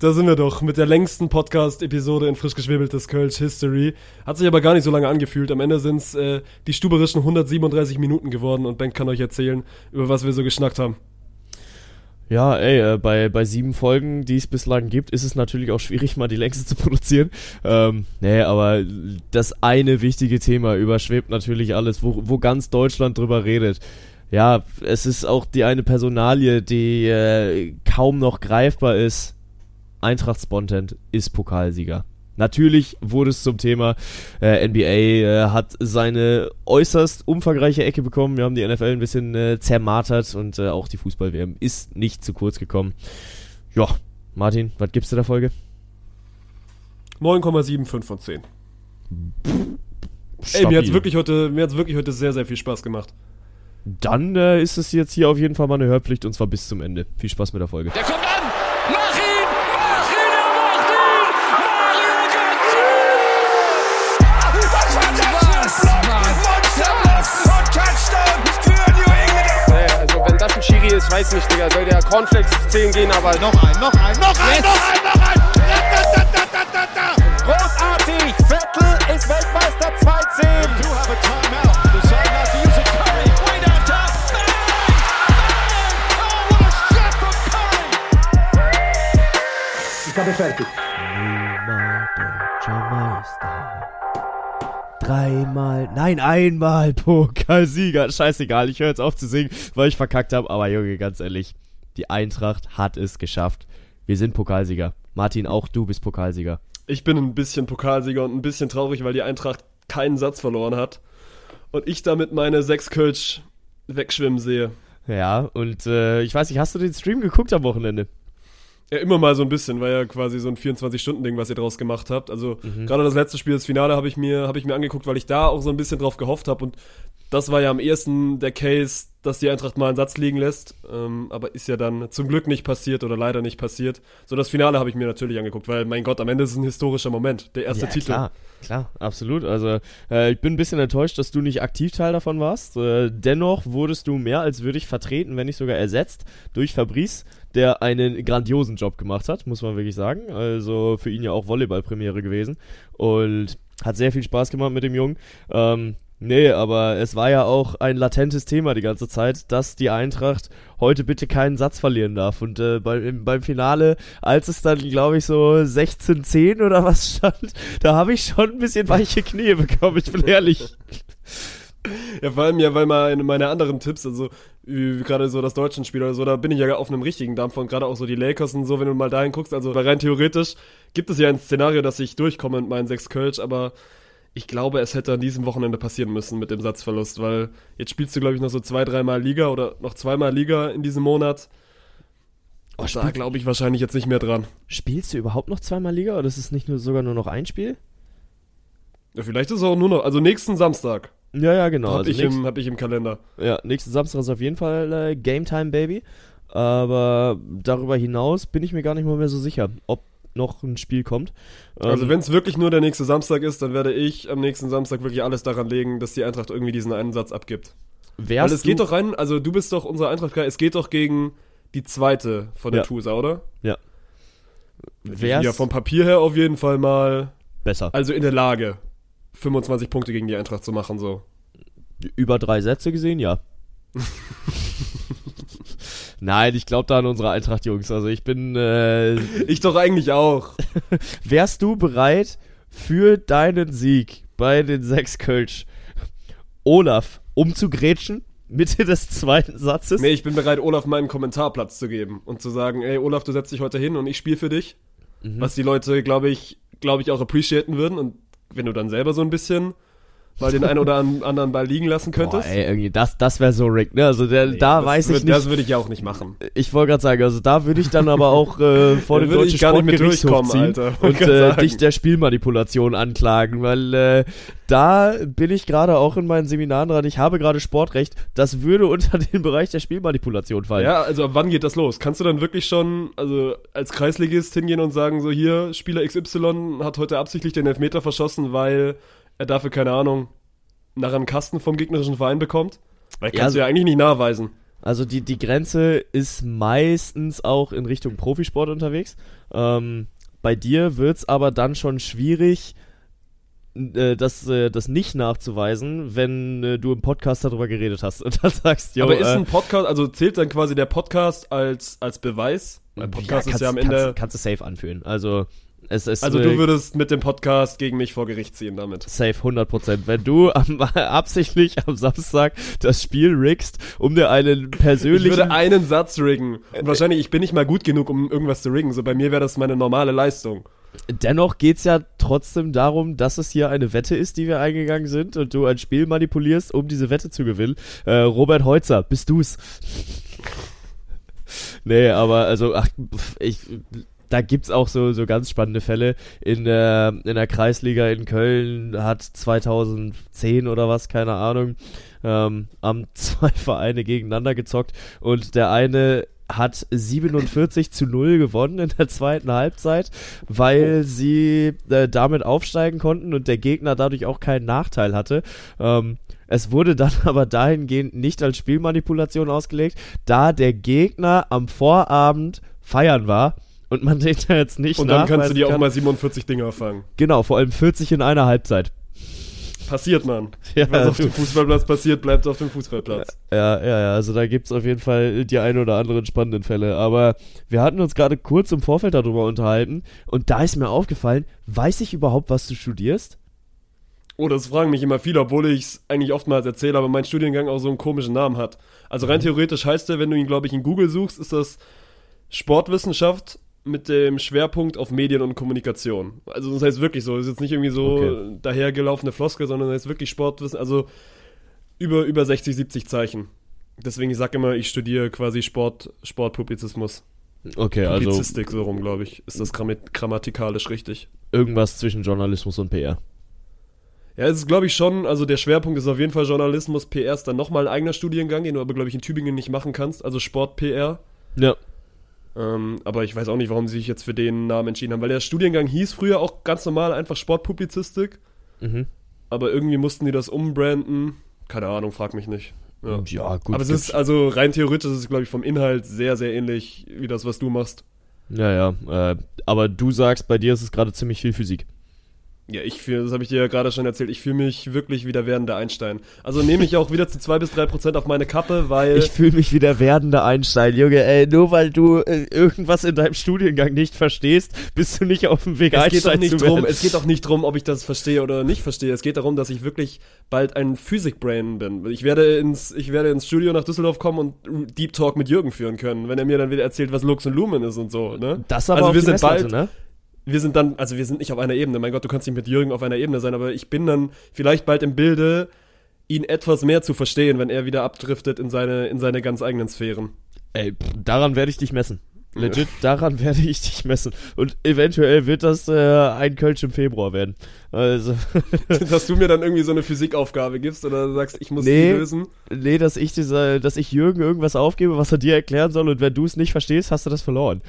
Da sind wir doch mit der längsten Podcast-Episode in frisch geschwebeltes Kölsch History. Hat sich aber gar nicht so lange angefühlt. Am Ende sind es äh, die stuberischen 137 Minuten geworden und Ben kann euch erzählen, über was wir so geschnackt haben. Ja, ey, äh, bei, bei sieben Folgen, die es bislang gibt, ist es natürlich auch schwierig, mal die längste zu produzieren. Ähm, nee, aber das eine wichtige Thema überschwebt natürlich alles, wo, wo ganz Deutschland drüber redet. Ja, es ist auch die eine Personalie, die äh, kaum noch greifbar ist Eintracht Spontent ist Pokalsieger. Natürlich wurde es zum Thema. Äh, NBA äh, hat seine äußerst umfangreiche Ecke bekommen. Wir haben die NFL ein bisschen äh, zermartert und äh, auch die Fußball-WM ist nicht zu kurz gekommen. Ja, Martin, was gibst du der Folge? 9,75 von 10. Ey, mir hat's wirklich heute, mir hat's wirklich heute sehr, sehr viel Spaß gemacht. Dann äh, ist es jetzt hier auf jeden Fall mal eine Hörpflicht und zwar bis zum Ende. Viel Spaß mit der Folge. Der kommt an! Ist, weiß nicht, Digga, soll der Cornflakes 10 gehen, aber. Noch ein, noch ein, noch ein, yes. noch ein, noch ein! Da, da, da, da, da, Großartig! Vettel ist Weltmeister 2-10. Do have a timeout. Decide not to use it. Curry, way down top. Bang! Oh, what a shot from Curry! Ich habe fertig. Nimmer deutscher Meister. Dreimal, nein, einmal Pokalsieger. Scheißegal, ich höre jetzt auf zu singen, weil ich verkackt habe. Aber Junge, ganz ehrlich, die Eintracht hat es geschafft. Wir sind Pokalsieger. Martin, auch du bist Pokalsieger. Ich bin ein bisschen Pokalsieger und ein bisschen traurig, weil die Eintracht keinen Satz verloren hat. Und ich damit meine sechs Kölsch wegschwimmen sehe. Ja, und äh, ich weiß nicht, hast du den Stream geguckt am Wochenende? Ja, immer mal so ein bisschen, war ja quasi so ein 24-Stunden-Ding, was ihr draus gemacht habt. Also mhm. gerade das letzte Spiel, das Finale, habe ich, mir, hab ich mir angeguckt, weil ich da auch so ein bisschen drauf gehofft habe. Und das war ja am ehesten der Case, dass die Eintracht mal einen Satz liegen lässt. Ähm, aber ist ja dann zum Glück nicht passiert oder leider nicht passiert. So das Finale habe ich mir natürlich angeguckt, weil mein Gott, am Ende ist es ein historischer Moment. Der erste ja, Titel. Klar, klar, absolut. Also äh, ich bin ein bisschen enttäuscht, dass du nicht aktiv Teil davon warst. Äh, dennoch wurdest du mehr als würdig vertreten, wenn nicht sogar ersetzt, durch Fabrice der einen grandiosen Job gemacht hat, muss man wirklich sagen. Also für ihn ja auch Volleyball-Premiere gewesen. Und hat sehr viel Spaß gemacht mit dem Jungen. Ähm, nee, aber es war ja auch ein latentes Thema die ganze Zeit, dass die Eintracht heute bitte keinen Satz verlieren darf. Und äh, beim, beim Finale, als es dann, glaube ich, so 16-10 oder was stand, da habe ich schon ein bisschen weiche Knie bekommen, ich bin ehrlich. Ja, vor allem ja, weil meine, meine anderen Tipps, also gerade so das deutschen Spiel oder so, da bin ich ja auf einem richtigen Dampf und gerade auch so die Lakers und so, wenn du mal dahin guckst, also rein theoretisch gibt es ja ein Szenario, dass ich durchkomme mit meinen sechs Kölsch, aber ich glaube, es hätte an diesem Wochenende passieren müssen mit dem Satzverlust, weil jetzt spielst du, glaube ich, noch so zwei, dreimal Liga oder noch zweimal Liga in diesem Monat. Oh, da glaube ich wahrscheinlich jetzt nicht mehr dran. Spielst du überhaupt noch zweimal Liga oder ist es nicht nur sogar nur noch ein Spiel? Ja, vielleicht ist es auch nur noch, also nächsten Samstag. Ja, ja, genau. Hab, also ich, im, hab ich im Kalender. Ja, nächsten Samstag ist auf jeden Fall äh, Game Time, Baby. Aber darüber hinaus bin ich mir gar nicht mal mehr so sicher, ob noch ein Spiel kommt. Also ähm, wenn es wirklich nur der nächste Samstag ist, dann werde ich am nächsten Samstag wirklich alles daran legen, dass die Eintracht irgendwie diesen einen Satz abgibt. Weil es geht doch rein, also du bist doch unser Eintracht, es geht doch gegen die zweite von der ja. Tusa, oder? Ja. Wär's ja, vom Papier her auf jeden Fall mal besser. Also in der Lage. 25 Punkte gegen die Eintracht zu machen, so. Über drei Sätze gesehen, ja. Nein, ich glaube da an unsere Eintracht-Jungs. Also ich bin. Äh, ich doch eigentlich auch. Wärst du bereit für deinen Sieg bei den sechs Kölsch Olaf umzugrätschen? Mitte des zweiten Satzes? Nee, ich bin bereit, Olaf meinen Kommentarplatz zu geben und zu sagen, ey Olaf, du setzt dich heute hin und ich spiele für dich. Mhm. Was die Leute, glaube ich, glaube ich, auch appreciaten würden und wenn du dann selber so ein bisschen mal den einen oder anderen Ball liegen lassen könntest. Boah, ey, irgendwie, das, das wäre so Rick, ne? Also der, nee, da weiß würd, ich nicht. Das würde ich ja auch nicht machen. Ich wollte gerade sagen, also da würde ich dann aber auch äh, vor dem deutschen Sportgerichtshof ziehen Alter, und äh, dich der Spielmanipulation anklagen, weil äh, da bin ich gerade auch in meinen Seminaren dran. Ich habe gerade Sportrecht. Das würde unter den Bereich der Spielmanipulation fallen. Ja, also wann geht das los? Kannst du dann wirklich schon, also als Kreisligist hingehen und sagen, so hier, Spieler XY hat heute absichtlich den Elfmeter verschossen, weil er dafür, keine Ahnung, nach einem Kasten vom gegnerischen Verein bekommt? Weil kannst ja, du ja eigentlich nicht nachweisen. Also die, die Grenze ist meistens auch in Richtung Profisport unterwegs. Ähm, bei dir wird es aber dann schon schwierig, äh, das, äh, das nicht nachzuweisen, wenn äh, du im Podcast darüber geredet hast und dann sagst, jo, Aber ist äh, ein Podcast, also zählt dann quasi der Podcast als, als Beweis? Weil Podcast ja, ist ja am kannst, Ende. Kannst, kannst du safe anfühlen. Also, ist. also du würdest mit dem Podcast gegen mich vor Gericht ziehen damit. Safe 100%. Wenn du am, absichtlich am Samstag das Spiel riggst, um dir einen Ich persönlichen. würde einen Satz riggen. Und wahrscheinlich, ich bin nicht mal gut genug, um irgendwas zu riggen. So bei mir wäre das meine normale Leistung. Dennoch geht's ja trotzdem darum, dass es hier eine Wette ist, die wir eingegangen sind und du ein Spiel manipulierst, um diese Wette zu gewinnen. Äh, Robert Heutzer, bist du's? nee, aber also, ach, ich, da gibt's auch so, so ganz spannende Fälle. In der, in der Kreisliga in Köln hat 2010 oder was, keine Ahnung, ähm, haben zwei Vereine gegeneinander gezockt und der eine hat 47 zu 0 gewonnen in der zweiten Halbzeit, weil sie äh, damit aufsteigen konnten und der Gegner dadurch auch keinen Nachteil hatte. Ähm, es wurde dann aber dahingehend nicht als Spielmanipulation ausgelegt, da der Gegner am Vorabend feiern war und man den da jetzt nicht Und dann kannst du dir auch kann. mal 47 Dinger fangen. Genau, vor allem 40 in einer Halbzeit. Passiert, man. Ja, Was auf dem Fußballplatz passiert, bleibt auf dem Fußballplatz. Ja, ja, ja, also da gibt's auf jeden Fall die ein oder anderen spannenden Fälle. Aber wir hatten uns gerade kurz im Vorfeld darüber unterhalten und da ist mir aufgefallen, weiß ich überhaupt, was du studierst? Oh, das fragen mich immer viele, obwohl ich es eigentlich oftmals erzähle, aber mein Studiengang auch so einen komischen Namen hat. Also rein theoretisch heißt der, wenn du ihn, glaube ich, in Google suchst, ist das Sportwissenschaft mit dem Schwerpunkt auf Medien und Kommunikation. Also das heißt wirklich so, das ist jetzt nicht irgendwie so Okay. dahergelaufene Floskel, sondern das heißt wirklich Sportwissen, also über, über 60, 70 Zeichen. Deswegen, ich sag immer, ich studiere quasi Sport, Sportpublizismus. Okay, also Publizistik, so rum, glaube ich. Ist das grammat grammatikalisch richtig? irgendwas zwischen Journalismus und PR. Ja, es ist, glaube ich, schon, also der Schwerpunkt ist auf jeden Fall Journalismus, PR ist dann nochmal ein eigener Studiengang, den du aber, glaube ich, in Tübingen nicht machen kannst, also Sport-PR. Ja. Ähm, aber ich weiß auch nicht, warum sie sich jetzt für den Namen entschieden haben, weil der Studiengang hieß früher auch ganz normal einfach Sportpublizistik, Mhm. aber irgendwie mussten die das umbranden. Keine Ahnung, frag mich nicht. Ja. Ja, gut. aber es ist, also rein theoretisch ist es, glaube ich, vom Inhalt sehr, sehr ähnlich wie das, was du machst. Ja, ja. Äh, aber du sagst, bei dir ist es gerade ziemlich viel Physik. Ja, ich fühl, das habe ich dir ja gerade schon erzählt, ich fühle mich wirklich wie der werdende Einstein. Also nehme ich auch wieder zu zwei bis drei Prozent auf meine Kappe, weil... Ich fühle mich wie der werdende Einstein, Junge. Ey, nur weil du äh, irgendwas in deinem Studiengang nicht verstehst, bist du nicht auf dem Weg, Es geht doch Einstein nicht zu drum, es geht auch nicht drum, ob ich das verstehe oder nicht verstehe. Es geht darum, dass ich wirklich bald ein Physik-Brain bin. Ich werde ins, ich werde ins Studio nach Düsseldorf kommen und Deep Talk mit Jürgen führen können, wenn er mir dann wieder erzählt, was Lux und Lumen ist und so, ne? Das aber also wir sind bald, ne? Wir sind dann, also wir sind nicht auf einer Ebene. Mein Gott, du kannst nicht mit Jürgen auf einer Ebene sein, aber ich bin dann vielleicht bald im Bilde, ihn etwas mehr zu verstehen, wenn er wieder abdriftet in seine, in seine ganz eigenen Sphären. Ey, daran werde ich dich messen. Legit, daran werde ich dich messen. Und eventuell wird das äh, ein Kölsch im Februar werden. Also, Dass du mir dann irgendwie so eine Physikaufgabe gibst oder sagst, ich muss Nee. die lösen. nee, dass ich dieser, dass ich Jürgen irgendwas aufgebe, was er dir erklären soll und wenn du es nicht verstehst, hast du das verloren.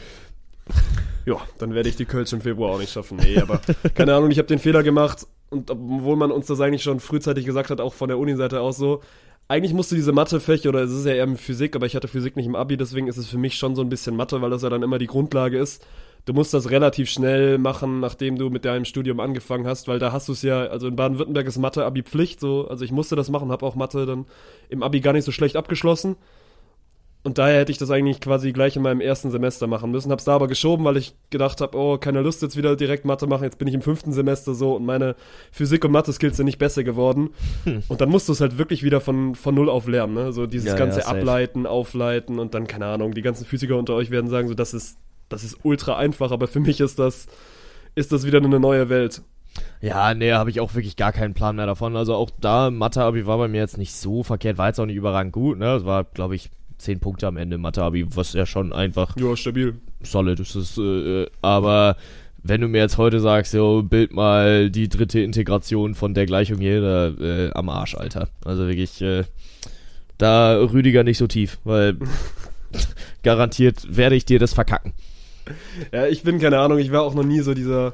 Ja, dann werde ich die Kölsch im Februar auch nicht schaffen. Nee, aber keine Ahnung, ich habe den Fehler gemacht und obwohl man uns das eigentlich schon frühzeitig gesagt hat, auch von der Uni-Seite aus so, eigentlich musst du diese Mathefächer, oder es ist ja eher Physik, aber ich hatte Physik nicht im Abi, deswegen ist es für mich schon so ein bisschen Mathe, weil das ja dann immer die Grundlage ist. Du musst das relativ schnell machen, nachdem du mit deinem Studium angefangen hast, weil da hast du es ja, also in Baden-Württemberg ist Mathe-Abi Pflicht, so, also ich musste das machen, habe auch Mathe dann im Abi gar nicht so schlecht abgeschlossen. Und daher hätte ich das eigentlich quasi gleich in meinem ersten Semester machen müssen. Hab's da aber geschoben, weil ich gedacht habe, oh, keine Lust jetzt wieder direkt Mathe machen. Jetzt bin ich im fünften Semester so und meine Physik- und Mathe-Skills sind nicht besser geworden. Und dann musst du es halt wirklich wieder von, von null auf lernen. Ne? So dieses Ja, ganze ja. Ableiten, Aufleiten und dann, keine Ahnung, die ganzen Physiker unter euch werden sagen, so, das ist, das ist ultra einfach, aber für mich ist das, ist das wieder eine neue Welt. Ja, nee, habe ich auch wirklich gar keinen Plan mehr davon. Also auch da, Mathe-Abi war bei mir jetzt nicht so verkehrt, war jetzt auch nicht überragend gut, ne? Es war, glaube ich, 10 Punkte am Ende Mathe-Abi, was ja schon einfach Ja, stabil. solid ist. Es, äh, aber wenn du mir jetzt heute sagst, jo, bild mal die dritte Integration von der Gleichung hier, da, äh, am Arsch, Alter. Also wirklich, äh, da Rüdiger nicht so tief, weil garantiert werde ich dir das verkacken. Ja, ich bin keine Ahnung, ich war auch noch nie so dieser,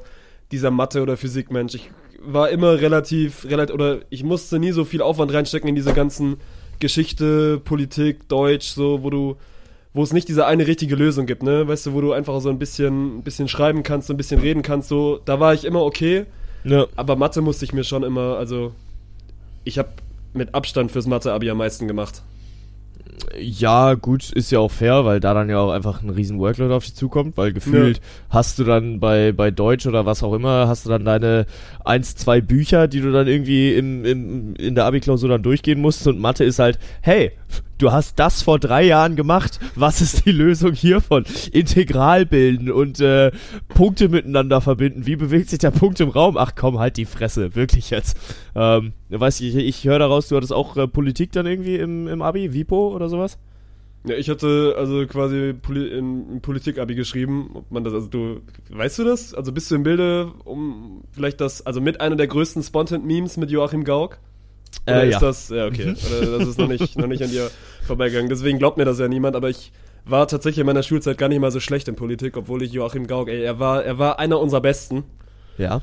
dieser Mathe- oder Physikmensch. Ich war immer relativ, relativ, oder ich musste nie so viel Aufwand reinstecken in diese ganzen Geschichte, Politik, Deutsch, so, wo du, wo es nicht diese eine richtige Lösung gibt, ne? Weißt du, wo du einfach so ein bisschen, ein bisschen schreiben kannst, so ein bisschen reden kannst, so, da war ich immer okay. Ja. Aber Mathe musste ich mir schon immer, also ich habe mit Abstand fürs Mathe-Abi am meisten gemacht. Ja, gut, ist ja auch fair, weil da dann ja auch einfach ein riesen Workload auf dich zukommt, weil gefühlt hast du dann bei, bei Deutsch oder was auch immer, hast du dann deine eins, zwei Bücher, die du dann irgendwie im, im, in der Abi-Klausur dann durchgehen musst und Mathe ist halt, hey, du hast das vor drei Jahren gemacht, was ist die Lösung hiervon? Integral bilden und äh, Punkte miteinander verbinden, wie bewegt sich der Punkt im Raum? Ach komm, halt die Fresse, wirklich jetzt. Ähm, weiß ich, ich höre daraus, du hattest auch äh, Politik dann irgendwie im, im Abi, Vipo oder sowas? Ja, ich hatte also quasi Poli in, Politik-Abi geschrieben, ob man das, also du, weißt du das? Also bist du im Bilde, um vielleicht das, also mit einer der größten Spontan-Memes mit Joachim Gauck? Oder Äh, ist ja. das, ja, okay. Oder das ist noch nicht, noch nicht an dir vorbeigegangen. Deswegen glaubt mir das ja niemand, aber ich war tatsächlich in meiner Schulzeit gar nicht mal so schlecht in Politik, obwohl ich Joachim Gauck, ey, er war, er war einer unserer Besten. Ja.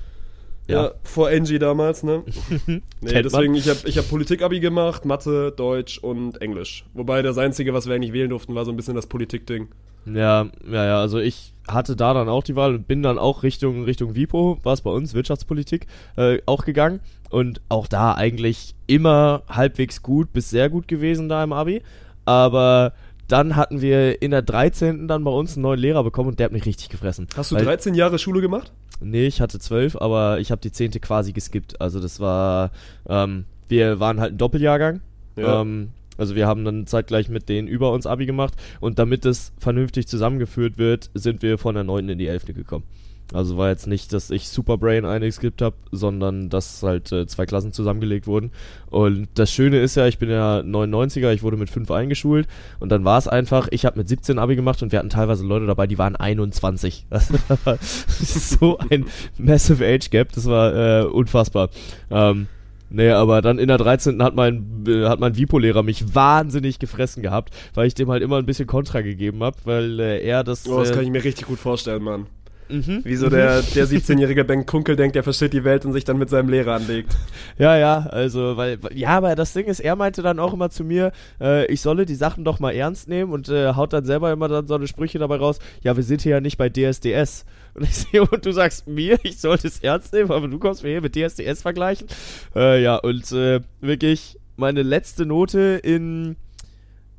Ja, Ja. vor Angie damals, ne? nee, deswegen, ich habe ich hab Politik-Abi gemacht, Mathe, Deutsch und Englisch. Wobei das Einzige, was wir eigentlich wählen durften, war so ein bisschen das Politik-Ding. Ja, ja, ja, also ich hatte da dann auch die Wahl und bin dann auch Richtung, Richtung WIPO, war es bei uns, Wirtschaftspolitik, äh, auch gegangen. Und auch da eigentlich immer halbwegs gut bis sehr gut gewesen da im Abi. Aber dann hatten wir in der 13. dann bei uns einen neuen Lehrer bekommen und der hat mich richtig gefressen. Hast du Weil- 13 Jahre Schule gemacht? Nee, ich hatte 12, aber ich habe die 10. quasi geskippt. Also das war, ähm, wir waren halt ein Doppeljahrgang. Ja. Ähm, also wir haben dann zeitgleich mit denen über uns Abi gemacht und damit es vernünftig zusammengeführt wird, sind wir von der 9. in die 11. gekommen. Also war jetzt nicht, dass ich Superbrain eine geskippt habe, sondern dass halt äh, zwei Klassen zusammengelegt wurden. Und das Schöne ist ja, ich bin ja 99er, ich wurde mit 5 eingeschult und dann war es einfach, ich habe mit 17 Abi gemacht und wir hatten teilweise Leute dabei, die waren 21. Das war so ein massive Age Gap, das war äh, unfassbar. Ähm, Nee, aber dann in der 13. hat mein, äh, hat mein Vipo-Lehrer mich wahnsinnig gefressen gehabt, weil ich dem halt immer ein bisschen Kontra gegeben habe, weil äh, er das. Oh, das äh, kann ich mir richtig gut vorstellen, Mann. Mhm. Wie so der, der 17-jährige Ben Kunkel denkt, er versteht die Welt und sich dann mit seinem Lehrer anlegt. Ja, ja, also, weil, ja, aber das Ding ist, er meinte dann auch immer zu mir, äh, ich solle die Sachen doch mal ernst nehmen und äh, haut dann selber immer dann so eine Sprüche dabei raus, ja, wir sind hier ja nicht bei DSDS. Und ich sehe, und du sagst mir, ich sollte es ernst nehmen, aber du kommst mir hier mit DSDS vergleichen. Äh, ja, und äh, wirklich meine letzte Note in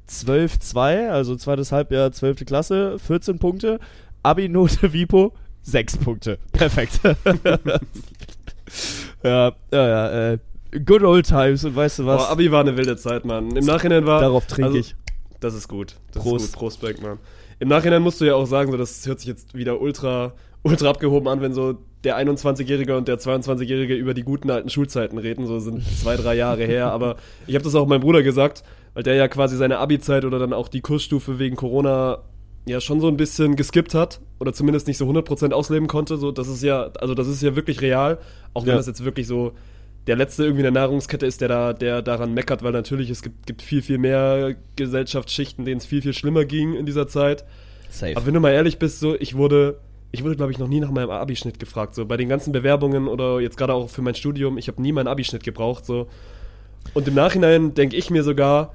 12.2, also zweites Halbjahr, 12. Klasse, 14 Punkte. Abi-Note Vipo, 6 Punkte. Perfekt. ja, ja, ja, äh, good old times und weißt du was? Boah, Abi war eine wilde Zeit, Mann. Im Nachhinein war. Darauf trinke also, ich. Das ist gut. Das Prost. ist gut. Prost, Bergmann. Im Nachhinein musst du ja auch sagen, so, das hört sich jetzt wieder ultra, ultra abgehoben an, wenn so der 21-Jährige und der 22-Jährige über die guten alten Schulzeiten reden. So sind zwei, drei Jahre her. Aber ich habe das auch meinem Bruder gesagt, weil der ja quasi seine Abi-Zeit oder dann auch die Kursstufe wegen Corona ja schon so ein bisschen geskippt hat oder zumindest nicht so 100% ausleben konnte. So, das ist ja, also das ist ja wirklich real. Auch wenn Ja. das jetzt wirklich so der letzte irgendwie in der Nahrungskette ist, der da, der daran meckert, weil natürlich es gibt, gibt viel, viel mehr Gesellschaftsschichten, denen es viel, viel schlimmer ging in dieser Zeit. Safe. Aber wenn du mal ehrlich bist, so, ich wurde, ich wurde, glaube ich, noch nie nach meinem Abischnitt gefragt. So, bei den ganzen Bewerbungen oder jetzt gerade auch für mein Studium, ich habe nie meinen Abischnitt gebraucht. So. Und im Nachhinein denke ich mir sogar,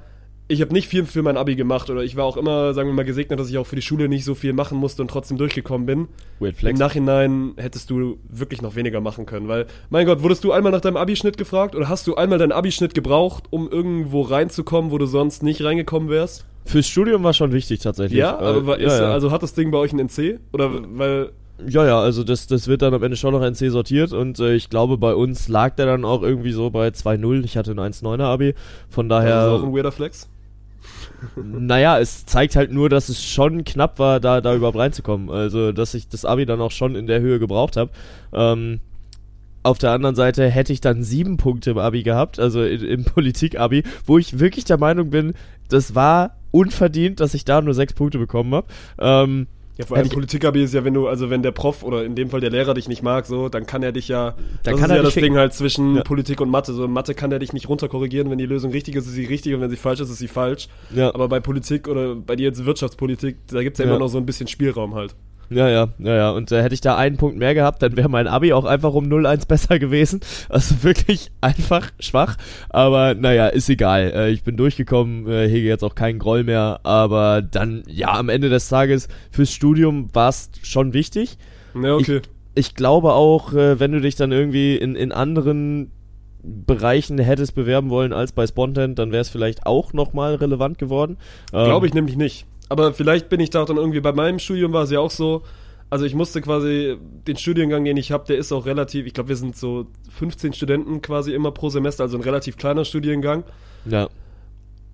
ich habe nicht viel für mein Abi gemacht oder ich war auch immer, sagen wir mal, gesegnet, dass ich auch für die Schule nicht so viel machen musste und trotzdem durchgekommen bin. Weird Im Flex. Nachhinein hättest du wirklich noch weniger machen können, weil, mein Gott, wurdest du einmal nach deinem Abischnitt gefragt oder hast du einmal deinen Abischnitt gebraucht, um irgendwo reinzukommen, wo du sonst nicht reingekommen wärst? Fürs Studium war schon wichtig tatsächlich. Ja, Äh, aber war- ist, ja, also hat das Ding bei euch ein NC? Oder weil, ja, ja, also das, das wird dann am Ende schon noch NC sortiert und äh, ich glaube, bei uns lag der dann auch irgendwie so bei 2-0. Ich hatte ein 1-9er Abi. Von das ist daher, auch ein weirder Flex? Naja, es zeigt halt nur, dass es schon knapp war, da, da überhaupt reinzukommen. Also, dass ich das Abi dann auch schon in der Höhe gebraucht habe. Ähm, auf der anderen Seite hätte ich dann sieben Punkte im Abi gehabt, also im Politik-Abi, wo ich wirklich der Meinung bin, das war unverdient, dass ich da nur sechs Punkte bekommen habe. Ähm, Ja, vor allem Hätte ich- Politik-Abi ist ja, wenn du, also wenn der Prof oder in dem Fall der Lehrer dich nicht mag, so, dann kann er dich ja, Dann das kann ist er ja das ficken. Ding halt zwischen Ja. Politik und Mathe. So, in Mathe kann er dich nicht runterkorrigieren, wenn die Lösung richtig ist, ist sie richtig und wenn sie falsch ist, ist sie falsch. ja. Aber bei Politik oder bei dir jetzt Wirtschaftspolitik, da gibt's ja, Ja. immer noch so ein bisschen Spielraum halt. Ja, ja, ja, ja. Und äh, hätte ich da einen Punkt mehr gehabt, dann wäre mein Abi auch einfach um 0-1 besser gewesen. Also wirklich einfach schwach. Aber naja, ist egal. Äh, ich bin durchgekommen, äh, hege jetzt auch keinen Groll mehr. Aber dann, ja, am Ende des Tages fürs Studium war es schon wichtig. Ja, okay. Ich, ich glaube auch, äh, wenn du dich dann irgendwie in, in anderen Bereichen hättest bewerben wollen als bei Spontan, dann wäre es vielleicht auch nochmal relevant geworden. Ähm, Glaube ich nämlich nicht. Aber vielleicht bin ich da dann irgendwie, bei meinem Studium war es ja auch so, also ich musste quasi den Studiengang, den ich habe, der ist auch relativ, ich glaube, wir sind so 15 Studenten quasi immer pro Semester, also ein relativ kleiner Studiengang. Ja,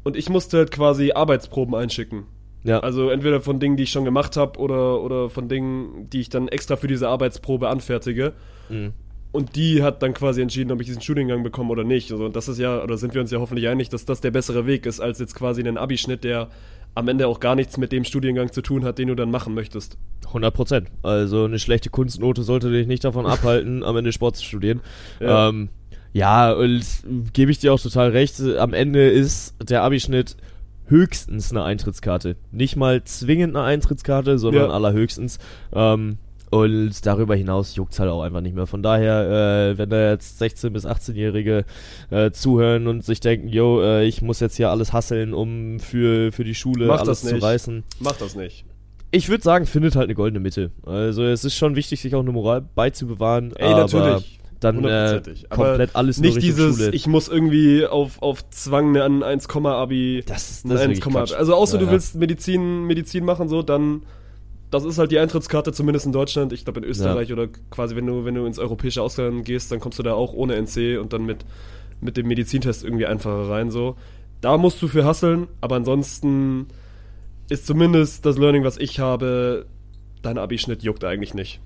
Und ich musste halt quasi Arbeitsproben einschicken. ja. Also entweder von Dingen, die ich schon gemacht habe, oder, oder von Dingen, die ich dann extra für diese Arbeitsprobe anfertige. Mhm. Und die hat dann quasi entschieden, ob ich diesen Studiengang bekomme oder nicht. Also, und das ist ja, oder sind wir uns ja hoffentlich einig, dass das der bessere Weg ist, als jetzt quasi einen Abischnitt, der am Ende auch gar nichts mit dem Studiengang zu tun hat, den du dann machen möchtest. 100 Prozent. Also eine schlechte Kunstnote sollte dich nicht davon abhalten, am Ende Sport zu studieren. Ja. Ähm, ja und gebe ich dir auch total recht. Am Ende ist der Abischnitt höchstens eine Eintrittskarte. Nicht mal zwingend eine Eintrittskarte, sondern Ja. allerhöchstens. Ähm, und darüber hinaus juckt's halt auch einfach nicht mehr. Von daher, äh, wenn da jetzt 16- bis 18-Jährige äh, zuhören und sich denken, yo, äh, ich muss jetzt hier alles hasseln, um für, für die Schule Mach alles das zu reißen. Mach das nicht. Ich würde sagen, findet halt eine goldene Mitte. Also es ist schon wichtig, sich auch eine Moral beizubewahren. Ey, aber natürlich. Dann äh, komplett alles Nicht dieses, Schule. ich muss irgendwie auf, auf Zwang ein 1, Abi. das ist, ein das ist 1, wirklich Quatsch. Also außer Ja, du ja. willst Medizin, Medizin machen, so, dann. Das ist halt die Eintrittskarte, zumindest in Deutschland. Ich glaube in Österreich oder quasi, wenn du, wenn du ins europäische Ausland gehst, dann kommst du da auch ohne NC und dann mit, mit dem Medizintest irgendwie einfacher rein. So. Da musst du für hasseln, aber ansonsten ist zumindest das Learning, was ich habe, dein Abischnitt juckt eigentlich nicht.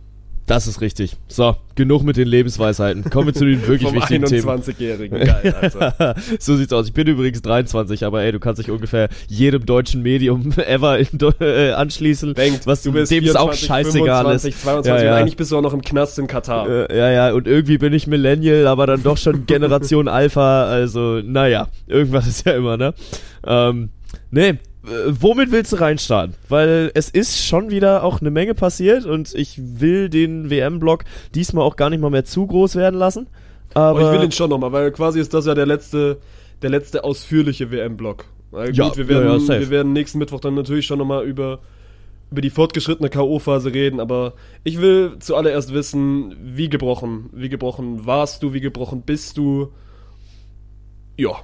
Das ist richtig. So, genug mit den Lebensweisheiten. Kommen wir zu den wirklich wichtigen Themen. 21-Jährigen. Geil, Alter. so sieht's aus. Ich bin übrigens 23, aber ey, du kannst dich ungefähr jedem deutschen Medium ever in, äh, anschließen. Denkt, was du bist dem es auch 24, scheißegal 25, ist. 22 Ja, ja. und eigentlich bist du auch noch im Knast in Katar. Äh, ja, ja, und irgendwie bin ich Millennial, aber dann doch schon Generation Alpha, also, naja, irgendwas ist ja immer, ne? Ähm, nee, womit willst du reinstarten? Weil es ist schon wieder auch eine Menge passiert und ich will den WM-Block diesmal auch gar nicht mal mehr zu groß werden lassen. Aber Aber ich will ihn schon nochmal, weil quasi ist das ja der letzte, der letzte ausführliche WM-Block. Ja, gut, wir werden, ja, ja, wir werden nächsten Mittwoch dann natürlich schon nochmal über, über die fortgeschrittene K.O.-Phase reden, aber ich will zuallererst wissen, wie gebrochen, wie gebrochen warst du, wie gebrochen bist du. Ja,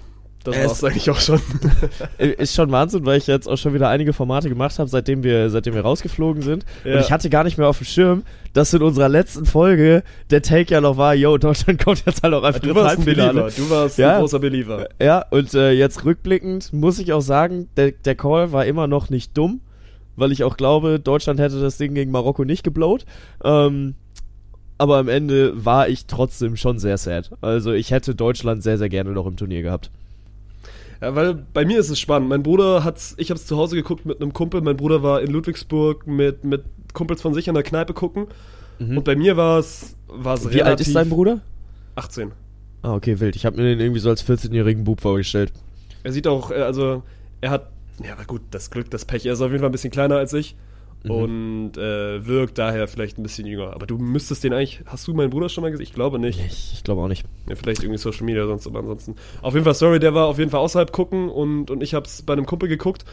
das Es- war's eigentlich auch schon. Ist schon Wahnsinn, weil ich jetzt auch schon wieder einige Formate gemacht habe, seitdem wir, seitdem wir rausgeflogen sind. Ja. Und ich hatte gar nicht mehr auf dem Schirm, dass in unserer letzten Folge der Take ja noch war, yo, Deutschland kommt jetzt halt auch einfach Du ins warst ein. Believer, du warst Ja. ein großer Believer. Ja, und äh, jetzt rückblickend muss ich auch sagen, der, der Call war immer noch nicht dumm, weil ich auch glaube, Deutschland hätte das Ding gegen Marokko nicht geblowt. Ähm, aber am Ende war ich trotzdem schon sehr sad. Also ich hätte Deutschland sehr, sehr gerne noch im Turnier gehabt. Ja, weil bei mir ist es spannend. Mein Bruder hat's, ich habe es zu Hause geguckt mit einem Kumpel. Mein Bruder war in Ludwigsburg mit, mit Kumpels von sich an der Kneipe gucken. Und bei mir war es Mhm. Wie alt ist dein Bruder? 18. Ah, okay, wild. Ich habe mir den irgendwie so als 14-jährigen Bub vorgestellt. Er sieht auch, äh, also er hat, ja, aber gut, das Glück, das Pech. Er ist auf jeden Fall ein bisschen kleiner als ich Mhm. und äh, wirkt daher vielleicht ein bisschen jünger. Aber du müsstest den eigentlich, hast du meinen Bruder schon mal gesehen? Ich glaube nicht. Ich, ich glaube auch nicht. Ja, vielleicht irgendwie Social Media sonst, aber ansonsten. Auf jeden Fall, sorry, der war auf jeden Fall außerhalb gucken und, und ich hab's bei einem Kumpel geguckt.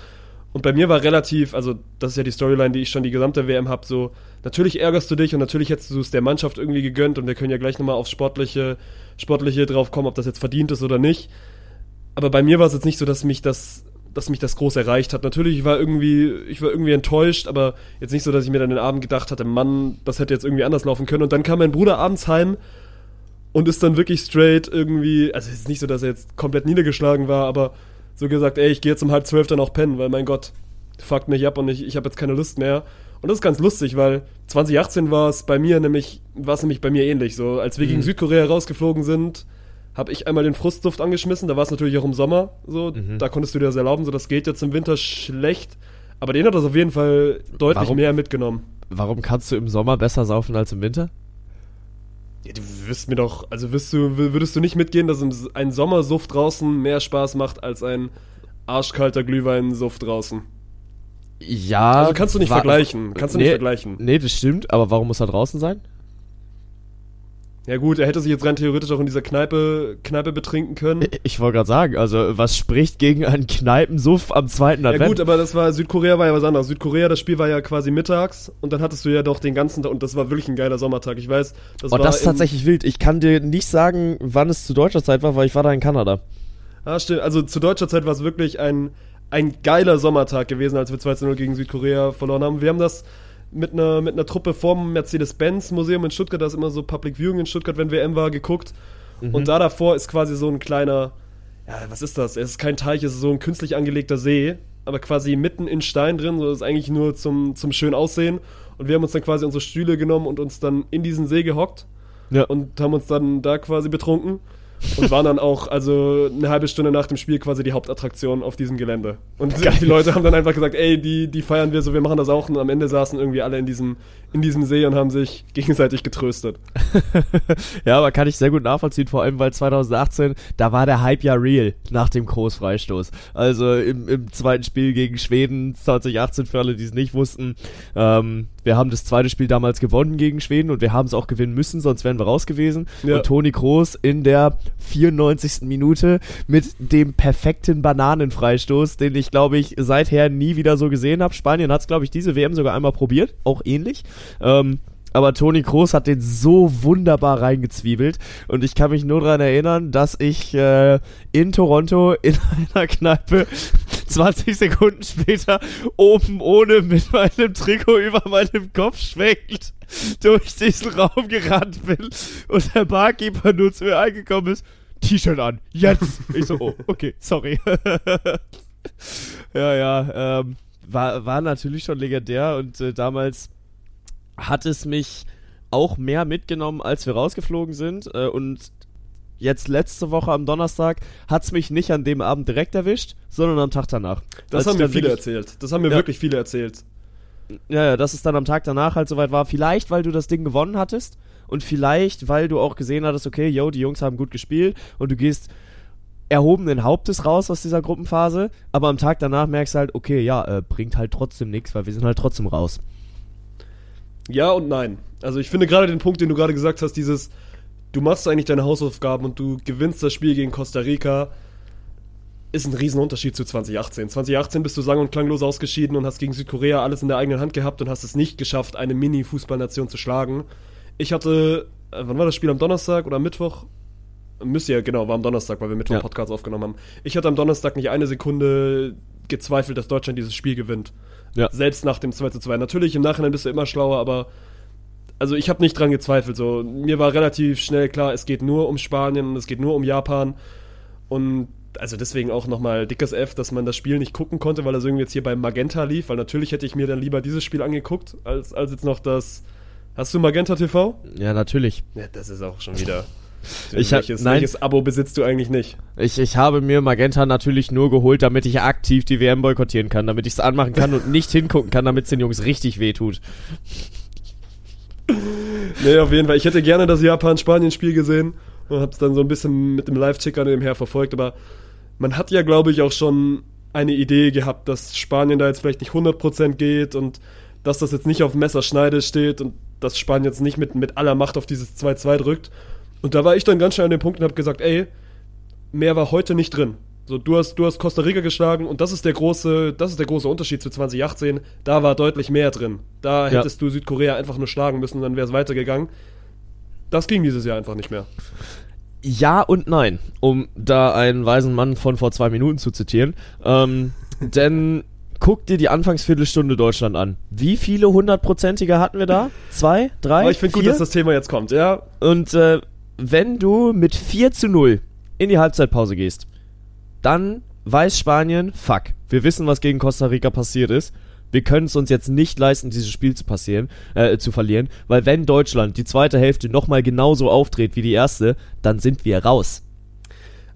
Und bei mir war relativ, also das ist ja die Storyline, die ich schon die gesamte WM hab, so, natürlich ärgerst du dich und natürlich hättest du es der Mannschaft irgendwie gegönnt und wir können ja gleich nochmal aufs Sportliche, Sportliche drauf kommen, ob das jetzt verdient ist oder nicht. Aber bei mir war es jetzt nicht so, dass mich das, dass mich das groß erreicht hat. Natürlich ich war irgendwie, ich war irgendwie enttäuscht, aber jetzt nicht so, dass ich mir dann den Abend gedacht hatte, Mann, das hätte jetzt irgendwie anders laufen können. Und dann kam mein Bruder abends heim und ist dann wirklich straight irgendwie, also es ist nicht so, dass er jetzt komplett niedergeschlagen war, aber so gesagt, ey, ich gehe jetzt um halb zwölf dann auch pennen, weil mein Gott, fuckt mich ab und ich, ich habe jetzt keine Lust mehr. Und das ist ganz lustig, weil 2018 war es bei mir nämlich, war es nämlich bei mir ähnlich. So, als wir gegen Südkorea rausgeflogen sind, habe ich einmal den Frustduft angeschmissen. Da war es natürlich auch im Sommer. So, da konntest du dir das erlauben. So, das geht jetzt im Winter schlecht. Aber den hat das auf jeden Fall deutlich Warum? mehr mitgenommen. Warum kannst du im Sommer besser saufen als im Winter? Ja, du wirst mir doch, also du, würdest du nicht mitgehen, dass ein Sommersuft draußen mehr Spaß macht als ein arschkalter Glühweinsuft draußen? Ja. Also kannst du nicht vergleichen. Kannst du nee, nicht vergleichen. Nee, das stimmt, aber warum muss er draußen sein? Ja gut, er hätte sich jetzt rein theoretisch auch in dieser Kneipe, Kneipe betrinken können. Ich wollte gerade sagen, also was spricht gegen einen Kneipensuff am zweiten Ja Advent? gut, aber das war, Südkorea war ja was anderes. Südkorea, das Spiel war ja quasi mittags und dann hattest du ja doch den ganzen Tag und das war wirklich ein geiler Sommertag. Ich weiß, das oh, war das ist tatsächlich wild. Ich kann dir nicht sagen, wann es zu deutscher Zeit war, weil ich war da in Kanada. Ah, stimmt. Also zu deutscher Zeit war es wirklich ein, ein geiler Sommertag gewesen, als wir 2-0 gegen Südkorea verloren haben. Wir haben das mit einer, mit einer Truppe vom Mercedes-Benz-Museum in Stuttgart, da ist immer so Public Viewing in Stuttgart, wenn WM war, geguckt. Und da davor ist quasi so ein kleiner, ja, was ist das? Es ist kein Teich, es ist so ein künstlich angelegter See, aber quasi mitten in Stein drin, so das ist eigentlich nur zum, zum schön aussehen. Und wir haben uns dann quasi unsere Stühle genommen und uns dann in diesen See gehockt Ja. und haben uns dann da quasi betrunken und waren dann auch also eine halbe Stunde nach dem Spiel quasi die Hauptattraktion auf diesem Gelände. Und die Leute haben dann einfach gesagt, ey, die, die feiern wir so, wir machen das auch. Und am Ende saßen irgendwie alle in diesem, in diesem See und haben sich gegenseitig getröstet. Ja, aber kann ich sehr gut nachvollziehen, vor allem weil 2018, da war der Hype ja real nach dem Großfreistoß. Also im, im zweiten Spiel gegen Schweden 2018, für alle, die es nicht wussten, ähm, wir haben das zweite Spiel damals gewonnen gegen Schweden und wir haben es auch gewinnen müssen, sonst wären wir raus gewesen. Ja. Und Toni Kroos in der 94. Minute mit dem perfekten Bananenfreistoß, den ich glaube ich seither nie wieder so gesehen habe. Spanien hat es glaube ich diese WM sogar einmal probiert, auch ähnlich. Ähm, aber Toni Kroos hat den so wunderbar reingezwiebelt. Und ich kann mich nur daran erinnern, dass ich äh, in Toronto in einer Kneipe 20 Sekunden später oben ohne mit meinem Trikot über meinem Kopf schwenkend durch diesen Raum gerannt bin und der Barkeeper nur zu mir eingekommen ist. T-Shirt an, jetzt! Ich so, oh, okay, sorry. ja, ja, ähm, war, war natürlich schon legendär und äh, damals hat es mich auch mehr mitgenommen, als wir rausgeflogen sind. Äh, und jetzt letzte Woche am Donnerstag hat es mich nicht an dem Abend direkt erwischt, sondern am Tag danach. Das haben mir viele wirklich- erzählt. Das haben mir Ja. wirklich viele erzählt. Ja, ja, dass es dann am Tag danach halt soweit war. Vielleicht, weil du das Ding gewonnen hattest und vielleicht, weil du auch gesehen hattest, okay, yo, die Jungs haben gut gespielt und du gehst erhobenen Hauptes raus aus dieser Gruppenphase, aber am Tag danach merkst du halt, okay, ja, äh, bringt halt trotzdem nichts, weil wir sind halt trotzdem raus. Ja und nein. Also ich finde gerade den Punkt, den du gerade gesagt hast, dieses, du machst eigentlich deine Hausaufgaben und du gewinnst das Spiel gegen Costa Rica, ist ein Riesenunterschied zu 2018. 2018 bist du sang- und klanglos ausgeschieden und hast gegen Südkorea alles in der eigenen Hand gehabt und hast es nicht geschafft, eine Mini-Fußballnation zu schlagen. Ich hatte, äh, wann war das Spiel? Am Donnerstag oder am Mittwoch? Müsste ja, genau, war am Donnerstag, weil wir Mittwoch Ja. Podcast aufgenommen haben. Ich hatte am Donnerstag nicht eine Sekunde gezweifelt, dass Deutschland dieses Spiel gewinnt. Ja. Selbst nach dem 2 zu 2. Natürlich, im Nachhinein bist du immer schlauer, aber also ich habe nicht dran gezweifelt. So. Mir war relativ schnell klar, es geht nur um Spanien und es geht nur um Japan. Und also deswegen auch nochmal dickes F, dass man das Spiel nicht gucken konnte, weil das irgendwie jetzt hier beim Magenta lief, weil natürlich hätte ich mir dann lieber dieses Spiel angeguckt, als, als jetzt noch das. Hast du Magenta TV? Ja, natürlich. Ja, das ist auch schon wieder. Ich hab- welches, nein. welches Abo besitzt du eigentlich nicht? Ich, ich habe mir Magenta natürlich nur geholt, damit ich aktiv die WM boykottieren kann, damit ich es anmachen kann und nicht hingucken kann, damit es den Jungs richtig wehtut. Nee, auf jeden Fall. Ich hätte gerne das Japan-Spanien-Spiel gesehen und hab's dann so ein bisschen mit dem Live-Ticker nebenher verfolgt, aber man hat ja, glaube ich, auch schon eine Idee gehabt, dass Spanien da jetzt vielleicht nicht 100% geht und dass das jetzt nicht auf Messerschneide steht und dass Spanien jetzt nicht mit, mit aller Macht auf dieses 2-2 drückt. Und da war ich dann ganz schnell an dem Punkt und habe gesagt, ey, mehr war heute nicht drin. So, du hast, du hast Costa Rica geschlagen und das ist der große, das ist der große Unterschied zu 2018. Da war deutlich mehr drin. Da Ja. hättest du Südkorea einfach nur schlagen müssen und dann wäre es weitergegangen. Das ging dieses Jahr einfach nicht mehr. Ja und nein, um da einen weisen Mann von vor zwei Minuten zu zitieren. Ähm, denn guck dir die Anfangsviertelstunde Deutschland an. Wie viele hundertprozentige hatten wir da? Zwei? Drei? Aber ich finde gut, dass das Thema jetzt kommt, ja. Und äh, wenn du mit 4 zu 0 in die Halbzeitpause gehst, dann weiß Spanien, fuck, wir wissen, was gegen Costa Rica passiert ist. Wir können es uns jetzt nicht leisten, dieses Spiel zu passieren, äh, zu verlieren, weil wenn Deutschland die zweite Hälfte nochmal genauso aufdreht wie die erste, dann sind wir raus.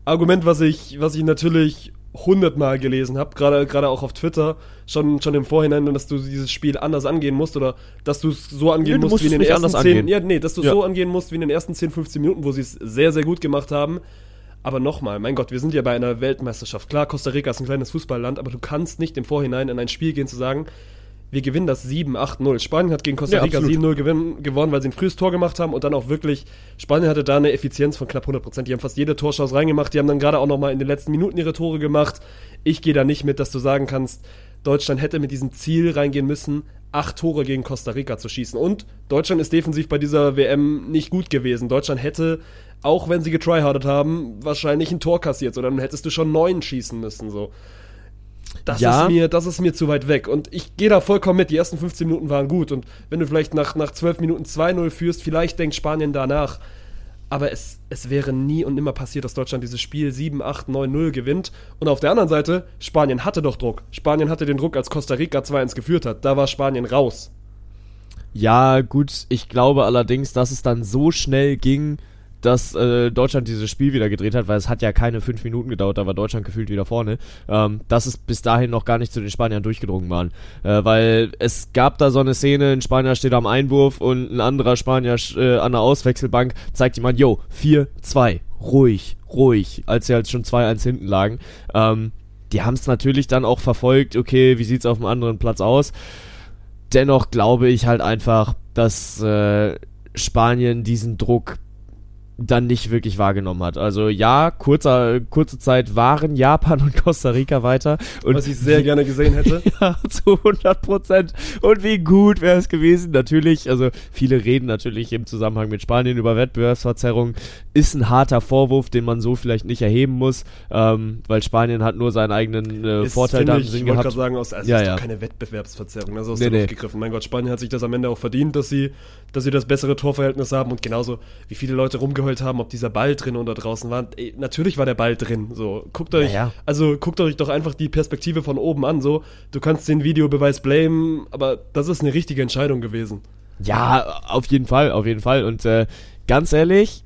Argument, was ich, was ich natürlich hundertmal gelesen habe, gerade gerade auch auf Twitter, schon, schon im Vorhinein, dass du dieses Spiel anders angehen musst oder dass du es so angehen Nee, musst wie in den ersten anders 10, angehen. ja, nee, dass du Ja. so angehen musst wie in den ersten 10, 15 Minuten, wo sie es sehr, sehr gut gemacht haben. Aber nochmal, mein Gott, wir sind ja bei einer Weltmeisterschaft. Klar, Costa Rica ist ein kleines Fußballland, aber du kannst nicht im Vorhinein in ein Spiel gehen zu sagen, wir gewinnen das 7-8-0. Spanien hat gegen Costa Ja, Rica absolut. 7-0 gewinn- gewonnen, weil sie ein frühes Tor gemacht haben und dann auch wirklich, Spanien hatte da eine Effizienz von knapp 100%. Die haben fast jede Torschance reingemacht, die haben dann gerade auch nochmal in den letzten Minuten ihre Tore gemacht. Ich gehe da nicht mit, dass du sagen kannst, Deutschland hätte mit diesem Ziel reingehen müssen, acht Tore gegen Costa Rica zu schießen. Und Deutschland ist defensiv bei dieser WM nicht gut gewesen. Deutschland hätte, auch wenn sie getryhardet haben, wahrscheinlich ein Tor kassiert. So, dann hättest du schon neun schießen müssen. So. Das, Ja. ist mir, das ist mir zu weit weg. Und ich gehe da vollkommen mit. Die ersten 15 Minuten waren gut. Und wenn du vielleicht nach, nach 12 Minuten 2-0 führst, vielleicht denkt Spanien danach. Aber es, es wäre nie und nimmer passiert, dass Deutschland dieses Spiel 7, 8, 9, 0 gewinnt. Und auf der anderen Seite, Spanien hatte doch Druck. Spanien hatte den Druck, als Costa Rica 2-1 geführt hat. Da war Spanien raus. Ja, gut, ich glaube allerdings, dass es dann so schnell ging, dass äh, Deutschland dieses Spiel wieder gedreht hat, weil es hat ja keine fünf Minuten gedauert, da war Deutschland gefühlt wieder vorne, ähm, dass es bis dahin noch gar nicht zu den Spaniern durchgedrungen waren. Äh, weil es gab da so eine Szene, ein Spanier steht am Einwurf und ein anderer Spanier äh, an der Auswechselbank zeigt jemand, yo, 4-2, ruhig, ruhig, als sie halt schon 2-1 hinten lagen. Ähm, die haben es natürlich dann auch verfolgt, okay, wie sieht's auf dem anderen Platz aus? dennoch glaube ich halt einfach, dass äh, Spanien diesen Druck dann nicht wirklich wahrgenommen hat. Also ja, kurzer, kurze Zeit waren Japan und Costa Rica weiter. Und Was ich sehr gerne gesehen hätte. ja, zu 100 Prozent. Und wie gut wäre es gewesen? Natürlich, also viele reden natürlich im Zusammenhang mit Spanien über Wettbewerbsverzerrung. Ist ein harter Vorwurf, den man so vielleicht nicht erheben muss, ähm, weil Spanien hat nur seinen eigenen äh, Ist, Vorteil da im ich, Sinn ich wollte gehabt. gerade sagen, aus, also Ja, ist ja. doch keine Wettbewerbsverzerrung, also aus Nee, der Luft nee. gegriffen. Mein Gott, Spanien hat sich das am Ende auch verdient, dass sie, dass sie das bessere Torverhältnis haben und genauso, wie viele Leute rumgeheult haben, ob dieser Ball drin oder draußen war. Ey, natürlich war der Ball drin, so. Guckt euch, Ja, ja. also guckt euch doch einfach die Perspektive von oben an, so. Du kannst den Videobeweis blamen, aber das ist eine richtige Entscheidung gewesen. Ja, auf jeden Fall, auf jeden Fall. Und äh, ganz ehrlich,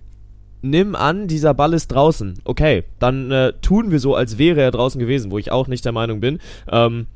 nimm an, dieser Ball ist draußen. Okay, dann äh, tun wir so, als wäre er draußen gewesen, wo ich auch nicht der Meinung bin. Ähm,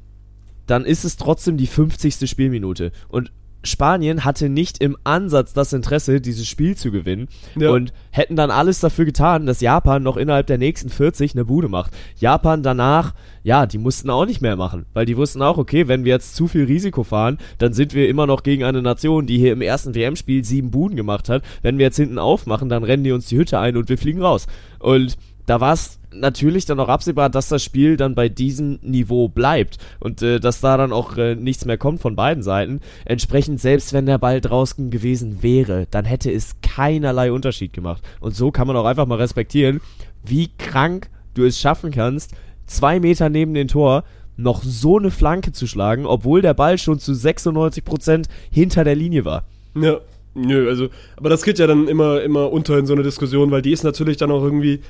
dann ist es trotzdem die 50. Spielminute. Und Spanien hatte nicht im Ansatz das Interesse, dieses Spiel zu gewinnen Ja. und hätten dann alles dafür getan, dass Japan noch innerhalb der nächsten 40 eine Bude macht. Japan danach, ja, die mussten auch nicht mehr machen, weil die wussten auch, okay, wenn wir jetzt zu viel Risiko fahren, dann sind wir immer noch gegen eine Nation, die hier im ersten WM-Spiel sieben Buden gemacht hat. Wenn wir jetzt hinten aufmachen, dann rennen die uns die Hütte ein und wir fliegen raus. Und da war es natürlich dann auch absehbar, dass das Spiel dann bei diesem Niveau bleibt und äh, dass da dann auch äh, nichts mehr kommt von beiden Seiten. Entsprechend, selbst wenn der Ball draußen gewesen wäre, dann hätte es keinerlei Unterschied gemacht. Und so kann man auch einfach mal respektieren, wie krank du es schaffen kannst, zwei Meter neben dem Tor noch so eine Flanke zu schlagen, obwohl der Ball schon zu 96% hinter der Linie war. Ja, nö, also, aber das geht ja dann immer, immer unter in so eine Diskussion, weil die ist natürlich dann auch irgendwie,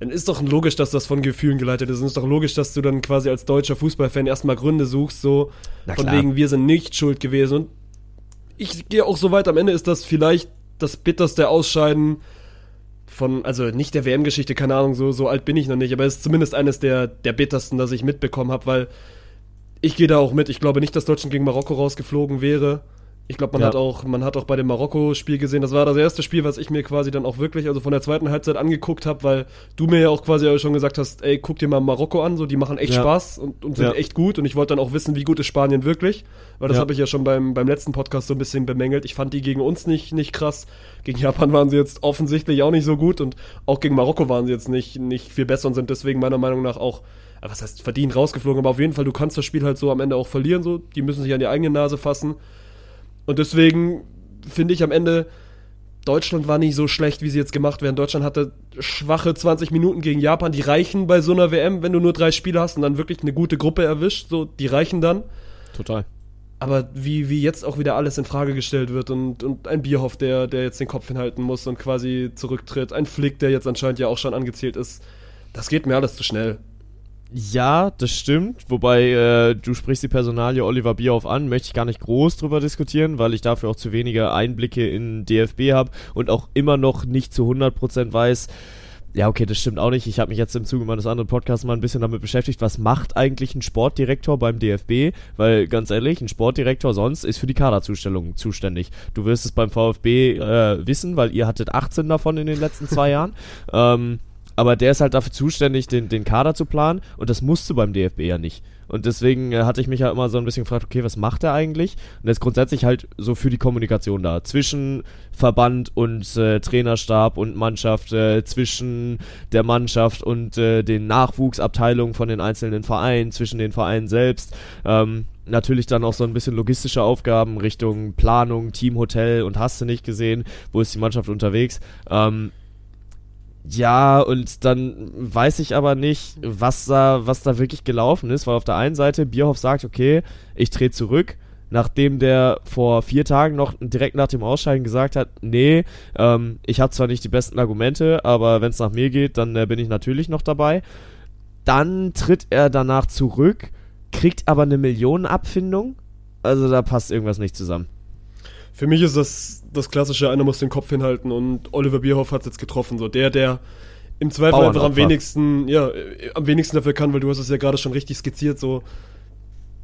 dann ist doch logisch, dass das von Gefühlen geleitet ist. Und ist doch logisch, dass du dann quasi als deutscher Fußballfan erstmal Gründe suchst, so von wegen, wir sind nicht schuld gewesen. Und ich gehe auch so weit, am Ende ist das vielleicht das bitterste Ausscheiden von, also nicht der WM-Geschichte, keine Ahnung, so, so alt bin ich noch nicht, aber es ist zumindest eines der, der bittersten, das ich mitbekommen habe, weil ich gehe da auch mit. Ich glaube nicht, dass Deutschland gegen Marokko rausgeflogen wäre. Ich glaube, man Ja. hat auch, man hat auch bei dem Marokko-Spiel gesehen, das war das erste Spiel, was ich mir quasi dann auch wirklich, also von der zweiten Halbzeit angeguckt habe, weil du mir ja auch quasi schon gesagt hast, ey, guck dir mal Marokko an, so die machen echt Ja. Spaß und, und sind Ja. echt gut und ich wollte dann auch wissen, wie gut ist Spanien wirklich, weil das habe ich ja schon beim, beim letzten Podcast so ein bisschen bemängelt. Ich fand die gegen uns nicht, nicht krass. Gegen Japan waren sie jetzt offensichtlich auch nicht so gut und auch gegen Marokko waren sie jetzt nicht, nicht viel besser und sind deswegen meiner Meinung nach auch, was heißt verdient rausgeflogen, aber auf jeden Fall, du kannst das Spiel halt so am Ende auch verlieren, so, die müssen sich an die eigene Nase fassen. Und deswegen finde ich am Ende, Deutschland war nicht so schlecht, wie sie jetzt gemacht werden. Deutschland hatte schwache 20 Minuten gegen Japan, die reichen bei so einer WM, wenn du nur drei Spiele hast und dann wirklich eine gute Gruppe erwischt, so, die reichen dann. Total. Aber wie, wie jetzt auch wieder alles in Frage gestellt wird und, und ein Bierhoff, der, der jetzt den Kopf hinhalten muss und quasi zurücktritt, ein Flick, der jetzt anscheinend ja auch schon angezählt ist, das geht mir alles zu schnell. Ja, das stimmt. Wobei äh, du sprichst die Personalie Oliver Bierhoff an, möchte ich gar nicht groß drüber diskutieren, weil ich dafür auch zu wenige Einblicke in DFB habe und auch immer noch nicht zu 100% weiß. Ja, okay, das stimmt auch nicht. Ich habe mich jetzt im Zuge meines anderen Podcasts mal ein bisschen damit beschäftigt, was macht eigentlich ein Sportdirektor beim DFB? Weil ganz ehrlich, ein Sportdirektor sonst ist für die Kaderzustellung zuständig. Du wirst es beim VfB äh, wissen, weil ihr hattet 18 davon in den letzten zwei Jahren. Ähm, Aber der ist halt dafür zuständig, den, den Kader zu planen und das musst du beim DFB ja nicht. Und deswegen äh, hatte ich mich ja immer so ein bisschen gefragt, okay, was macht er eigentlich? Und er ist grundsätzlich halt so für die Kommunikation da. Zwischen Verband und äh, Trainerstab und Mannschaft, äh, zwischen der Mannschaft und äh, den Nachwuchsabteilungen von den einzelnen Vereinen, zwischen den Vereinen selbst. Ähm, natürlich dann auch so ein bisschen logistische Aufgaben Richtung Planung, Teamhotel und hast du nicht gesehen, wo ist die Mannschaft unterwegs. Ähm, ja, und dann weiß ich aber nicht, was da, was da wirklich gelaufen ist, weil auf der einen Seite Bierhoff sagt, okay, ich drehe zurück, nachdem der vor vier Tagen noch direkt nach dem Ausscheiden gesagt hat, nee, ähm, ich habe zwar nicht die besten Argumente, aber wenn es nach mir geht, dann äh, bin ich natürlich noch dabei. Dann tritt er danach zurück, kriegt aber eine Millionenabfindung. Also da passt irgendwas nicht zusammen. Für mich ist das das klassische, einer muss den Kopf hinhalten und Oliver Bierhoff hat es jetzt getroffen. So der, der im Zweifel einfach am wenigsten, ja, am wenigsten dafür kann, weil du hast es ja gerade schon richtig skizziert, so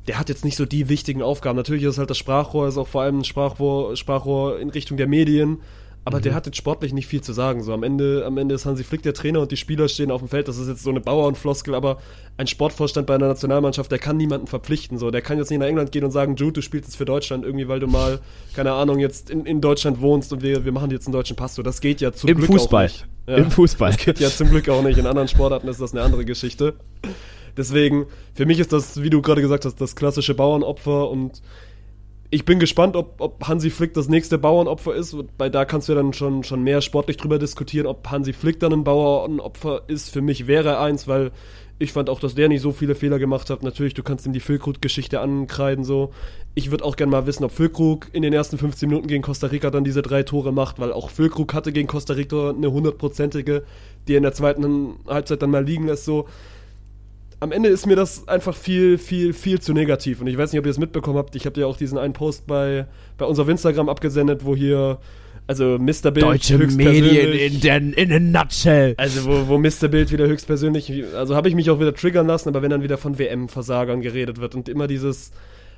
der hat jetzt nicht so die wichtigen Aufgaben. Natürlich ist es halt das Sprachrohr, ist auch vor allem ein Sprachrohr, Sprachrohr in Richtung der Medien, aber mhm. der hat jetzt sportlich nicht viel zu sagen. So am Ende, am Ende ist Hansi Flick der Trainer und die Spieler stehen auf dem Feld. Das ist jetzt so eine Bauernfloskel, aber ein Sportvorstand bei einer Nationalmannschaft, der kann niemanden verpflichten. So, der kann jetzt nicht nach England gehen und sagen, Jude, du spielst jetzt für Deutschland irgendwie, weil du mal, keine Ahnung, jetzt in, in Deutschland wohnst und wir, wir machen jetzt einen deutschen Pass. So, das geht ja zum Im Glück Fußball. auch nicht. Ja, Im Fußball. Das geht ja zum Glück auch nicht. In anderen Sportarten ist das eine andere Geschichte. Deswegen, für mich ist das, wie du gerade gesagt hast, das klassische Bauernopfer und ich bin gespannt, ob, ob Hansi Flick das nächste Bauernopfer ist. Bei da kannst du ja dann schon, schon mehr sportlich drüber diskutieren, ob Hansi Flick dann ein Bauernopfer ist. Für mich wäre er eins, weil ich fand auch, dass der nicht so viele Fehler gemacht hat. Natürlich, du kannst ihm die Füllkrug-Geschichte ankreiden, so. Ich würde auch gerne mal wissen, ob Füllkrug in den ersten 15 Minuten gegen Costa Rica dann diese drei Tore macht, weil auch Füllkrug hatte gegen Costa Rica eine hundertprozentige, die er in der zweiten Halbzeit dann mal liegen lässt, so am Ende ist mir das einfach viel, viel, viel zu negativ. Und ich weiß nicht, ob ihr es mitbekommen habt. Ich habe ja auch diesen einen Post bei, bei unserem Instagram abgesendet, wo hier, also Mr. Bild Deutsche Medien in, den, in a nutshell. Also wo, wo Mr. Bild wieder höchstpersönlich, also habe ich mich auch wieder triggern lassen, aber wenn dann wieder von WM-Versagern geredet wird und immer dieses,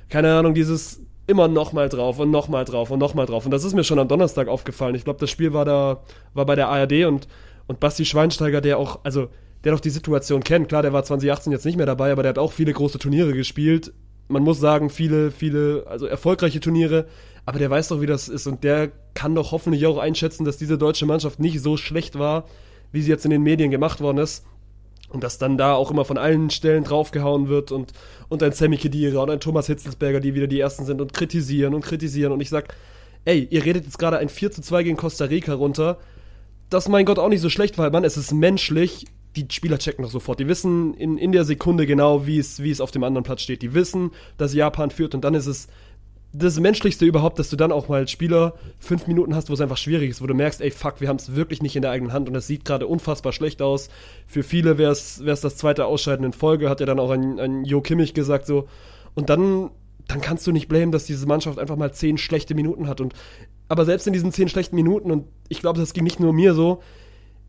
keine Ahnung, dieses immer nochmal drauf und nochmal drauf und nochmal drauf. Und das ist mir schon am Donnerstag aufgefallen. Ich glaube, das Spiel war da, war bei der ARD und, und Basti Schweinsteiger, der auch, also der doch die Situation kennt. Klar, der war 2018 jetzt nicht mehr dabei, aber der hat auch viele große Turniere gespielt. Man muss sagen, viele, viele, also erfolgreiche Turniere, aber der weiß doch, wie das ist und der kann doch hoffentlich auch einschätzen, dass diese deutsche Mannschaft nicht so schlecht war, wie sie jetzt in den Medien gemacht worden ist. Und dass dann da auch immer von allen Stellen draufgehauen wird und, und ein Sammy Kedira und ein Thomas Hitzelsberger, die wieder die Ersten sind und kritisieren und kritisieren. Und ich sag, ey, ihr redet jetzt gerade ein 4 zu 2 gegen Costa Rica runter. Das mein Gott auch nicht so schlecht, weil man, es ist menschlich, die Spieler checken doch sofort. Die wissen in, in der Sekunde genau, wie es, wie es auf dem anderen Platz steht. Die wissen, dass Japan führt und dann ist es das Menschlichste überhaupt, dass du dann auch mal Spieler fünf Minuten hast, wo es einfach schwierig ist, wo du merkst, ey, fuck, wir haben es wirklich nicht in der eigenen Hand und es sieht gerade unfassbar schlecht aus. Für viele wäre es das zweite Ausscheiden in Folge, hat ja dann auch ein, ein Jo Kimmich gesagt so. Und dann, dann kannst du nicht blamen, dass diese Mannschaft einfach mal zehn schlechte Minuten hat. Und aber selbst in diesen zehn schlechten Minuten, und ich glaube, das ging nicht nur mir so,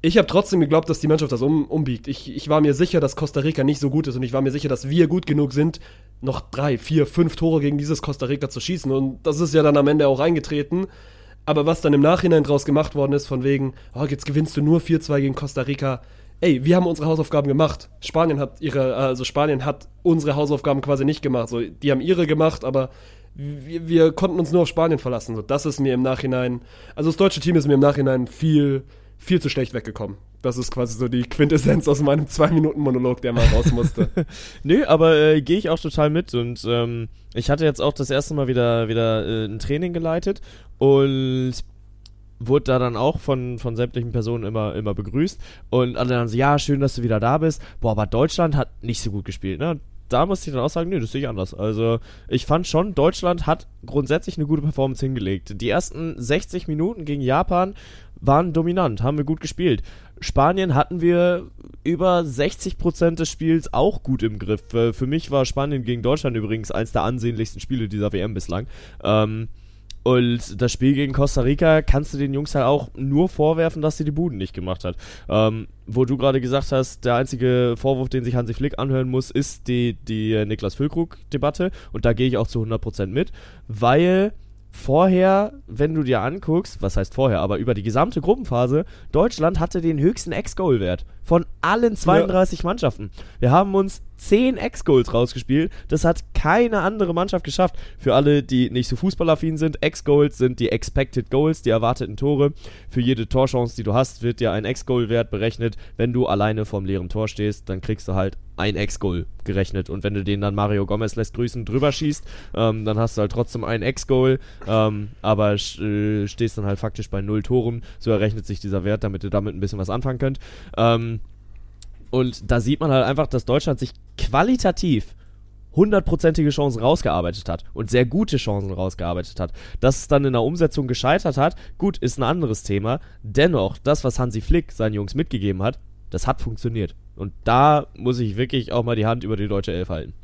ich habe trotzdem geglaubt, dass die Mannschaft das um, umbiegt. Ich, ich war mir sicher, dass Costa Rica nicht so gut ist und ich war mir sicher, dass wir gut genug sind, noch drei, vier, fünf Tore gegen dieses Costa Rica zu schießen. Und das ist ja dann am Ende auch eingetreten. Aber was dann im Nachhinein draus gemacht worden ist, von wegen, oh, jetzt gewinnst du nur 4-2 gegen Costa Rica. Ey, wir haben unsere Hausaufgaben gemacht. Spanien hat ihre, also Spanien hat unsere Hausaufgaben quasi nicht gemacht. So, die haben ihre gemacht, aber wir, wir konnten uns nur auf Spanien verlassen. So, das ist mir im Nachhinein, also das deutsche Team ist mir im Nachhinein viel, viel zu schlecht weggekommen. Das ist quasi so die Quintessenz aus meinem Zwei-Minuten-Monolog, der mal raus musste. Nö, aber äh, gehe ich auch total mit und ähm, ich hatte jetzt auch das erste Mal wieder, wieder äh, ein Training geleitet und wurde da dann auch von, von sämtlichen Personen immer, immer begrüßt und alle dann so, ja, schön, dass du wieder da bist. Boah, aber Deutschland hat nicht so gut gespielt, ne? da musste ich dann auch sagen, nö, das sehe ich anders. Also ich fand schon, Deutschland hat grundsätzlich eine gute Performance hingelegt. Die ersten 60 Minuten gegen Japan waren dominant, haben wir gut gespielt. Spanien hatten wir über 60% des Spiels auch gut im Griff. Für mich war Spanien gegen Deutschland übrigens eins der ansehnlichsten Spiele dieser WM bislang. Ähm, und das Spiel gegen Costa Rica kannst du den Jungs halt auch nur vorwerfen, dass sie die Buden nicht gemacht hat. Ähm, wo du gerade gesagt hast, der einzige Vorwurf, den sich Hansi Flick anhören muss, ist die, die Niklas Füllkrug-Debatte. Und da gehe ich auch zu 100% mit, weil vorher, wenn du dir anguckst, was heißt vorher, aber über die gesamte Gruppenphase, Deutschland hatte den höchsten Ex-Goal-Wert von allen 32 ja. Mannschaften. Wir haben uns 10 Ex-Goals rausgespielt. Das hat keine andere Mannschaft geschafft. Für alle, die nicht so fußballaffin sind, Ex-Goals sind die Expected Goals, die erwarteten Tore. Für jede Torchance, die du hast, wird dir ein Ex-Goal-Wert berechnet. Wenn du alleine vorm leeren Tor stehst, dann kriegst du halt ein Ex-Goal gerechnet. Und wenn du den dann Mario Gomez lässt grüßen drüber schießt, ähm, dann hast du halt trotzdem ein Ex-Goal, ähm, aber äh, stehst dann halt faktisch bei null Toren. So errechnet sich dieser Wert, damit ihr damit ein bisschen was anfangen könnt. Ähm, und da sieht man halt einfach, dass Deutschland sich qualitativ hundertprozentige Chancen rausgearbeitet hat und sehr gute Chancen rausgearbeitet hat. Dass es dann in der Umsetzung gescheitert hat, gut, ist ein anderes Thema. Dennoch, das, was Hansi Flick seinen Jungs mitgegeben hat, das hat funktioniert. Und da muss ich wirklich auch mal die Hand über die deutsche Elf halten.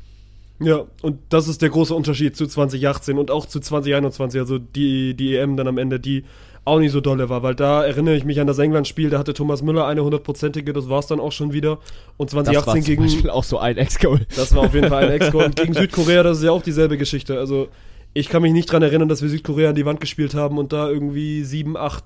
Ja, und das ist der große Unterschied zu 2018 und auch zu 2021. Also die, die EM dann am Ende, die auch nicht so dolle war, weil da erinnere ich mich an das England-Spiel, da hatte Thomas Müller eine hundertprozentige, das war es dann auch schon wieder. Und 2018 das war gegen. Beispiel auch so ein Ex-Goal. Das war auf jeden Fall ein Ex-Goal. Und gegen Südkorea, das ist ja auch dieselbe Geschichte. Also ich kann mich nicht dran erinnern, dass wir Südkorea an die Wand gespielt haben und da irgendwie sieben, acht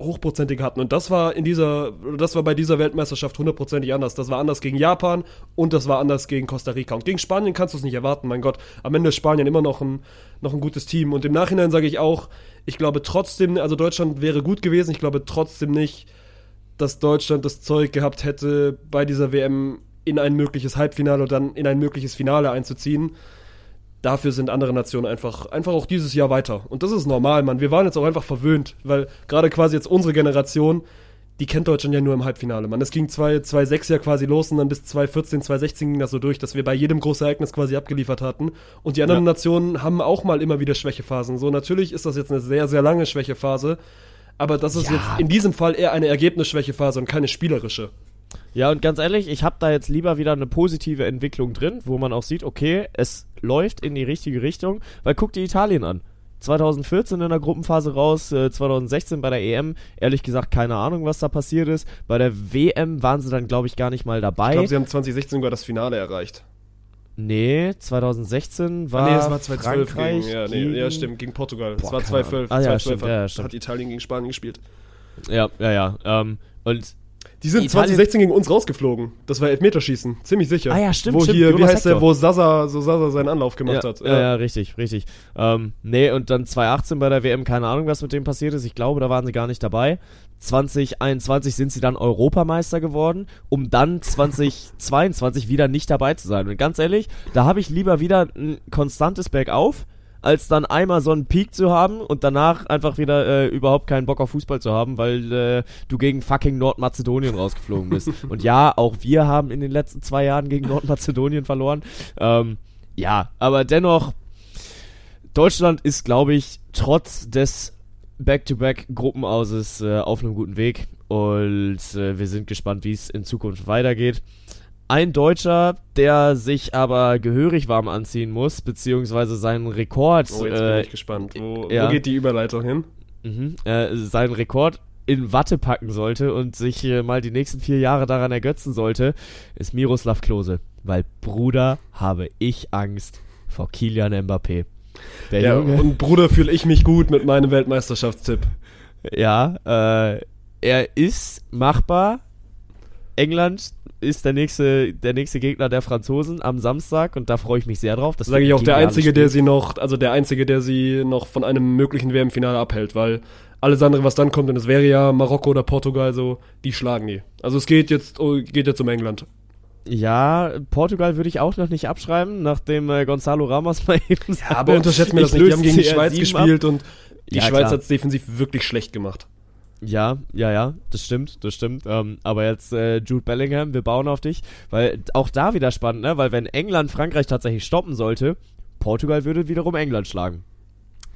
hochprozentig hatten. Und das war in dieser, das war bei dieser Weltmeisterschaft hundertprozentig anders. Das war anders gegen Japan und das war anders gegen Costa Rica. Und gegen Spanien kannst du es nicht erwarten, mein Gott. Am Ende ist Spanien immer noch ein, noch ein gutes Team. Und im Nachhinein sage ich auch, ich glaube trotzdem, also Deutschland wäre gut gewesen. Ich glaube trotzdem nicht, dass Deutschland das Zeug gehabt hätte, bei dieser WM in ein mögliches Halbfinale oder dann in ein mögliches Finale einzuziehen dafür sind andere Nationen einfach, einfach auch dieses Jahr weiter. Und das ist normal, Mann. Wir waren jetzt auch einfach verwöhnt, weil gerade quasi jetzt unsere Generation, die kennt Deutschland ja nur im Halbfinale, Mann. Es ging 2006 ja quasi los und dann bis 2014, 2016 ging das so durch, dass wir bei jedem großen Ereignis quasi abgeliefert hatten. Und die anderen ja. Nationen haben auch mal immer wieder Schwächephasen. So, natürlich ist das jetzt eine sehr, sehr lange Schwächephase, aber das ist ja. jetzt in diesem Fall eher eine Ergebnisschwächephase und keine spielerische. Ja, und ganz ehrlich, ich habe da jetzt lieber wieder eine positive Entwicklung drin, wo man auch sieht, okay, es läuft in die richtige Richtung, weil guck dir Italien an. 2014 in der Gruppenphase raus, äh, 2016 bei der EM, ehrlich gesagt keine Ahnung, was da passiert ist. Bei der WM waren sie dann, glaube ich, gar nicht mal dabei. Ich glaube, sie haben 2016 sogar das Finale erreicht. Nee, 2016 war. Ah, nee, das war 2012 Frankreich gegen, ja, nee, ja, stimmt, gegen Portugal. Boah, das war 2012. Ah, ja, 2012 stimmt, hat, ja, stimmt. hat Italien gegen Spanien gespielt. Ja, ja, ja. Ähm, und die sind Italien 2016 gegen uns rausgeflogen. Das war Elfmeterschießen, ziemlich sicher. Ah ja, stimmt, wo stimmt. Hier, wie heißt der, wo Sasa, so Sasa seinen Anlauf gemacht ja, hat. Ja. ja, ja, richtig, richtig. Ähm, nee, und dann 2018 bei der WM, keine Ahnung, was mit dem passiert ist. Ich glaube, da waren sie gar nicht dabei. 2021 sind sie dann Europameister geworden, um dann 2022 wieder nicht dabei zu sein. Und ganz ehrlich, da habe ich lieber wieder ein konstantes Bergauf als dann einmal so einen Peak zu haben und danach einfach wieder äh, überhaupt keinen Bock auf Fußball zu haben, weil äh, du gegen fucking Nordmazedonien rausgeflogen bist. und ja, auch wir haben in den letzten zwei Jahren gegen Nordmazedonien verloren. Ähm, ja, aber dennoch, Deutschland ist, glaube ich, trotz des Back-to-Back-Gruppenauses äh, auf einem guten Weg und äh, wir sind gespannt, wie es in Zukunft weitergeht. Ein Deutscher, der sich aber gehörig warm anziehen muss, beziehungsweise seinen Rekord. Oh, jetzt äh, bin ich gespannt. Wo, ja. wo, geht die Überleitung hin? Mhm, äh, seinen Rekord in Watte packen sollte und sich äh, mal die nächsten vier Jahre daran ergötzen sollte, ist Miroslav Klose. Weil, Bruder, habe ich Angst vor Kilian Mbappé. Der ja, Junge. Und Bruder, fühle ich mich gut mit meinem Weltmeisterschaftstipp. Ja, äh, er ist machbar. England ist der nächste, der nächste Gegner der Franzosen am Samstag und da freue ich mich sehr drauf. Das sage ich auch der einzige, der sie noch, also der einzige, der sie noch von einem möglichen WM-Finale abhält, weil alles andere, was dann kommt, und es wäre ja Marokko oder Portugal, so, die schlagen die. Also es geht jetzt, oh, geht jetzt um England. Ja, Portugal würde ich auch noch nicht abschreiben, nachdem äh, Gonzalo Ramos mal eben Ja, aber unterschätzt mir das nicht. Die haben gegen die Schweiz gespielt ab. und die ja, Schweiz hat es defensiv wirklich schlecht gemacht. Ja, ja, ja, das stimmt, das stimmt. Ähm, aber jetzt äh, Jude Bellingham, wir bauen auf dich, weil auch da wieder spannend, ne? Weil wenn England Frankreich tatsächlich stoppen sollte, Portugal würde wiederum England schlagen.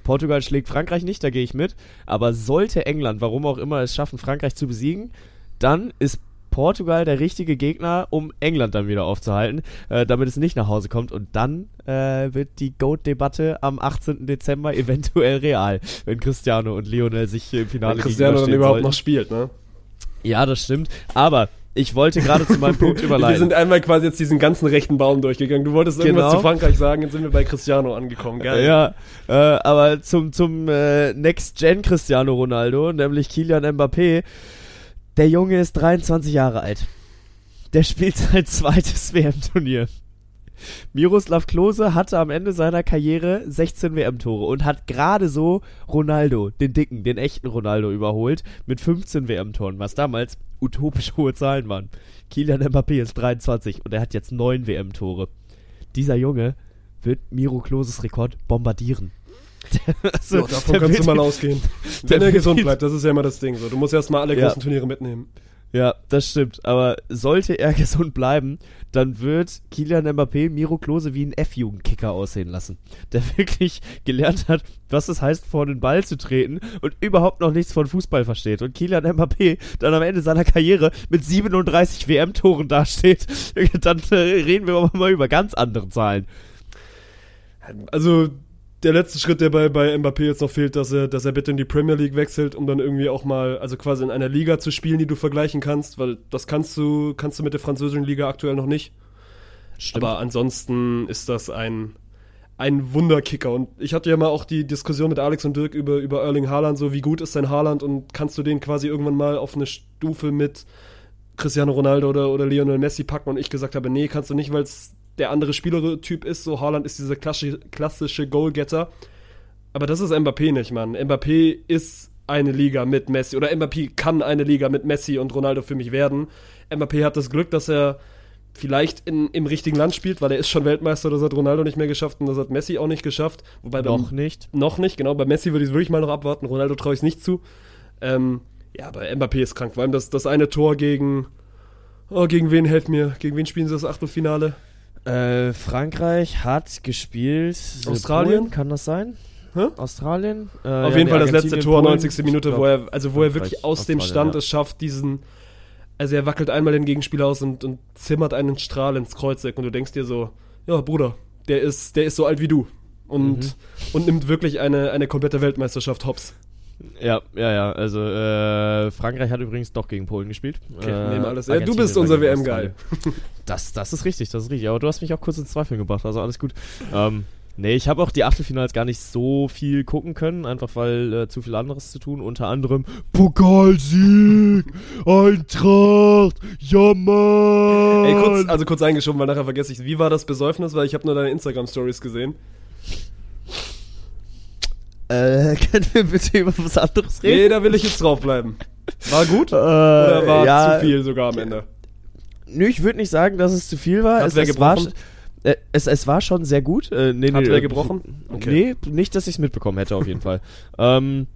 Portugal schlägt Frankreich nicht, da gehe ich mit. Aber sollte England, warum auch immer, es schaffen, Frankreich zu besiegen, dann ist Portugal der richtige Gegner, um England dann wieder aufzuhalten, äh, damit es nicht nach Hause kommt. Und dann äh, wird die GOAT-Debatte am 18. Dezember eventuell real, wenn Cristiano und Lionel sich im Finale Wenn Cristiano dann überhaupt sollten. noch spielt, ne? Ja, das stimmt. Aber ich wollte gerade zu meinem Punkt Wir überleiten. sind einmal quasi jetzt diesen ganzen rechten Baum durchgegangen. Du wolltest irgendwas Genau. zu Frankreich sagen, jetzt sind wir bei Cristiano angekommen. Geil. Ja, äh, aber zum, zum äh, Next Gen Cristiano Ronaldo, nämlich Kylian Mbappé, der Junge ist 23 Jahre alt. Der spielt sein zweites WM-Turnier. Miroslav Klose hatte am Ende seiner Karriere 16 WM-Tore und hat gerade so Ronaldo, den dicken, den echten Ronaldo überholt mit 15 WM-Toren, was damals utopisch hohe Zahlen waren. Kylian Mbappé ist 23 und er hat jetzt 9 WM-Tore. Dieser Junge wird Miro Kloses Rekord bombardieren. also, Ja, davon kannst du mal ausgehen. Wenn er gesund bleibt, das ist ja immer das Ding. So. Du musst erst mal alle Ja. großen Turniere mitnehmen. Ja, das stimmt. Aber sollte er gesund bleiben, dann wird Kilian Mbappé Miro Klose wie ein F-Jugendkicker aussehen lassen. Der wirklich gelernt hat, was es heißt, vor den Ball zu treten und überhaupt noch nichts von Fußball versteht. Und Kilian Mbappé dann am Ende seiner Karriere mit 37 WM-Toren dasteht, dann äh, reden wir aber mal über ganz andere Zahlen. Also der letzte Schritt, der bei, bei Mbappé jetzt noch fehlt, dass er, dass er bitte in die Premier League wechselt, um dann irgendwie auch mal, also quasi in einer Liga zu spielen, die du vergleichen kannst, weil das kannst du, kannst du mit der französischen Liga aktuell noch nicht. Aber ansonsten ist das ein, ein Wunderkicker. Und ich hatte ja mal auch die Diskussion mit Alex und Dirk über, über Erling Haaland, so wie gut ist sein Haaland und kannst du den quasi irgendwann mal auf eine Stufe mit Cristiano Ronaldo oder, oder Lionel Messi packen und ich gesagt habe, nee, kannst du nicht, weil es der andere Spielertyp ist. So Haaland ist dieser klassische, klassische Goalgetter. Aber das ist Mbappé nicht, Mann. Mbappé ist eine Liga mit Messi oder Mbappé kann eine Liga mit Messi und Ronaldo für mich werden. Mbappé hat das Glück, dass er vielleicht in, im richtigen Land spielt, weil er ist schon Weltmeister, das hat Ronaldo nicht mehr geschafft und das hat Messi auch nicht geschafft. Wobei beim- Noch nicht. noch nicht, genau. Bei Messi würde ich es wirklich mal noch abwarten. Ronaldo traue ich es nicht zu. Ähm, ja, aber Mbappé ist krank. Vor allem das, das eine Tor gegen. Oh, gegen wen helft mir? Gegen wen spielen sie das Achtelfinale? Äh, Frankreich hat gespielt. Australien? Polen, kann das sein? Hä? Australien? Äh, Auf ja, jeden Fall das letzte Tor, Polen. 90. Minute, Ich wo glaub, er, also wo er wirklich aus dem Australien, Stand ja. es schafft, diesen. Also er wackelt einmal den Gegenspieler aus und, und zimmert einen Strahl ins Kreuzeck und du denkst dir so, ja, Bruder, der ist, der ist so alt wie du. Und, Mhm. und nimmt wirklich eine, eine komplette Weltmeisterschaft hops. Ja, ja, ja. Also äh, Frankreich hat übrigens doch gegen Polen gespielt. Okay, äh, nehmen alles. Ja, du bist unser WM-Geil. Das, das ist richtig, das ist richtig. Aber du hast mich auch kurz ins Zweifeln gebracht, also alles gut. Ähm, nee, ich habe auch die Achtelfinals gar nicht so viel gucken können, einfach weil äh, zu viel anderes zu tun. Unter anderem Pokalsieg, Eintracht, ja Mann. Ey, kurz, also kurz eingeschoben, weil nachher vergesse ich, wie war das Besäufnis? Weil ich habe nur deine Instagram-Stories gesehen. Äh, können wir bitte über was anderes reden? Nee, da will ich jetzt draufbleiben. War gut? Äh, Oder war ja, zu viel sogar am Ende? Nö, ich würde nicht sagen, dass es zu viel war. Hat es, wer war, gebrochen? sch- äh, es, es war schon sehr gut. Äh, nee, Hat nee, wer äh, gebrochen? Okay. Nee, nicht, dass ich es mitbekommen hätte, auf jeden Fall. Ähm,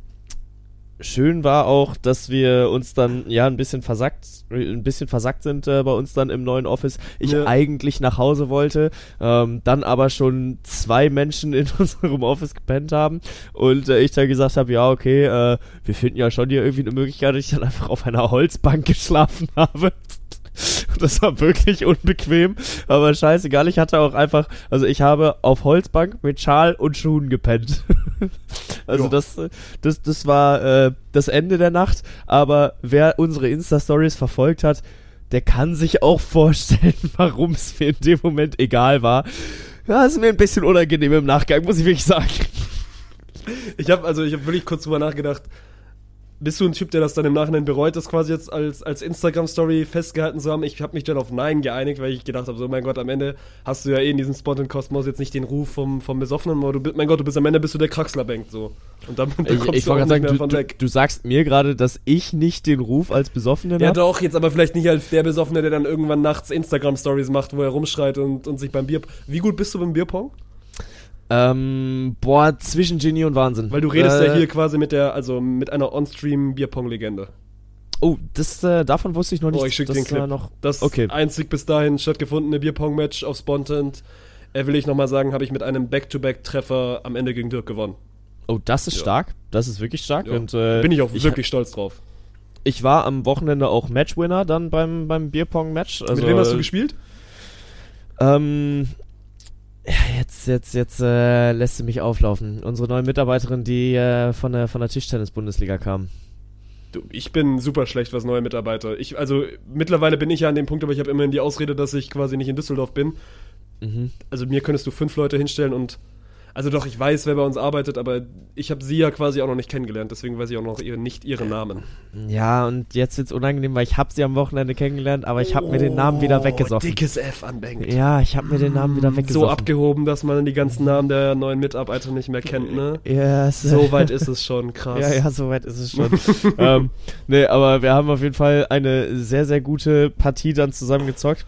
schön war auch, dass wir uns dann ja ein bisschen versackt, ein bisschen versackt sind äh, bei uns dann im neuen Office. Ich Ja. eigentlich nach Hause wollte, ähm, dann aber schon zwei Menschen in unserem Office gepennt haben und äh, ich dann gesagt habe, ja okay, äh, wir finden ja schon hier irgendwie eine Möglichkeit, dass ich dann einfach auf einer Holzbank geschlafen habe. Das war wirklich unbequem, aber scheißegal, ich hatte auch einfach, also ich habe auf Holzbank mit Schal und Schuhen gepennt. also das, das, das war äh, das Ende der Nacht, aber wer unsere Insta-Stories verfolgt hat, der kann sich auch vorstellen, warum es mir in dem Moment egal war. Ja, ist mir ein bisschen unangenehm im Nachgang, muss ich wirklich sagen. Ich habe also, ich habe wirklich kurz drüber nachgedacht. Bist du ein Typ, der das dann im Nachhinein bereut, das quasi jetzt als, als Instagram-Story festgehalten zu haben? Ich habe mich dann auf Nein geeinigt, weil ich gedacht habe, so mein Gott, am Ende hast du ja eh in diesem Spot in Kosmos jetzt nicht den Ruf vom, vom Besoffenen, aber du bist, mein Gott, du bist am Ende bist du der Kraxler-Bank so. Und damit Ich, kommst ich du auch nicht gerade mehr sagen, von du, du, weg. du sagst mir gerade, dass ich nicht den Ruf als Besoffenen Ja habe. doch, jetzt aber vielleicht nicht als der Besoffene, der dann irgendwann nachts Instagram-Stories macht, wo er rumschreit und, und sich beim Bier... Wie gut bist du beim Bierpong? Ähm, boah, zwischen Genie und Wahnsinn. Weil du redest äh, ja hier quasi mit der, also mit einer On-Stream-Bierpong-Legende. Oh, das, äh, davon wusste ich noch nicht. Oh, ich schick dass den Clip. noch. Das Okay. einzig bis dahin stattgefundene Bierpong-Match auf Spontant, äh, will ich nochmal sagen, habe ich mit einem Back-to-Back-Treffer am Ende gegen Dirk gewonnen. Oh, das ist Ja. stark. Das ist wirklich stark. Ja. Und, äh, Bin ich auch ich, wirklich stolz drauf. Ich war am Wochenende auch Matchwinner dann beim, beim Bierpong-Match. Also, mit wem hast du gespielt? Ähm, jetzt, jetzt, jetzt äh, lässt sie mich auflaufen. Unsere neue Mitarbeiterin, die äh, von der, von der Tischtennis-Bundesliga kam. Du, ich bin super schlecht, was neue Mitarbeiter. Ich, also mittlerweile bin ich ja an dem Punkt, aber ich habe immerhin die Ausrede, dass ich quasi nicht in Düsseldorf bin. Mhm. Also mir könntest du fünf Leute hinstellen und also doch, ich weiß, wer bei uns arbeitet, aber ich habe sie ja quasi auch noch nicht kennengelernt, deswegen weiß ich auch noch ihr, nicht ihren Namen. Ja, und jetzt wird's unangenehm, weil ich habe sie am Wochenende kennengelernt, aber ich habe mir den Namen wieder weggesoffen. Dickes F anbängt. Ja, ich habe mir den Namen wieder weggesoffen. So abgehoben, dass man die ganzen Namen der neuen Mitarbeiter nicht mehr kennt, ne? Ja, es- So weit ist es schon, krass. Ja, ja, soweit ist es schon. ähm, nee, aber wir haben auf jeden Fall eine sehr, sehr gute Partie dann zusammen gezockt.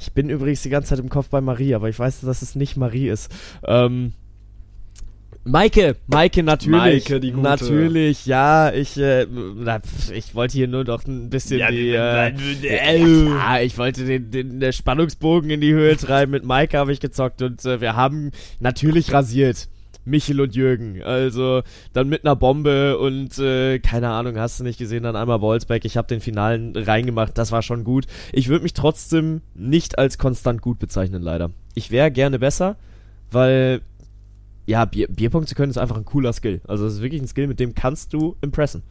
Ich bin übrigens die ganze Zeit im Kopf bei Marie, aber ich weiß, dass es nicht Marie ist. Ähm, Maike, Maike, natürlich. Maike, die Gute. Natürlich, ja, ich, äh, ich wollte hier nur doch ein bisschen Ja, die, äh, äh, ja, ich wollte den, den der Spannungsbogen in die Höhe treiben. Mit Maike habe ich gezockt und äh, wir haben natürlich rasiert. Michel und Jürgen. Also dann mit einer Bombe und äh, keine Ahnung, hast du nicht gesehen, dann einmal Wolfsbeck. Ich habe den Finalen reingemacht, das war schon gut. Ich würde mich trotzdem nicht als konstant gut bezeichnen, leider. Ich wäre gerne besser, weil ja, Bier, Bierpunkt zu können ist einfach ein cooler Skill. Also es ist wirklich ein Skill, mit dem kannst du impressen.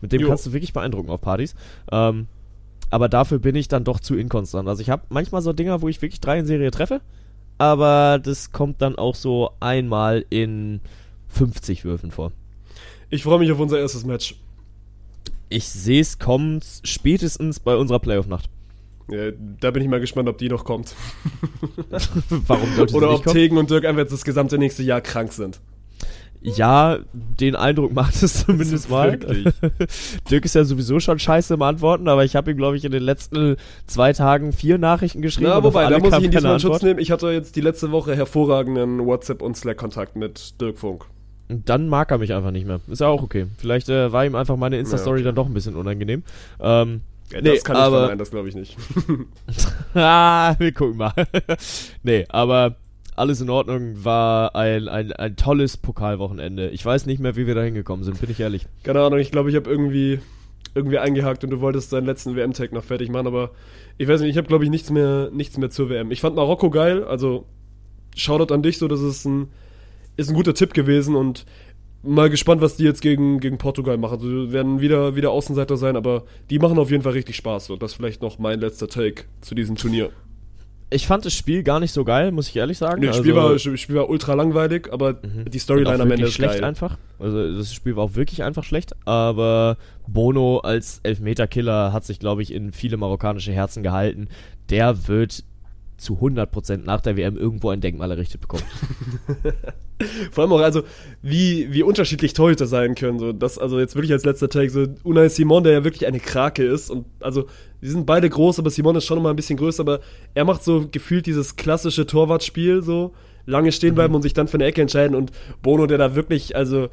Mit dem Jo. kannst du wirklich beeindrucken auf Partys. Ähm, aber dafür bin ich dann doch zu inkonstant. Also ich habe manchmal so Dinger, wo ich wirklich drei in Serie treffe, aber das kommt dann auch so einmal in 50 Würfen vor. Ich freue mich auf unser erstes Match. Ich sehe es kommt spätestens bei unserer Playoff-Nacht. Ja, da bin ich mal gespannt, ob die noch kommt. Warum sollte Oder ob kommen? Tegen und Dirk einfach jetzt das gesamte nächste Jahr krank sind. Ja, den Eindruck macht es zumindest mal. Wirklich. Dirk ist ja sowieso schon scheiße im Antworten, aber ich habe ihm, glaube ich, in den letzten zwei Tagen vier Nachrichten geschrieben. Na, auf wobei, da muss ich ihn diesmal in Schutz nehmen. Ich hatte jetzt die letzte Woche hervorragenden WhatsApp- und Slack-Kontakt mit Dirk Funk. Und Dann mag er mich einfach nicht mehr. Ist ja auch okay. Vielleicht äh, war ihm einfach meine Insta-Story Ja, okay. dann doch ein bisschen unangenehm. Ähm, Ja, Nee, das kann ich aber- verneinen, das glaube ich nicht. ah, wir gucken mal. nee, aber alles in Ordnung. War ein, ein, ein tolles Pokalwochenende. Ich weiß nicht mehr, wie wir da hingekommen sind, bin ich ehrlich. Keine Ahnung, ich glaube, ich habe irgendwie, irgendwie eingehakt und du wolltest deinen letzten WM-Tag noch fertig machen, aber ich weiß nicht, ich habe, glaube ich, nichts mehr, nichts mehr zur WM. Ich fand Marokko geil, also Shoutout an dich, so, das ist ein, ist ein guter Tipp gewesen und mal gespannt, was die jetzt gegen, gegen Portugal machen. Also, werden wieder, wieder Außenseiter sein, aber die machen auf jeden Fall richtig Spaß und das ist vielleicht noch mein letzter Take zu diesem Turnier. Ich fand das Spiel gar nicht so geil, muss ich ehrlich sagen. Nee, das Spiel, war, das Spiel war ultra langweilig, aber die Und auch Storyline am Ende ist schlecht geil. einfach. Also das Spiel war auch wirklich einfach schlecht. Aber Bono als Elfmeterkiller hat sich, glaube ich, in viele marokkanische Herzen gehalten. Der wird zu 100% nach der WM irgendwo ein Denkmal errichtet bekommen. Vor allem auch, also, wie, wie unterschiedlich Torhüter sein können. So, das, also jetzt wirklich als letzter Tag, so Unai Simon, der ja wirklich eine Krake ist. Und also, die sind beide groß, aber Simon ist schon mal ein bisschen größer, aber er macht so gefühlt dieses klassische Torwartspiel, so lange stehen bleiben und sich dann für eine Ecke entscheiden. Und Bono, der da wirklich, also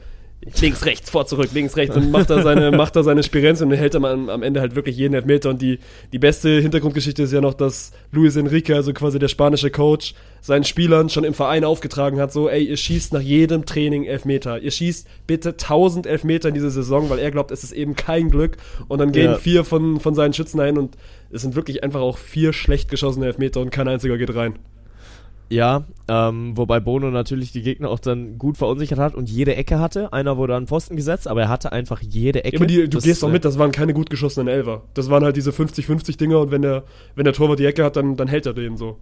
links, rechts, vor, zurück, links, rechts und macht da seine, macht da seine Spirenz und hält dann am, am Ende halt wirklich jeden Elfmeter. Und die, die beste Hintergrundgeschichte ist ja noch, dass Luis Enrique, also quasi der spanische Coach, seinen Spielern schon im Verein aufgetragen hat, so, ey, ihr schießt nach jedem Training Elfmeter. Ihr schießt bitte 1000 Elfmeter in diese Saison, weil er glaubt, es ist eben kein Glück. Und dann gehen Ja. vier von, von seinen Schützen ein und es sind wirklich einfach auch vier schlecht geschossene Elfmeter und kein einziger geht rein. Ja, ähm, wobei Bono natürlich die Gegner auch dann gut verunsichert hat und jede Ecke hatte. Einer wurde an Pfosten gesetzt, aber er hatte einfach jede Ecke. Ja, aber die, du Das, gehst doch mit, das waren keine gut geschossenen Elfer. Das waren halt diese 50-50 Dinger und wenn der, wenn der Torwart die Ecke hat, dann, dann hält er den so.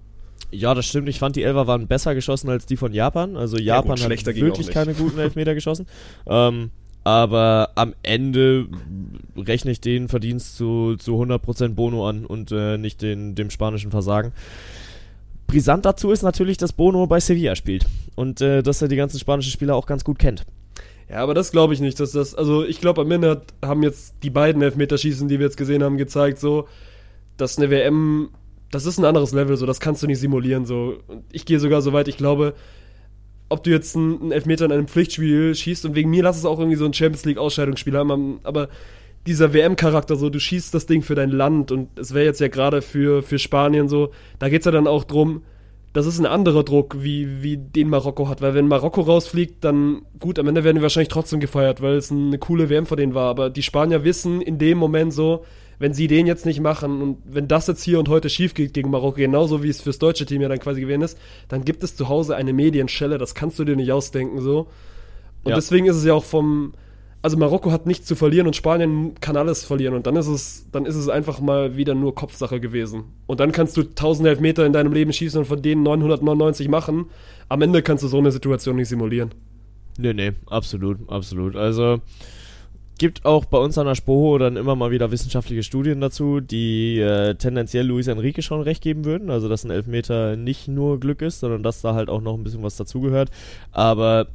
Ja, das stimmt. Ich fand, die Elfer waren besser geschossen als die von Japan. Also Ja, Japan gut, schlechter hat wirklich keine guten Elfmeter geschossen. Ähm, aber am Ende rechne ich den Verdienst zu, zu 100% Bono an und äh, nicht den, dem spanischen Versagen. Brisant dazu ist natürlich, dass Bono bei Sevilla spielt und äh, dass er die ganzen spanischen Spieler auch ganz gut kennt. Ja, aber das glaube ich nicht, dass das, also ich glaube am Ende hat, haben jetzt die beiden Elfmeterschießen, die wir jetzt gesehen haben, gezeigt, so, dass eine WM, das ist ein anderes Level, so, das kannst du nicht simulieren, so. Und ich gehe sogar so weit, ich glaube, ob du jetzt einen, Elfmeter in einem Pflichtspiel schießt und wegen mir lass es auch irgendwie so ein Champions League Ausscheidungsspiel haben, aber dieser WM-Charakter, so, du schießt das Ding für dein Land und es wäre jetzt ja gerade für, für Spanien so, da geht's ja dann auch drum, das ist ein anderer Druck, wie, wie den Marokko hat. Weil wenn Marokko rausfliegt, dann gut, am Ende werden die wahrscheinlich trotzdem gefeiert, weil es eine coole WM von denen war. Aber die Spanier wissen in dem Moment so, wenn sie den jetzt nicht machen und wenn das jetzt hier und heute schief geht gegen Marokko, genauso wie es fürs deutsche Team ja dann quasi gewesen ist, dann gibt es zu Hause eine Medienschelle, das kannst du dir nicht ausdenken so. Und Ja. deswegen ist es ja auch vom, also Marokko hat nichts zu verlieren und Spanien kann alles verlieren und dann ist es, dann ist es einfach mal wieder nur Kopfsache gewesen. Und dann kannst du 1000 Elfmeter in deinem Leben schießen und von denen 999 machen. Am Ende kannst du so eine Situation nicht simulieren. Nee, nee, absolut, absolut. Also gibt auch bei uns an der Spoho dann immer mal wieder wissenschaftliche Studien dazu, die äh, tendenziell Luis Enrique schon recht geben würden. Also dass ein Elfmeter nicht nur Glück ist, sondern dass da halt auch noch ein bisschen was dazugehört. Aber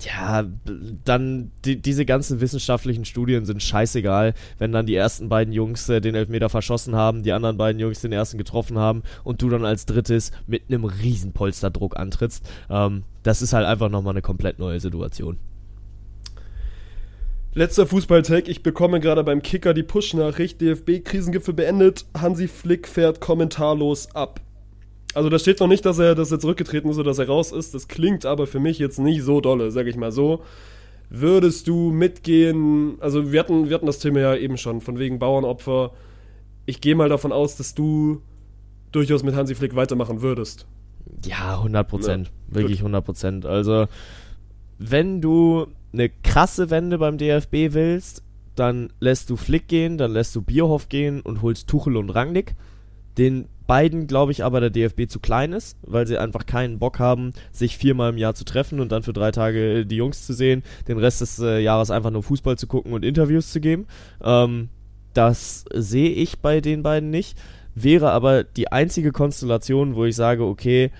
ja, dann die, diese ganzen wissenschaftlichen Studien sind scheißegal, wenn dann die ersten beiden Jungs äh, den Elfmeter verschossen haben, die anderen beiden Jungs den ersten getroffen haben und du dann als drittes mit einem riesen Polsterdruck antrittst. Ähm, das ist halt einfach nochmal eine komplett neue Situation. Letzter Fußball-Take. Ich bekomme gerade beim Kicker die Push-Nachricht. DFB-Krisengipfel beendet. Hansi Flick fährt kommentarlos ab. Also da steht noch nicht, dass er, dass er zurückgetreten ist oder dass er raus ist. Das klingt aber für mich jetzt nicht so dolle, sag ich mal so. Würdest du mitgehen, also wir hatten, wir hatten das Thema ja eben schon, von wegen Bauernopfer. Ich gehe mal davon aus, dass du durchaus mit Hansi Flick weitermachen würdest. Ja, 100 Prozent. Ja, Wirklich 100 Prozent. Also, wenn du eine krasse Wende beim DFB willst, dann lässt du Flick gehen, dann lässt du Bierhoff gehen und holst Tuchel und Rangnick. Den beiden glaube ich aber der DFB zu klein ist, weil sie einfach keinen Bock haben, sich viermal im Jahr zu treffen und dann für drei Tage die Jungs zu sehen, den Rest des äh, Jahres einfach nur Fußball zu gucken und Interviews zu geben. Ähm, das sehe ich bei den beiden nicht. Wäre aber die einzige Konstellation, wo ich sage, okay,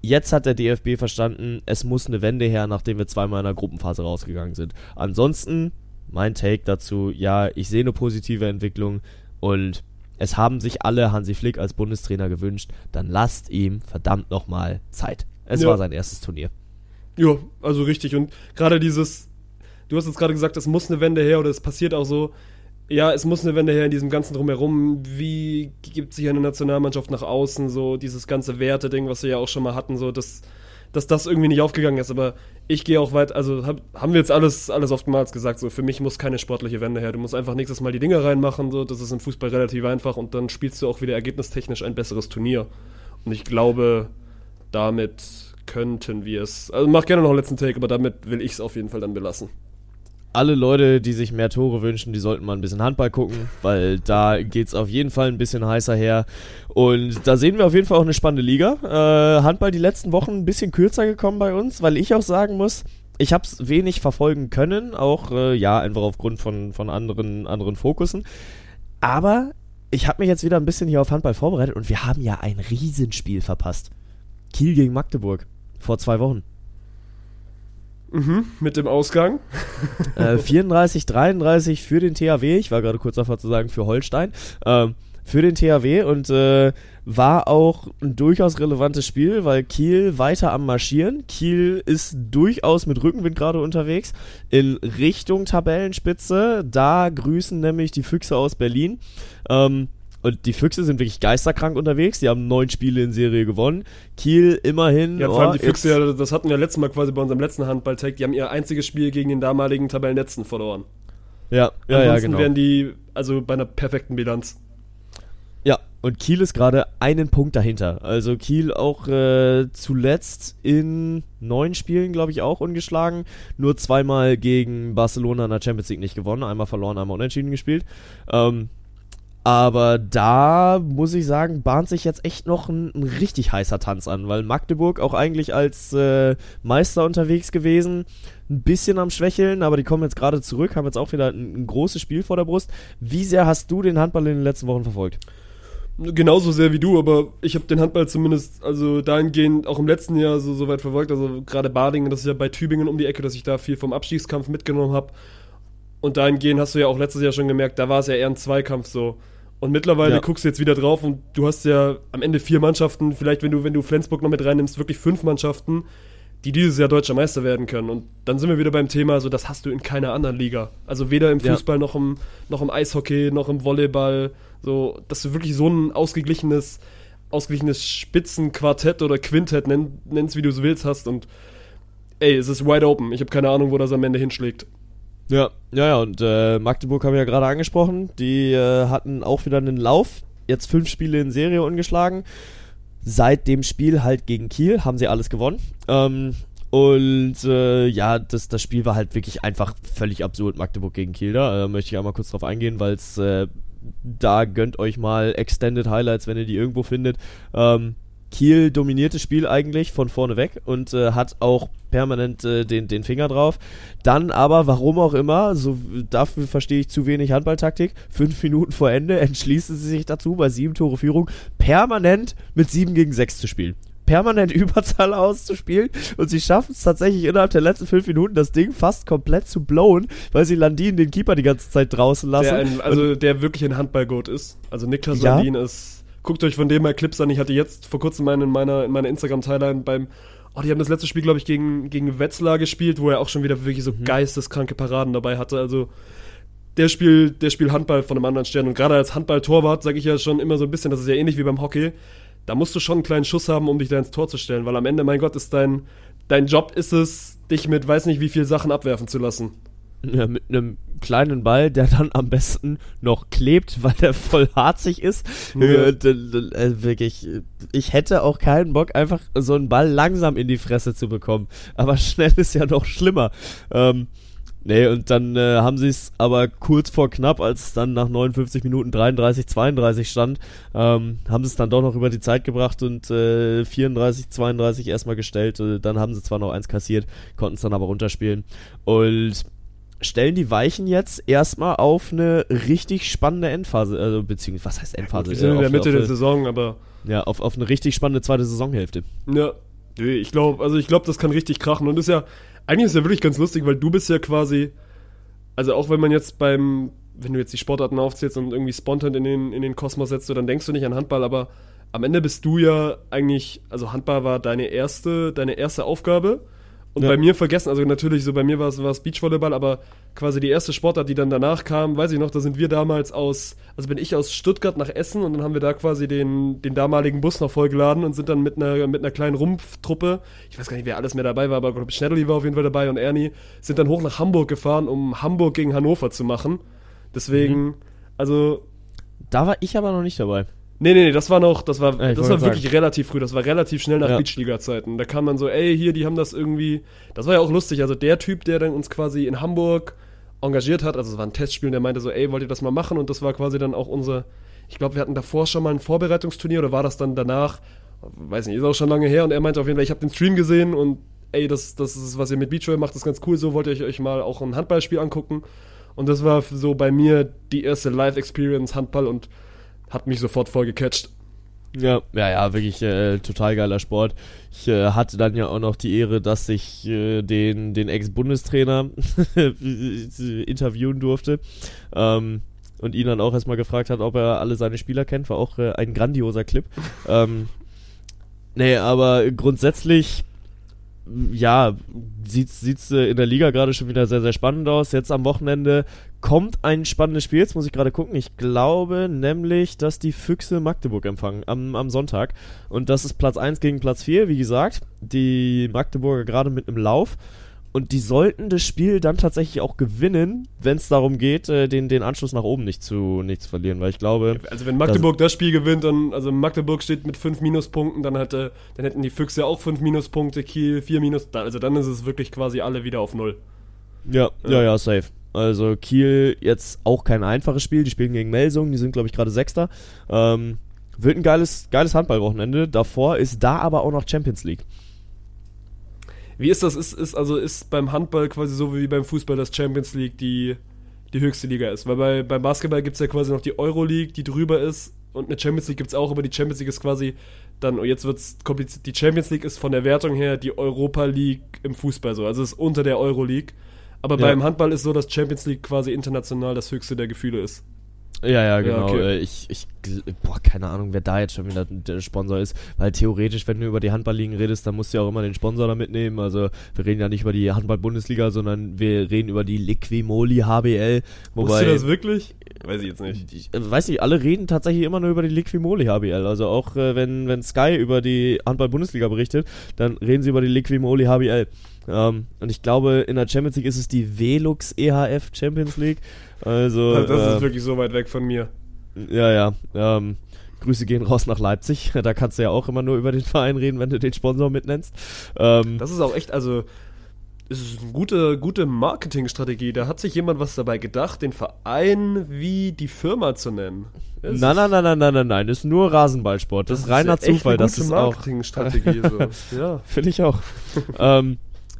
jetzt hat der DFB verstanden, es muss eine Wende her, nachdem wir zweimal in der Gruppenphase rausgegangen sind. Ansonsten, mein Take dazu, ja, ich sehe eine positive Entwicklung und es haben sich alle Hansi Flick als Bundestrainer gewünscht, dann lasst ihm verdammt nochmal Zeit. Es ja. war sein erstes Turnier. Ja, also richtig. Und gerade dieses, du hast jetzt gerade gesagt, es muss eine Wende her oder es passiert auch so. Ja, es muss eine Wende her in diesem ganzen Drumherum. Wie gibt sich eine Nationalmannschaft nach außen, so dieses ganze Werte-Ding, was wir ja auch schon mal hatten, so das dass das irgendwie nicht aufgegangen ist. Aber ich gehe auch weit, also hab, haben wir jetzt alles, alles oftmals gesagt, so für mich muss keine sportliche Wende her. Du musst einfach nächstes Mal die Dinge reinmachen, so, das ist im Fußball relativ einfach und dann spielst du auch wieder ergebnistechnisch ein besseres Turnier. Und ich glaube, damit könnten wir es. Also mach gerne noch einen letzten Take, aber damit will ich es auf jeden Fall dann belassen alle Leute, die sich mehr Tore wünschen, die sollten mal ein bisschen Handball gucken, weil da geht es auf jeden Fall ein bisschen heißer her. Und da sehen wir auf jeden Fall auch eine spannende Liga. Äh, Handball die letzten Wochen ein bisschen kürzer gekommen bei uns, weil ich auch sagen muss, ich habe es wenig verfolgen können, auch äh, ja einfach aufgrund von, von anderen, anderen Fokussen. Aber ich habe mich jetzt wieder ein bisschen hier auf Handball vorbereitet und wir haben ja ein Riesenspiel verpasst. Kiel gegen Magdeburg vor zwei Wochen. Mhm, mit dem Ausgang. Äh, 34, 33 für den THW. Ich war gerade kurz davor zu sagen, für Holstein. Ähm, für den THW und äh, war auch ein durchaus relevantes Spiel, weil Kiel weiter am Marschieren. Kiel ist durchaus mit Rückenwind gerade unterwegs in Richtung Tabellenspitze. Da grüßen nämlich die Füchse aus Berlin. Ähm, und die Füchse sind wirklich geisterkrank unterwegs. Die haben neun Spiele in Serie gewonnen. Kiel immerhin. Ja, vor allem oh, die Füchse, ja, das hatten wir letztes Mal quasi bei unserem letzten Handball-Tag. Die haben ihr einziges Spiel gegen den damaligen Tabellenletzten verloren. Ja, ja, Ansonsten ja, genau. wären die also bei einer perfekten Bilanz. Ja, und Kiel ist gerade einen Punkt dahinter. Also Kiel auch äh, zuletzt in neun Spielen, glaube ich, auch ungeschlagen. Nur zweimal gegen Barcelona in der Champions League nicht gewonnen. Einmal verloren, einmal unentschieden gespielt. Ähm, aber da muss ich sagen, bahnt sich jetzt echt noch ein, ein richtig heißer Tanz an, weil Magdeburg auch eigentlich als äh, Meister unterwegs gewesen, ein bisschen am Schwächeln, aber die kommen jetzt gerade zurück, haben jetzt auch wieder ein, ein großes Spiel vor der Brust. Wie sehr hast du den Handball in den letzten Wochen verfolgt? Genauso sehr wie du, aber ich habe den Handball zumindest, also dahingehend auch im letzten Jahr so, so weit verfolgt. Also gerade Badingen, das ist ja bei Tübingen um die Ecke, dass ich da viel vom Abstiegskampf mitgenommen habe. Und dahingehend hast du ja auch letztes Jahr schon gemerkt, da war es ja eher ein Zweikampf so. Und mittlerweile ja. guckst du jetzt wieder drauf und du hast ja am Ende vier Mannschaften, vielleicht wenn du, wenn du Flensburg noch mit reinnimmst, wirklich fünf Mannschaften, die dieses Jahr deutscher Meister werden können. Und dann sind wir wieder beim Thema, so das hast du in keiner anderen Liga. Also weder im Fußball ja. noch, im, noch im Eishockey, noch im Volleyball. So, dass du wirklich so ein ausgeglichenes, ausgeglichenes Spitzenquartett oder Quintett, nenn, nennst wie du es willst, hast. Und ey, es ist wide open. Ich habe keine Ahnung, wo das am Ende hinschlägt. Ja, ja, ja, und äh, Magdeburg haben wir ja gerade angesprochen. Die äh, hatten auch wieder einen Lauf. Jetzt fünf Spiele in Serie ungeschlagen. Seit dem Spiel halt gegen Kiel haben sie alles gewonnen. Ähm, Und äh, ja, das, das Spiel war halt wirklich einfach völlig absurd, Magdeburg gegen Kiel da. Äh, möchte ich einmal kurz drauf eingehen, weil es äh, da gönnt euch mal Extended Highlights, wenn ihr die irgendwo findet. Ähm, Kiel dominiert das Spiel eigentlich von vorne weg und äh, hat auch permanent äh, den, den Finger drauf. Dann aber, warum auch immer, so dafür verstehe ich zu wenig Handballtaktik, fünf Minuten vor Ende entschließen sie sich dazu, bei sieben Tore Führung permanent mit sieben gegen sechs zu spielen permanent Überzahl auszuspielen und sie schaffen es tatsächlich innerhalb der letzten fünf Minuten das Ding fast komplett zu blowen, weil sie Landin den Keeper die ganze Zeit draußen lassen. Der ein, also und der wirklich ein Handballgott ist. Also Niklas ja? Landin ist. Guckt euch von dem mal Clips an. Ich hatte jetzt vor kurzem einen in meiner, in meiner Instagram-Timeline beim Oh, die haben das letzte Spiel, glaube ich, gegen, gegen Wetzlar gespielt, wo er auch schon wieder wirklich so mhm. geisteskranke Paraden dabei hatte. Also der spielt, der spielt Handball von einem anderen Stern. Und gerade als Handball-Torwart sage ich ja schon immer so ein bisschen, das ist ja ähnlich wie beim Hockey da musst du schon einen kleinen Schuss haben, um dich da ins Tor zu stellen, weil am Ende, mein Gott, ist dein, dein Job ist es, dich mit weiß nicht wie viel Sachen abwerfen zu lassen. Ja, mit einem kleinen Ball, der dann am besten noch klebt, weil der voll harzig ist. Ja. Äh, äh, wirklich, ich hätte auch keinen Bock, einfach so einen Ball langsam in die Fresse zu bekommen. Aber schnell ist ja noch schlimmer. Ähm, Nee, und dann äh, haben sie es aber kurz vor knapp, als es dann nach 59 Minuten 33, 32 stand, ähm, haben sie es dann doch noch über die Zeit gebracht und äh, 34, 32 erstmal gestellt. Äh, dann haben sie zwar noch eins kassiert, konnten es dann aber runterspielen. Und stellen die Weichen jetzt erstmal auf eine richtig spannende Endphase, also beziehungsweise, was heißt Endphase? Wir sind äh, in der Mitte der Saison, aber. Ja, auf, auf eine richtig spannende zweite Saisonhälfte. Ja, ich glaube, also ich glaube, das kann richtig krachen und ist ja eigentlich ist ja wirklich ganz lustig, weil du bist ja quasi, also auch wenn man jetzt beim, wenn du jetzt die Sportarten aufzählst und irgendwie spontan in den, in den Kosmos setzt, dann denkst du nicht an Handball, aber am Ende bist du ja eigentlich, also Handball war deine erste, deine erste Aufgabe und ja. bei mir vergessen, also natürlich, so bei mir war es, Beachvolleyball, aber quasi die erste Sportart, die dann danach kam, weiß ich noch, da sind wir damals aus, also bin ich aus Stuttgart nach Essen und dann haben wir da quasi den, den damaligen Bus noch vollgeladen und sind dann mit einer, mit einer kleinen Rumpftruppe, ich weiß gar nicht, wer alles mehr dabei war, aber ich glaube, Schnelli war auf jeden Fall dabei und Ernie, sind dann hoch nach Hamburg gefahren, um Hamburg gegen Hannover zu machen. Deswegen, mhm. also. Da war ich aber noch nicht dabei. Nee, nee, nee, das war noch, das war, ja, das war wirklich sagen. relativ früh, das war relativ schnell nach ja. Beachliga-Zeiten. Da kam man so, ey, hier, die haben das irgendwie, das war ja auch lustig, also der Typ, der dann uns quasi in Hamburg engagiert hat, also es war ein Testspiel, der meinte so, ey, wollt ihr das mal machen? Und das war quasi dann auch unser, ich glaube, wir hatten davor schon mal ein Vorbereitungsturnier oder war das dann danach, weiß nicht, ist auch schon lange her und er meinte auf jeden Fall, ich habe den Stream gesehen und ey, das, das ist, was ihr mit Beachvolley macht, das ist ganz cool, so wollt ihr euch mal auch ein Handballspiel angucken. Und das war so bei mir die erste Live-Experience Handball und hat mich sofort voll gecatcht. Ja, ja, ja, wirklich äh, total geiler Sport. Ich äh, hatte dann ja auch noch die Ehre, dass ich äh, den, den Ex-Bundestrainer interviewen durfte. Ähm, und ihn dann auch erstmal gefragt hat, ob er alle seine Spieler kennt. War auch äh, ein grandioser Clip. ähm, nee, aber grundsätzlich ja, sieht es äh, in der Liga gerade schon wieder sehr, sehr spannend aus. Jetzt am Wochenende kommt ein spannendes Spiel. Jetzt muss ich gerade gucken. Ich glaube nämlich, dass die Füchse Magdeburg empfangen am, am Sonntag. Und das ist Platz 1 gegen Platz 4, wie gesagt. Die Magdeburger gerade mit einem Lauf. Und die sollten das Spiel dann tatsächlich auch gewinnen, wenn es darum geht, äh, den, den Anschluss nach oben nicht zu, nicht zu verlieren. Weil ich glaube. Also wenn Magdeburg das, das Spiel gewinnt, dann, also Magdeburg steht mit fünf Minuspunkten, dann hätte, dann hätten die Füchse auch fünf Minuspunkte, Kiel vier Minus. Also dann ist es wirklich quasi alle wieder auf null. Ja, ja, ja, ja safe. Also Kiel jetzt auch kein einfaches Spiel. Die spielen gegen Melsung, die sind, glaube ich, gerade Sechster. Ähm, wird ein geiles, geiles Handballwochenende. Davor ist da aber auch noch Champions League. Wie ist das? Ist, ist, also ist beim Handball quasi so wie beim Fußball, dass Champions League die, die höchste Liga ist? Weil bei, beim Basketball gibt es ja quasi noch die Euroleague, die drüber ist. Und eine Champions League gibt es auch, aber die Champions League ist quasi dann, und jetzt wird es kompliziert, die Champions League ist von der Wertung her die Europa League im Fußball so. Also ist unter der Euroleague. Aber ja. beim Handball ist so, dass Champions League quasi international das höchste der Gefühle ist. Ja, ja, genau. Ja, okay. Äh, ich, ich, boah, keine Ahnung, wer da jetzt schon wieder der Sponsor ist, weil theoretisch, wenn du über die Handballligen redest, dann musst du ja auch immer den Sponsor da mitnehmen. Also wir reden ja nicht über die Handball-Bundesliga, sondern wir reden über die Liquimoli HBL. Wobei, Wusstest du das wirklich? Weiß ich jetzt nicht. Ich, äh, weiß nicht, alle reden tatsächlich immer nur über die Liquimoli HBL. Also auch äh, wenn, wenn Sky über die Handball-Bundesliga berichtet, dann reden sie über die Liquimoli HBL. Ähm, und ich glaube, in der Champions League ist es die Velux EHF Champions League. Also, das, das äh, ist wirklich so weit weg von mir. Ja, ja. Ähm, Grüße gehen raus nach Leipzig. Da kannst du ja auch immer nur über den Verein reden, wenn du den Sponsor mitnennst. Ähm, Das ist auch echt, also, es ist eine gute, gute Marketingstrategie. Da hat sich jemand was dabei gedacht, den Verein wie die Firma zu nennen. Nein, ist- nein, nein, nein, nein, nein, nein, das ist nur Rasenballsport. Das, ist reiner ja echt Zufall, eine das gute ist auch. Marketingstrategie. so. Ja. Finde ich auch. ähm,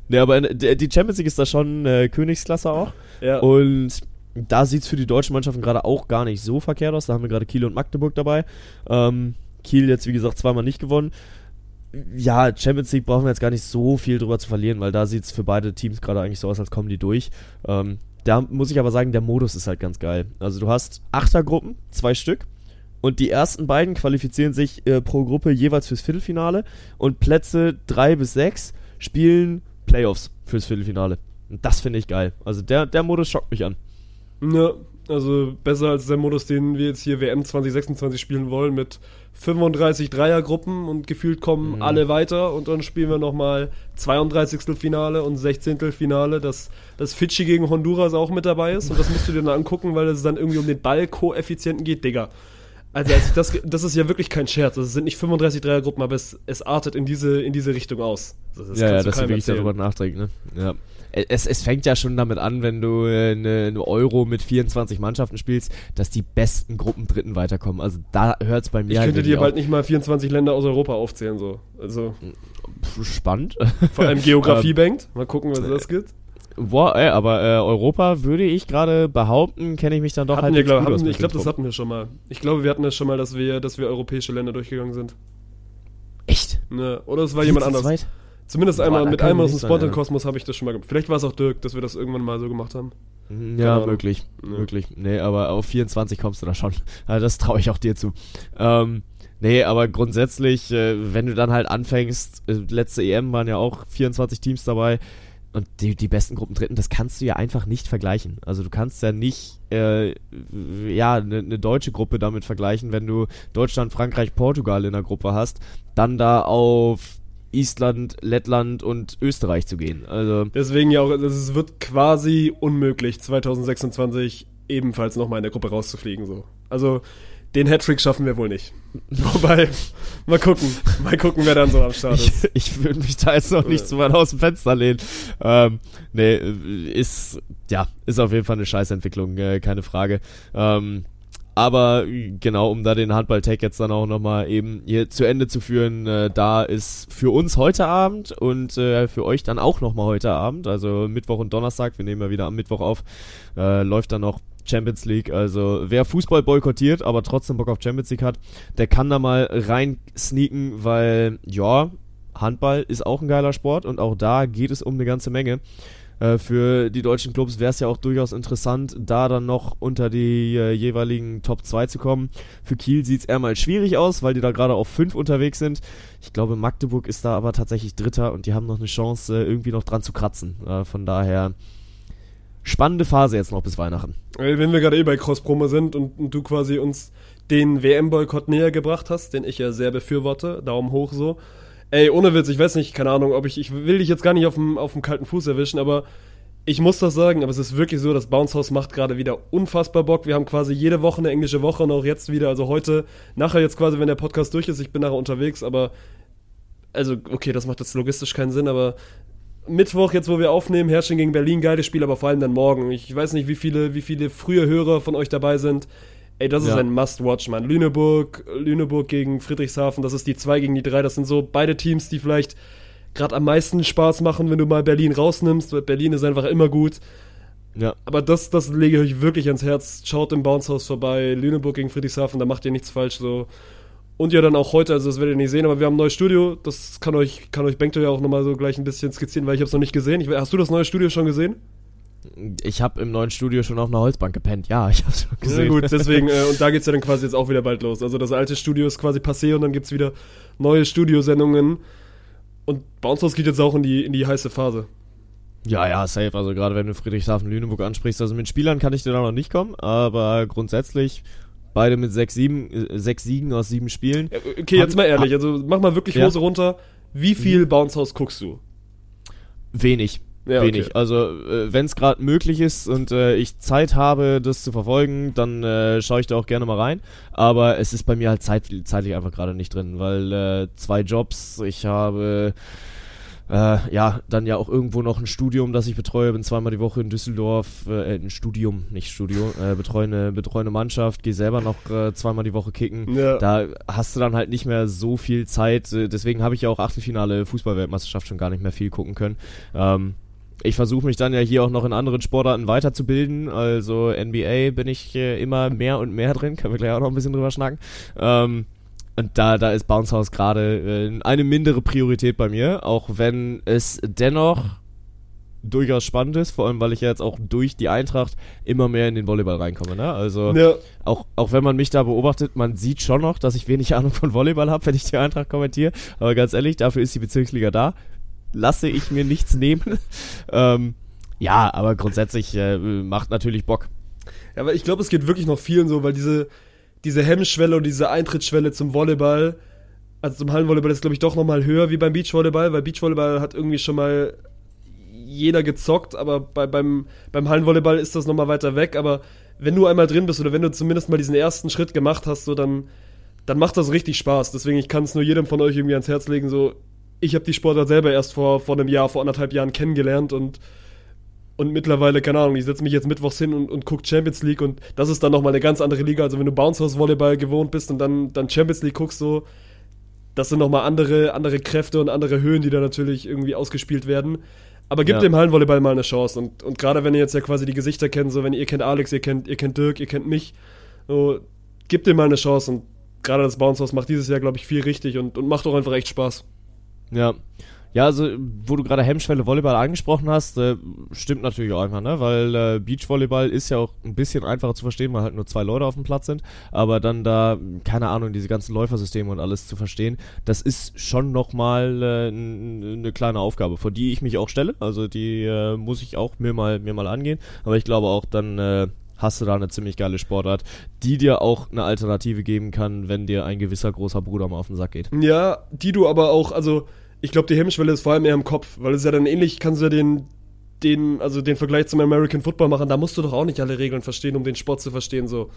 ne, aber die Champions League ist da schon äh, Königsklasse auch. ja. Und da sieht es für die deutschen Mannschaften gerade auch gar nicht so verkehrt aus. Da haben wir gerade Kiel und Magdeburg dabei. Ähm, Kiel jetzt, wie gesagt, zweimal nicht gewonnen. Ja, Champions League brauchen wir jetzt gar nicht so viel drüber zu verlieren, weil da sieht es für beide Teams gerade eigentlich so aus, als kommen die durch. Ähm, da muss ich aber sagen, der Modus ist halt ganz geil. Also du hast Achtergruppen, zwei Stück. Und die ersten beiden qualifizieren sich äh, pro Gruppe jeweils fürs Viertelfinale. Und Plätze drei bis sechs spielen Playoffs fürs Viertelfinale. Und das finde ich geil. Also der, der Modus schockt mich an. Ja, also besser als der Modus, den wir jetzt hier WM 2026 spielen wollen, mit 35 Dreiergruppen und gefühlt kommen Mhm. alle weiter und dann spielen wir nochmal 32. Finale und 16. Finale, dass das Fidschi gegen Honduras auch mit dabei ist und das musst du dir dann angucken, weil es dann irgendwie um den Ballkoeffizienten geht, Digga. Also, als ich das, das ist ja wirklich kein Scherz. Das sind nicht 35 Dreiergruppen, aber es, es artet in diese, in diese Richtung aus. Das, das ja, ja, dass du wirklich erzählen. darüber nachdenken, ne? Ja. Es, es fängt ja schon damit an, wenn du äh, eine, eine Euro mit 24 Mannschaften spielst, dass die besten Gruppen Dritten weiterkommen. Also da hört es bei mir Ich halt könnte wirklich dir bald nicht mal 24 Länder aus Europa aufzählen, so. Also, spannend. vor allem Geografie bankt. Mal gucken, was das gibt. Boah, ey, aber äh, Europa würde ich gerade behaupten, kenne ich mich dann doch Hatten halt wir, glaub, hatten, ich glaube, das hatten wir schon mal. Ich glaube, wir hatten das schon mal, dass wir, dass wir europäische Länder durchgegangen sind. Echt? Ne? Oder es war jemand Zu anders. zweit? Zumindest Boah, einmal mit einem aus dem sein, Spontan ja. Kosmos habe ich das schon mal gemacht. Vielleicht war es auch Dirk, dass wir das irgendwann mal so gemacht haben. Mhm, Ja, Ahnung. möglich. Ja. Möglich. Nee, aber auf 24 kommst du da schon. Also das traue ich auch dir zu. Ähm, nee, aber grundsätzlich, äh, wenn du dann halt anfängst, äh, letzte EM waren ja auch 24 Teams dabei und die, die besten Gruppen dritten, das kannst du ja einfach nicht vergleichen. Also du kannst ja nicht, äh, ja, eine ne deutsche Gruppe damit vergleichen, wenn du Deutschland, Frankreich, Portugal in der Gruppe hast, dann da auf Island, Lettland und Österreich zu gehen. Also Deswegen ja auch, also es wird quasi unmöglich, 2026 ebenfalls nochmal in der Gruppe rauszufliegen. So. Also den Hattrick schaffen wir wohl nicht. Wobei, mal gucken, mal gucken, wer dann so am Start Ich, ist. ich würde mich da jetzt noch nicht zu weit aus dem Fenster lehnen. Ähm, nee, ist, ja, ist auf jeden Fall eine Scheißentwicklung, äh, keine Frage. Ähm, aber äh, genau, um da den Handball-Tag jetzt dann auch nochmal eben hier zu Ende zu führen, äh, da ist für uns heute Abend und äh, für euch dann auch nochmal heute Abend, also Mittwoch und Donnerstag, wir nehmen ja wieder am Mittwoch auf, äh, läuft dann noch Champions League. Also wer Fußball boykottiert, aber trotzdem Bock auf Champions League hat, der kann da mal rein sneaken, weil ja, Handball ist auch ein geiler Sport und auch da geht es um eine ganze Menge. Äh, für die deutschen Clubs wäre es ja auch durchaus interessant, da dann noch unter die äh, jeweiligen Top 2 zu kommen. Für Kiel sieht es eher mal schwierig aus, weil die da gerade auf 5 unterwegs sind. Ich glaube, Magdeburg ist da aber tatsächlich Dritter und die haben noch eine Chance, äh, irgendwie noch dran zu kratzen. Äh, von daher spannende Phase jetzt noch bis Weihnachten. Wenn wir gerade eh bei Cross-Promo sind und, und du quasi uns den WM-Boykott näher gebracht hast, den ich ja sehr befürworte, Daumen hoch so. Ey, ohne Witz, ich weiß nicht, keine Ahnung, ob ich, ich will dich jetzt gar nicht auf dem, auf dem kalten Fuß erwischen, aber ich muss das sagen, aber es ist wirklich so, das Bounce House macht gerade wieder unfassbar Bock. Wir haben quasi jede Woche eine englische Woche und auch jetzt wieder, also heute, nachher jetzt quasi, wenn der Podcast durch ist, ich bin nachher unterwegs, aber also, okay, das macht jetzt logistisch keinen Sinn, aber Mittwoch, jetzt wo wir aufnehmen, Herrsching gegen Berlin, geiles Spiel, aber vor allem dann morgen. Ich weiß nicht, wie viele, wie viele frühe Hörer von euch dabei sind. Ey, das ist Ja. ein Must-Watch, Mann. Lüneburg, Lüneburg gegen Friedrichshafen, das ist die 2 gegen die 3. Das sind so beide Teams, die vielleicht gerade am meisten Spaß machen, wenn du mal Berlin rausnimmst. weil Berlin ist einfach immer gut. Ja. Aber das, das lege ich euch wirklich ans Herz. Schaut im Bounce House vorbei. Lüneburg gegen Friedrichshafen, da macht ihr nichts falsch so. Und ja, dann auch heute, also das werdet ihr nicht sehen, aber wir haben ein neues Studio. Das kann euch, kann euch Bengto ja auch nochmal so gleich ein bisschen skizzieren, weil ich habe es noch nicht gesehen. Ich, hast du das neue Studio schon gesehen? Ich habe im neuen Studio schon auf einer Holzbank gepennt. Ja, ich habe schon Ja, gesehen. gut, deswegen, äh, und da geht's ja dann quasi jetzt auch wieder bald los. Also das alte Studio ist quasi passé und dann gibt's wieder neue Studiosendungen. Und Bounce House geht jetzt auch in die, in die heiße Phase. Ja, ja, safe. Also gerade wenn du Friedrichshafen Lüneburg ansprichst, also mit Spielern kann ich dir da noch nicht kommen, aber grundsätzlich beide mit sechs, sieben, äh, sechs Siegen aus sieben Spielen. Ja, okay, jetzt mal ehrlich, also mach mal wirklich Ja. Hose runter. Wie viel Bounce House guckst du? Wenig. Ja, okay. wenig. Also äh, wenn es gerade möglich ist und äh, ich Zeit habe, das zu verfolgen, dann äh, schaue ich da auch gerne mal rein. Aber es ist bei mir halt zeit, zeitlich einfach gerade nicht drin, weil äh, zwei Jobs, ich habe äh, ja, dann ja auch irgendwo noch ein Studium, das ich betreue. Bin zweimal die Woche in Düsseldorf, äh, ein Studium, nicht Studio, äh, betreue, eine, betreue eine Mannschaft, gehe selber noch äh, zweimal die Woche kicken. Ja. Da hast du dann halt nicht mehr so viel Zeit. Äh, deswegen habe ich ja auch Achtelfinale Fußballweltmeisterschaft schon gar nicht mehr viel gucken können. Ähm, ich versuche mich dann ja hier auch noch in anderen Sportarten weiterzubilden. Also NBA bin ich äh, immer mehr und mehr drin. Können wir gleich auch noch ein bisschen drüber schnacken. Ähm, und da, da ist Bounce House gerade äh, eine mindere Priorität bei mir, auch wenn es dennoch durchaus spannend ist, vor allem weil ich ja jetzt auch durch die Eintracht immer mehr in den Volleyball reinkomme. Ne? Also Ja. auch, auch wenn man mich da beobachtet, man sieht schon noch, dass ich wenig Ahnung von Volleyball habe, wenn ich die Eintracht kommentiere. Aber ganz ehrlich, dafür ist die Bezirksliga da. Lasse ich mir nichts nehmen. ähm, ja, aber grundsätzlich äh, macht natürlich Bock. Ja, aber ich glaube, es geht wirklich noch vielen so, weil diese, diese Hemmschwelle und diese Eintrittsschwelle zum Volleyball, also zum Hallenvolleyball ist, glaube ich, doch nochmal höher wie beim Beachvolleyball, weil Beachvolleyball hat irgendwie schon mal jeder gezockt, aber bei, beim, beim Hallenvolleyball ist das nochmal weiter weg, aber wenn du einmal drin bist oder wenn du zumindest mal diesen ersten Schritt gemacht hast, so dann, dann macht das richtig Spaß. Deswegen, ich kann es nur jedem von euch irgendwie ans Herz legen, so, ich habe die Sportart selber erst vor, vor einem Jahr, vor anderthalb Jahren kennengelernt und und mittlerweile, keine Ahnung, ich setze mich jetzt mittwochs hin und, und gucke Champions League und das ist dann nochmal eine ganz andere Liga. Also wenn du Bounce House Volleyball gewohnt bist und dann, dann Champions League guckst, so, das sind nochmal andere, andere Kräfte und andere Höhen, die da natürlich irgendwie ausgespielt werden. Aber gib Ja. dem Hallenvolleyball mal eine Chance. Und, und gerade wenn ihr jetzt ja quasi die Gesichter kennt, so wenn ihr kennt Alex, ihr kennt, ihr kennt Dirk, ihr kennt mich, so, gib dem mal eine Chance. Und gerade das Bounce House macht dieses Jahr, glaube ich, viel richtig und, und macht auch einfach echt Spaß. Ja. Ja, also, wo du gerade Hemmschwelle Volleyball angesprochen hast, äh, stimmt natürlich auch einfach, ne? Weil äh, Beachvolleyball ist ja auch ein bisschen einfacher zu verstehen, weil halt nur zwei Leute auf dem Platz sind. Aber dann da, keine Ahnung, diese ganzen Läufersysteme und alles zu verstehen, das ist schon nochmal äh, eine kleine Aufgabe, vor die ich mich auch stelle. Also die äh, muss ich auch mir mal, mir mal angehen. Aber ich glaube auch, dann äh, hast du da eine ziemlich geile Sportart, die dir auch eine Alternative geben kann, wenn dir ein gewisser großer Bruder mal auf den Sack geht. Ja, die du aber auch, also ich glaube, die Hemmschwelle ist vor allem eher im Kopf, weil es ja dann ähnlich, kannst du ja den, den, also den Vergleich zum American Football machen, da musst du doch auch nicht alle Regeln verstehen, um den Sport zu verstehen, so.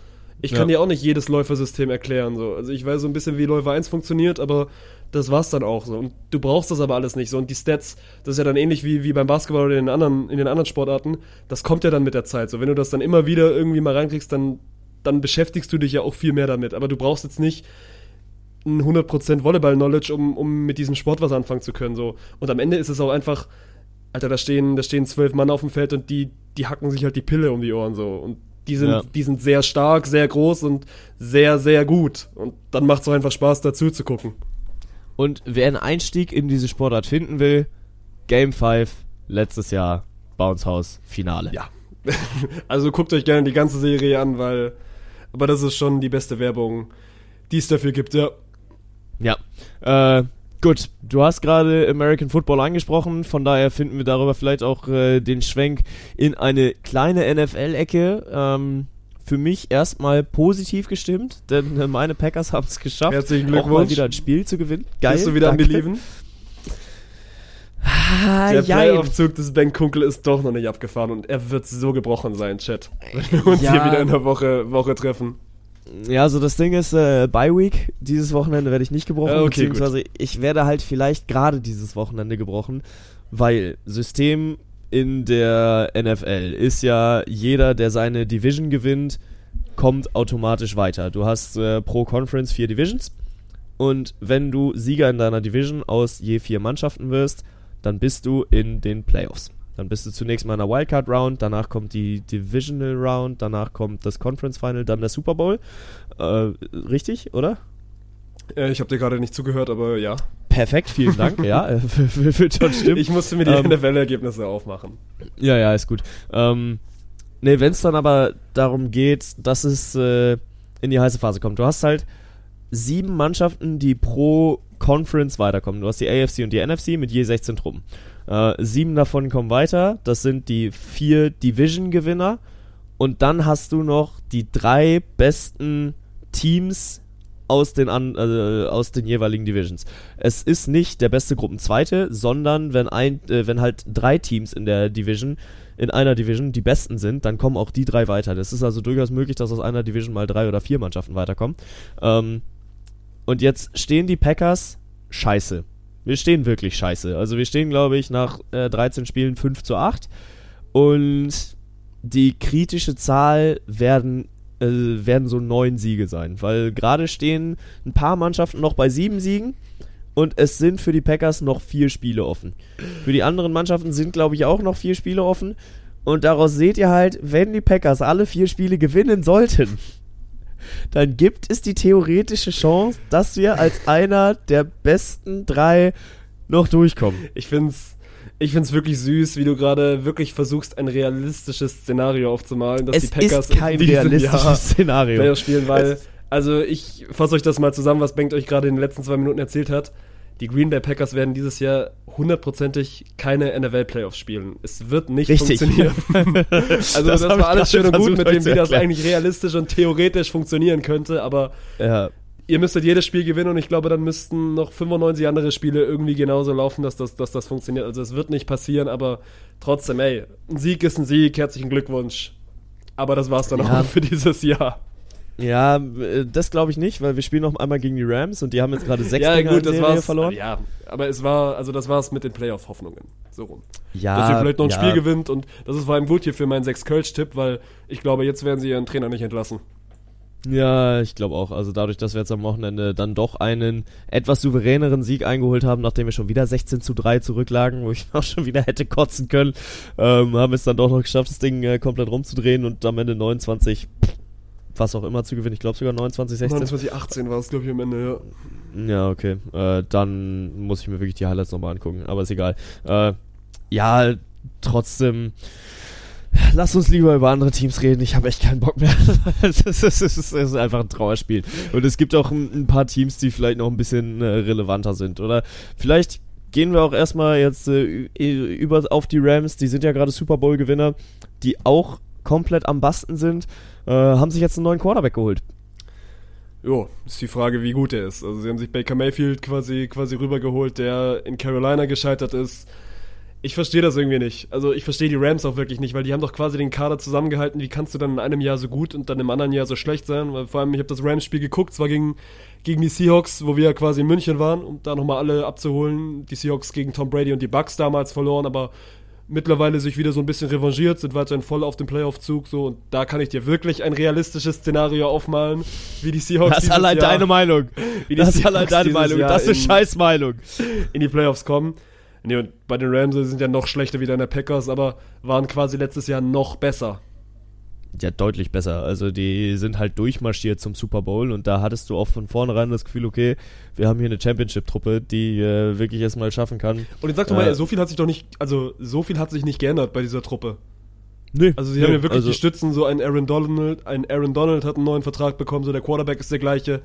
Ich kann Ja. dir auch nicht jedes Läufersystem erklären, so. Also ich weiß so ein bisschen, wie Läufer 1 funktioniert, aber das war's dann auch so. Und du brauchst das aber alles nicht so. Und die Stats, das ist ja dann ähnlich wie, wie beim Basketball oder in den anderen, in den anderen Sportarten, das kommt ja dann mit der Zeit. So, wenn du das dann immer wieder irgendwie mal reinkriegst, dann, dann beschäftigst du dich ja auch viel mehr damit. Aber du brauchst jetzt nicht ein 100% Volleyball-Knowledge, um, um mit diesem Sport was anfangen zu können. So. Und am Ende ist es auch einfach, Alter, da stehen, da stehen zwölf Mann auf dem Feld und die, die hacken sich halt die Pille um die Ohren so. Und die sind, Ja. die sind sehr stark, sehr groß und sehr, sehr gut. Und dann macht es auch einfach Spaß, dazu zu gucken. Und wer einen Einstieg in diese Sportart finden will, Game 5, letztes Jahr, Bounce House, Finale. Ja. also guckt euch gerne die ganze Serie an, weil, aber das ist schon die beste Werbung, die es dafür gibt, ja. Ja. Äh, gut, du hast gerade American Football angesprochen, von daher finden wir darüber vielleicht auch äh, den Schwenk in eine kleine NFL-Ecke. Ähm, für mich erstmal positiv gestimmt, denn äh, meine Packers haben es geschafft, Herzlichen auch mal Glückwunsch. wieder ein Spiel zu gewinnen. Geil. Bist du wieder am danke. Believen? Ah, Der. Playoff-Zug des Ben Kunkel ist doch noch nicht abgefahren und er wird so gebrochen sein, Chat. Wenn wir uns Ja. hier wieder in der Woche, Woche treffen. Ja, also das Ding ist, äh, Bye Week, dieses Wochenende werde ich nicht gebrochen, Ah, okay, beziehungsweise ich werde halt vielleicht gerade dieses Wochenende gebrochen, weil System in der NFL ist ja jeder, der seine Division gewinnt, kommt automatisch weiter. Du hast äh, pro Conference vier Divisions und wenn du Sieger in deiner Division aus je vier Mannschaften wirst, dann bist du in den Playoffs. Dann bist du zunächst mal in der Wildcard Round, danach kommt die Divisional Round, danach kommt das Conference Final, dann der Super Bowl. Äh, richtig, oder? Äh, ich habe dir gerade nicht zugehört, aber ja. Perfekt, vielen Dank. ja, äh, wird schon stimmen. Ich musste mir die Ähm, NFL-Ergebnisse aufmachen. Ja, ja, ist gut. Ähm, ne, wenn es dann aber darum geht, dass es äh, in die heiße Phase kommt. Du hast halt sieben Mannschaften, die pro Conference weiterkommen. Du hast die AFC und die NFC mit je 16 Truppen. Äh, sieben davon kommen weiter. Das sind die vier Division-Gewinner. Und dann hast du noch die drei besten Teams aus den, an, äh, aus den jeweiligen Divisions. Es ist nicht der beste Gruppenzweite, sondern wenn, ein, äh, wenn halt drei Teams in der Division in einer Division die besten sind, dann kommen auch die drei weiter. Das ist also durchaus möglich, dass aus einer Division mal drei oder vier Mannschaften weiterkommen. Ähm, und jetzt stehen die Packers scheiße. Wir stehen wirklich scheiße. Also wir stehen, glaube ich, nach äh, 13 Spielen 5 zu 8. Und die kritische Zahl werden, äh, werden so neun Siege sein. Weil gerade stehen ein paar Mannschaften noch bei sieben Siegen. Und es sind für die Packers noch vier Spiele offen. Für die anderen Mannschaften sind, glaube ich, auch noch vier Spiele offen. Und daraus seht ihr halt, wenn die Packers alle vier Spiele gewinnen sollten, dann gibt es die theoretische Chance, dass wir als einer der besten drei noch durchkommen. Ich find's ich find's wirklich süß, wie du gerade wirklich versuchst, ein realistisches Szenario aufzumalen, dass es die Packers ist kein in realistisches Jahr Szenario. Spielen, weil, also ich fasse euch das mal zusammen, was Bengt euch gerade in den letzten zwei Minuten erzählt hat. Die Green Bay Packers werden dieses Jahr hundertprozentig keine NFL-Playoffs spielen. Es wird nicht Richtig. funktionieren. also das, ich war alles schön und gut mit dem, wie das eigentlich realistisch und theoretisch funktionieren könnte, aber Ja, ihr müsstet jedes Spiel gewinnen und ich glaube, dann müssten noch 95 andere Spiele irgendwie genauso laufen, dass das, dass das funktioniert. Also es wird nicht passieren, aber trotzdem, ey, ein Sieg ist ein Sieg, herzlichen Glückwunsch. Aber das war's dann Ja. auch für dieses Jahr. Ja äh, das glaube ich nicht, weil wir spielen noch einmal gegen die Rams und die haben jetzt gerade sechs ja, Dinger gut, das war's. verloren. Ja, aber es war, also das war's mit den Playoff-Hoffnungen. So rum. Ja, Dass ihr vielleicht noch ein ja. Spiel gewinnt und das ist vor allem gut hier für meinen 6-Kölsch-Tipp, weil ich glaube, jetzt werden sie ihren Trainer nicht entlassen. Ja, ich glaube auch. Also dadurch, dass wir jetzt am Wochenende dann doch einen etwas souveräneren Sieg eingeholt haben, nachdem wir schon wieder 16 zu 3 zurücklagen, wo ich auch schon wieder hätte kotzen können, ähm, haben wir es dann doch noch geschafft, das Ding äh, komplett rumzudrehen und am Ende 29, was auch immer zu gewinnen. Ich glaube sogar 29, 16. 29, 18 war es, glaube ich, am Ende, ja. Ja, okay. Äh, dann muss ich mir wirklich die Highlights nochmal angucken, aber ist egal. Äh, ja, trotzdem. Lass uns lieber über andere Teams reden. Ich habe echt keinen Bock mehr. Es ist, es ist, es ist einfach ein Trauerspiel. Und es gibt auch ein, paar Teams, die vielleicht noch ein bisschen äh, relevanter sind. Oder vielleicht gehen wir auch erstmal jetzt äh, über auf die Rams. Die sind ja gerade Super Bowl-Gewinner, die auch komplett am Basten sind. Äh, haben sich jetzt einen neuen Quarterback geholt. Jo, ist die Frage, wie gut er ist. Also sie haben sich Baker Mayfield quasi, quasi rübergeholt, der in Carolina gescheitert ist. Ich verstehe das irgendwie nicht. Also ich verstehe die Rams auch wirklich nicht, weil die haben doch quasi den Kader zusammengehalten. Wie kannst du dann in einem Jahr so gut und dann im anderen Jahr so schlecht sein? Weil vor allem, ich habe das Rams-Spiel geguckt, zwar gegen, gegen die Seahawks, wo wir ja quasi in München waren, um da nochmal alle abzuholen. Die Seahawks gegen Tom Brady und die Bucks damals verloren, aber mittlerweile sich wieder so ein bisschen revanchiert, sind weiterhin voll auf dem Playoff-Zug. So, und da kann ich dir wirklich ein realistisches Szenario aufmalen, wie die Seahawks Das ist allein Jahr deine Meinung. Wie die Das ist allein deine Meinung. Jahr Das ist in- scheiß Meinung. in die Playoffs kommen. Nee, und bei den Rams sind ja noch schlechter wie deine Packers, aber waren quasi letztes Jahr noch besser. Ja, deutlich besser. Also die sind halt durchmarschiert zum Super Bowl und da hattest du auch von vornherein das Gefühl, okay, wir haben hier eine Championship-Truppe, die äh, wirklich es mal schaffen kann. Und jetzt sag doch Äh, mal, so viel hat sich doch nicht, also so viel hat sich nicht geändert bei dieser Truppe. Nee, Also sie haben ja wirklich also, die Stützen, so ein Aaron Donald, ein Aaron Donald hat einen neuen Vertrag bekommen, so der Quarterback ist der gleiche.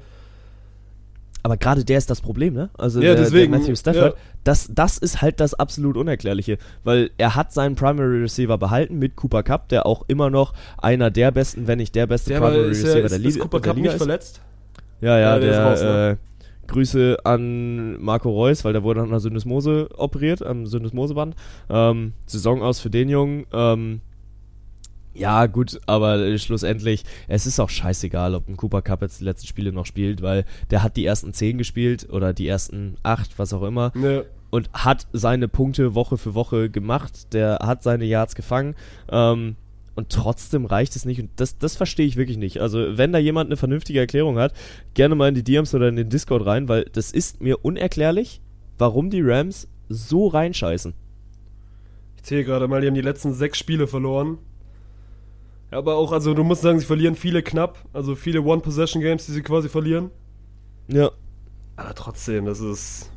Aber gerade der ist das Problem, ne? Also Ja, der, deswegen, der Matthew Stafford, ja. das, das ist halt das absolut Unerklärliche. Weil er hat seinen Primary Receiver behalten mit Cooper Cup, der auch immer noch einer der besten, wenn nicht der beste Der Primary ist, Receiver ist, der, ist Liga, Cooper der Cup Liga nicht ist. verletzt? Ja, ja, Ja, der ist der, raus, ne? äh, Grüße an Marco Reus, weil der wurde an der Syndesmose operiert, am Syndesmoseband. Ähm, Saison aus für den Jungen. Ähm, ja, gut, aber äh, schlussendlich, es ist auch scheißegal, ob ein Cooper Cup jetzt die letzten Spiele noch spielt, weil der hat die ersten zehn gespielt oder die ersten acht, was auch immer Ne. und hat seine Punkte Woche für Woche gemacht. Der hat seine Yards gefangen. Ähm, und trotzdem reicht es nicht. Und das, das verstehe ich wirklich nicht. Also, wenn da jemand eine vernünftige Erklärung hat, gerne mal in die DMs oder in den Discord rein, weil das ist mir unerklärlich, warum die Rams so reinscheißen. Ich zähle gerade mal, die haben die letzten sechs Spiele verloren. Ja, aber auch, also du musst sagen, sie verlieren viele knapp, also viele One-Possession-Games, die sie quasi verlieren. Ja. Aber trotzdem, das ist.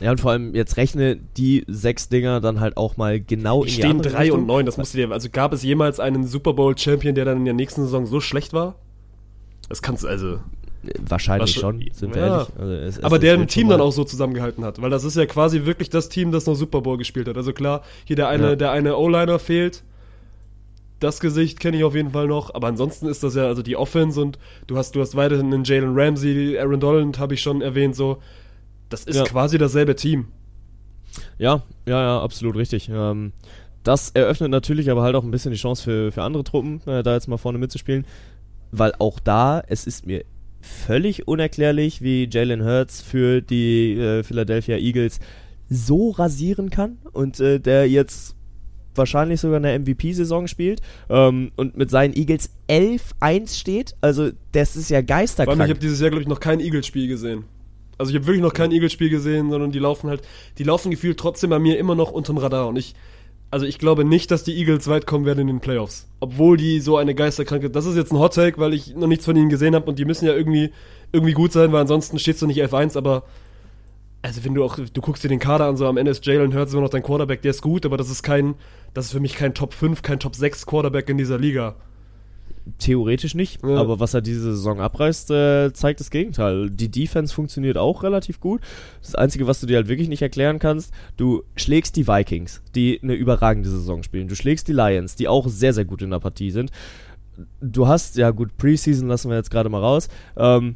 Ja, und vor allem jetzt rechne die sechs Dinger dann halt auch mal genau Die in die stehen 3 Richtung. und 9, das musst du dir. Also gab es jemals einen Super Bowl-Champion, der dann in der nächsten Saison so schlecht war? Das kannst du, also. Wahrscheinlich Wahrsch- schon, sind wir Ja. ehrlich. Also es, es, aber es der im Team dann auch so zusammengehalten hat, weil das ist ja quasi wirklich das Team, das noch Super Bowl gespielt hat. Also klar, hier der eine, Ja. der eine O-Liner fehlt. Das Gesicht kenne ich auf jeden Fall noch, aber ansonsten ist das ja also die Offense und du hast du hast weiterhin einen Jalen Ramsey, Aaron Donald habe ich schon erwähnt so. Das ist Ja. quasi dasselbe Team. Ja, ja, ja, absolut richtig. Ähm, das eröffnet natürlich aber halt auch ein bisschen die Chance für, für andere Truppen, äh, da jetzt mal vorne mitzuspielen. Weil auch da, es ist mir völlig unerklärlich, wie Jalen Hurts für die äh, Philadelphia Eagles so rasieren kann und äh, der jetzt wahrscheinlich sogar eine MVP-Saison spielt ähm, und mit seinen Eagles 11-1 steht. Also das ist ja Vor allem, geisterkrank. ich habe dieses Jahr glaube ich noch kein Eagles-Spiel gesehen. Also ich habe wirklich noch kein Eagles-Spiel gesehen, sondern die laufen halt, die laufen gefühlt trotzdem bei mir immer noch unterm Radar und ich also ich glaube nicht, dass die Eagles weit kommen werden in den Playoffs. Obwohl die so eine geisterkranke. Das ist jetzt ein Hot Take, weil ich noch nichts von ihnen gesehen habe und die müssen ja irgendwie, irgendwie gut sein, weil ansonsten stehst du nicht 11-1, aber. Also wenn du auch, du guckst dir den Kader an, so am Ende ist Jalen Hurts immer noch dein Quarterback, der ist gut, aber das ist kein, das ist für mich kein Top 5, kein Top 6 Quarterback in dieser Liga. Theoretisch nicht, Ja. aber was er diese Saison abreißt, äh, zeigt das Gegenteil. Die Defense funktioniert auch relativ gut. Das Einzige, was du dir halt wirklich nicht erklären kannst, du schlägst die Vikings, die eine überragende Saison spielen. Du schlägst die Lions, die auch sehr, sehr gut in der Partie sind. Du hast, ja gut, Preseason lassen wir jetzt gerade mal raus. Ähm,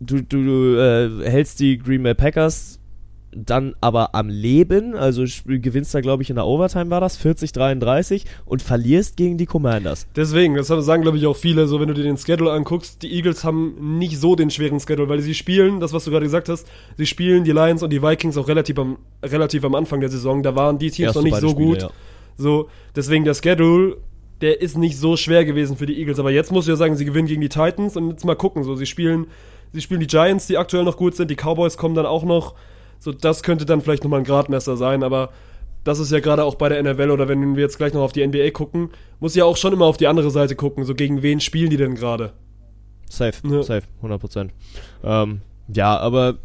du du, du äh, hältst die Green Bay Packers dann aber am Leben, also gewinnst da, glaube ich, in der Overtime war das, 40-33 und verlierst gegen die Commanders. Deswegen, das sagen glaube ich auch viele, so wenn du dir den Schedule anguckst, die Eagles haben nicht so den schweren Schedule, weil sie spielen, das was du gerade gesagt hast, sie spielen die Lions und die Vikings auch relativ am, relativ am Anfang der Saison, da waren die Teams Erste noch nicht so Spiele, gut. ja. So, deswegen der Schedule, der ist nicht so schwer gewesen für die Eagles, aber jetzt musst du ja sagen, sie gewinnen gegen die Titans und jetzt mal gucken, so sie spielen, sie spielen die Giants, die aktuell noch gut sind, die Cowboys kommen dann auch noch, so das könnte dann vielleicht nochmal ein Gradmesser sein, aber das ist ja gerade auch bei der NFL oder wenn wir jetzt gleich noch auf die NBA gucken, muss ja auch schon immer auf die andere Seite gucken, so gegen wen spielen die denn gerade? Safe, Ja. safe, 100%. Ähm, ja, aber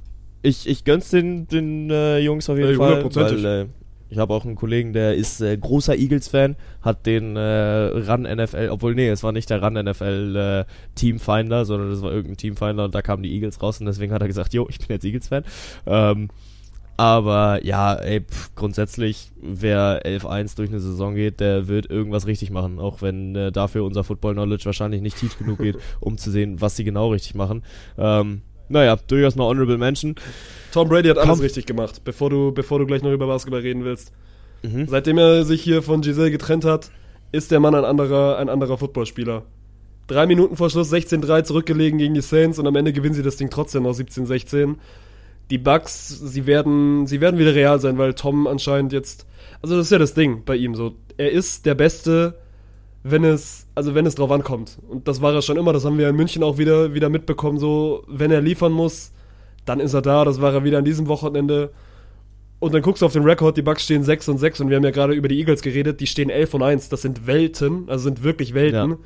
ich, ich gönn's den, den äh, Jungs auf jeden Ey, Fall, weil äh, ich habe auch einen Kollegen, der ist äh, großer Eagles-Fan, hat den äh, Run NFL, obwohl nee, es war nicht der Run NFL äh, Teamfinder, sondern das war irgendein Teamfinder und da kamen die Eagles raus und deswegen hat er gesagt, jo, ich bin jetzt Eagles-Fan. Ähm, aber ja, ey, pff, grundsätzlich, wer 11-1 durch eine Saison geht, der wird irgendwas richtig machen. Auch wenn äh, dafür unser Football-Knowledge wahrscheinlich nicht tief genug geht, um zu sehen, was sie genau richtig machen. Ähm, naja, durchaus mal Honorable Mention. Tom Brady hat alles Komm. richtig gemacht, bevor du, bevor du gleich noch über Basketball reden willst. Mhm. Seitdem er sich hier von Giselle getrennt hat, ist der Mann ein anderer, ein anderer Footballspieler. Drei Minuten vor Schluss 16-3 zurückgelegen gegen die Saints und am Ende gewinnen sie das Ding trotzdem noch 17-16. Die Bucks, sie werden, sie werden wieder real sein, weil Tom anscheinend jetzt, also das ist ja das Ding bei ihm so. Er ist der Beste, wenn es, also wenn es drauf ankommt. Und das war er schon immer, das haben wir in München auch wieder, wieder mitbekommen, so, wenn er liefern muss, dann ist er da, das war er wieder an diesem Wochenende. Und dann guckst du auf den Rekord, die Bucks stehen 6 und 6 und wir haben ja gerade über die Eagles geredet, die stehen 11 und 1, das sind Welten, also sind wirklich Welten. Ja.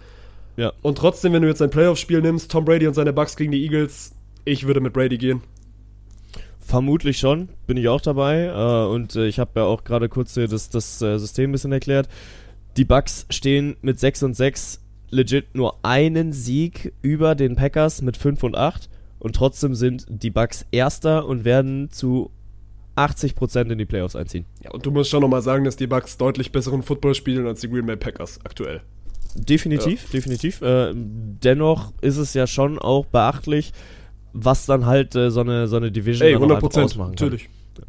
Ja. Und trotzdem, wenn du jetzt ein Playoff-Spiel nimmst, Tom Brady und seine Bucks gegen die Eagles, ich würde mit Brady gehen. Vermutlich schon, bin ich auch dabei. Äh, und äh, ich habe ja auch gerade kurz das, das äh, System ein bisschen erklärt. Die Bucks stehen mit 6 und 6 legit nur einen Sieg über den Packers mit 5 und 8. Und trotzdem sind die Bucks Erster und werden zu 80% in die Playoffs einziehen. Ja, und du musst schon nochmal sagen, dass die Bucks deutlich besseren Football spielen als die Green Bay Packers aktuell. Definitiv, definitiv. Äh, dennoch ist es ja schon auch beachtlich, was dann halt äh, so, eine, so eine Division Ey, dann auch 100 einfach Prozent, ausmachen kann.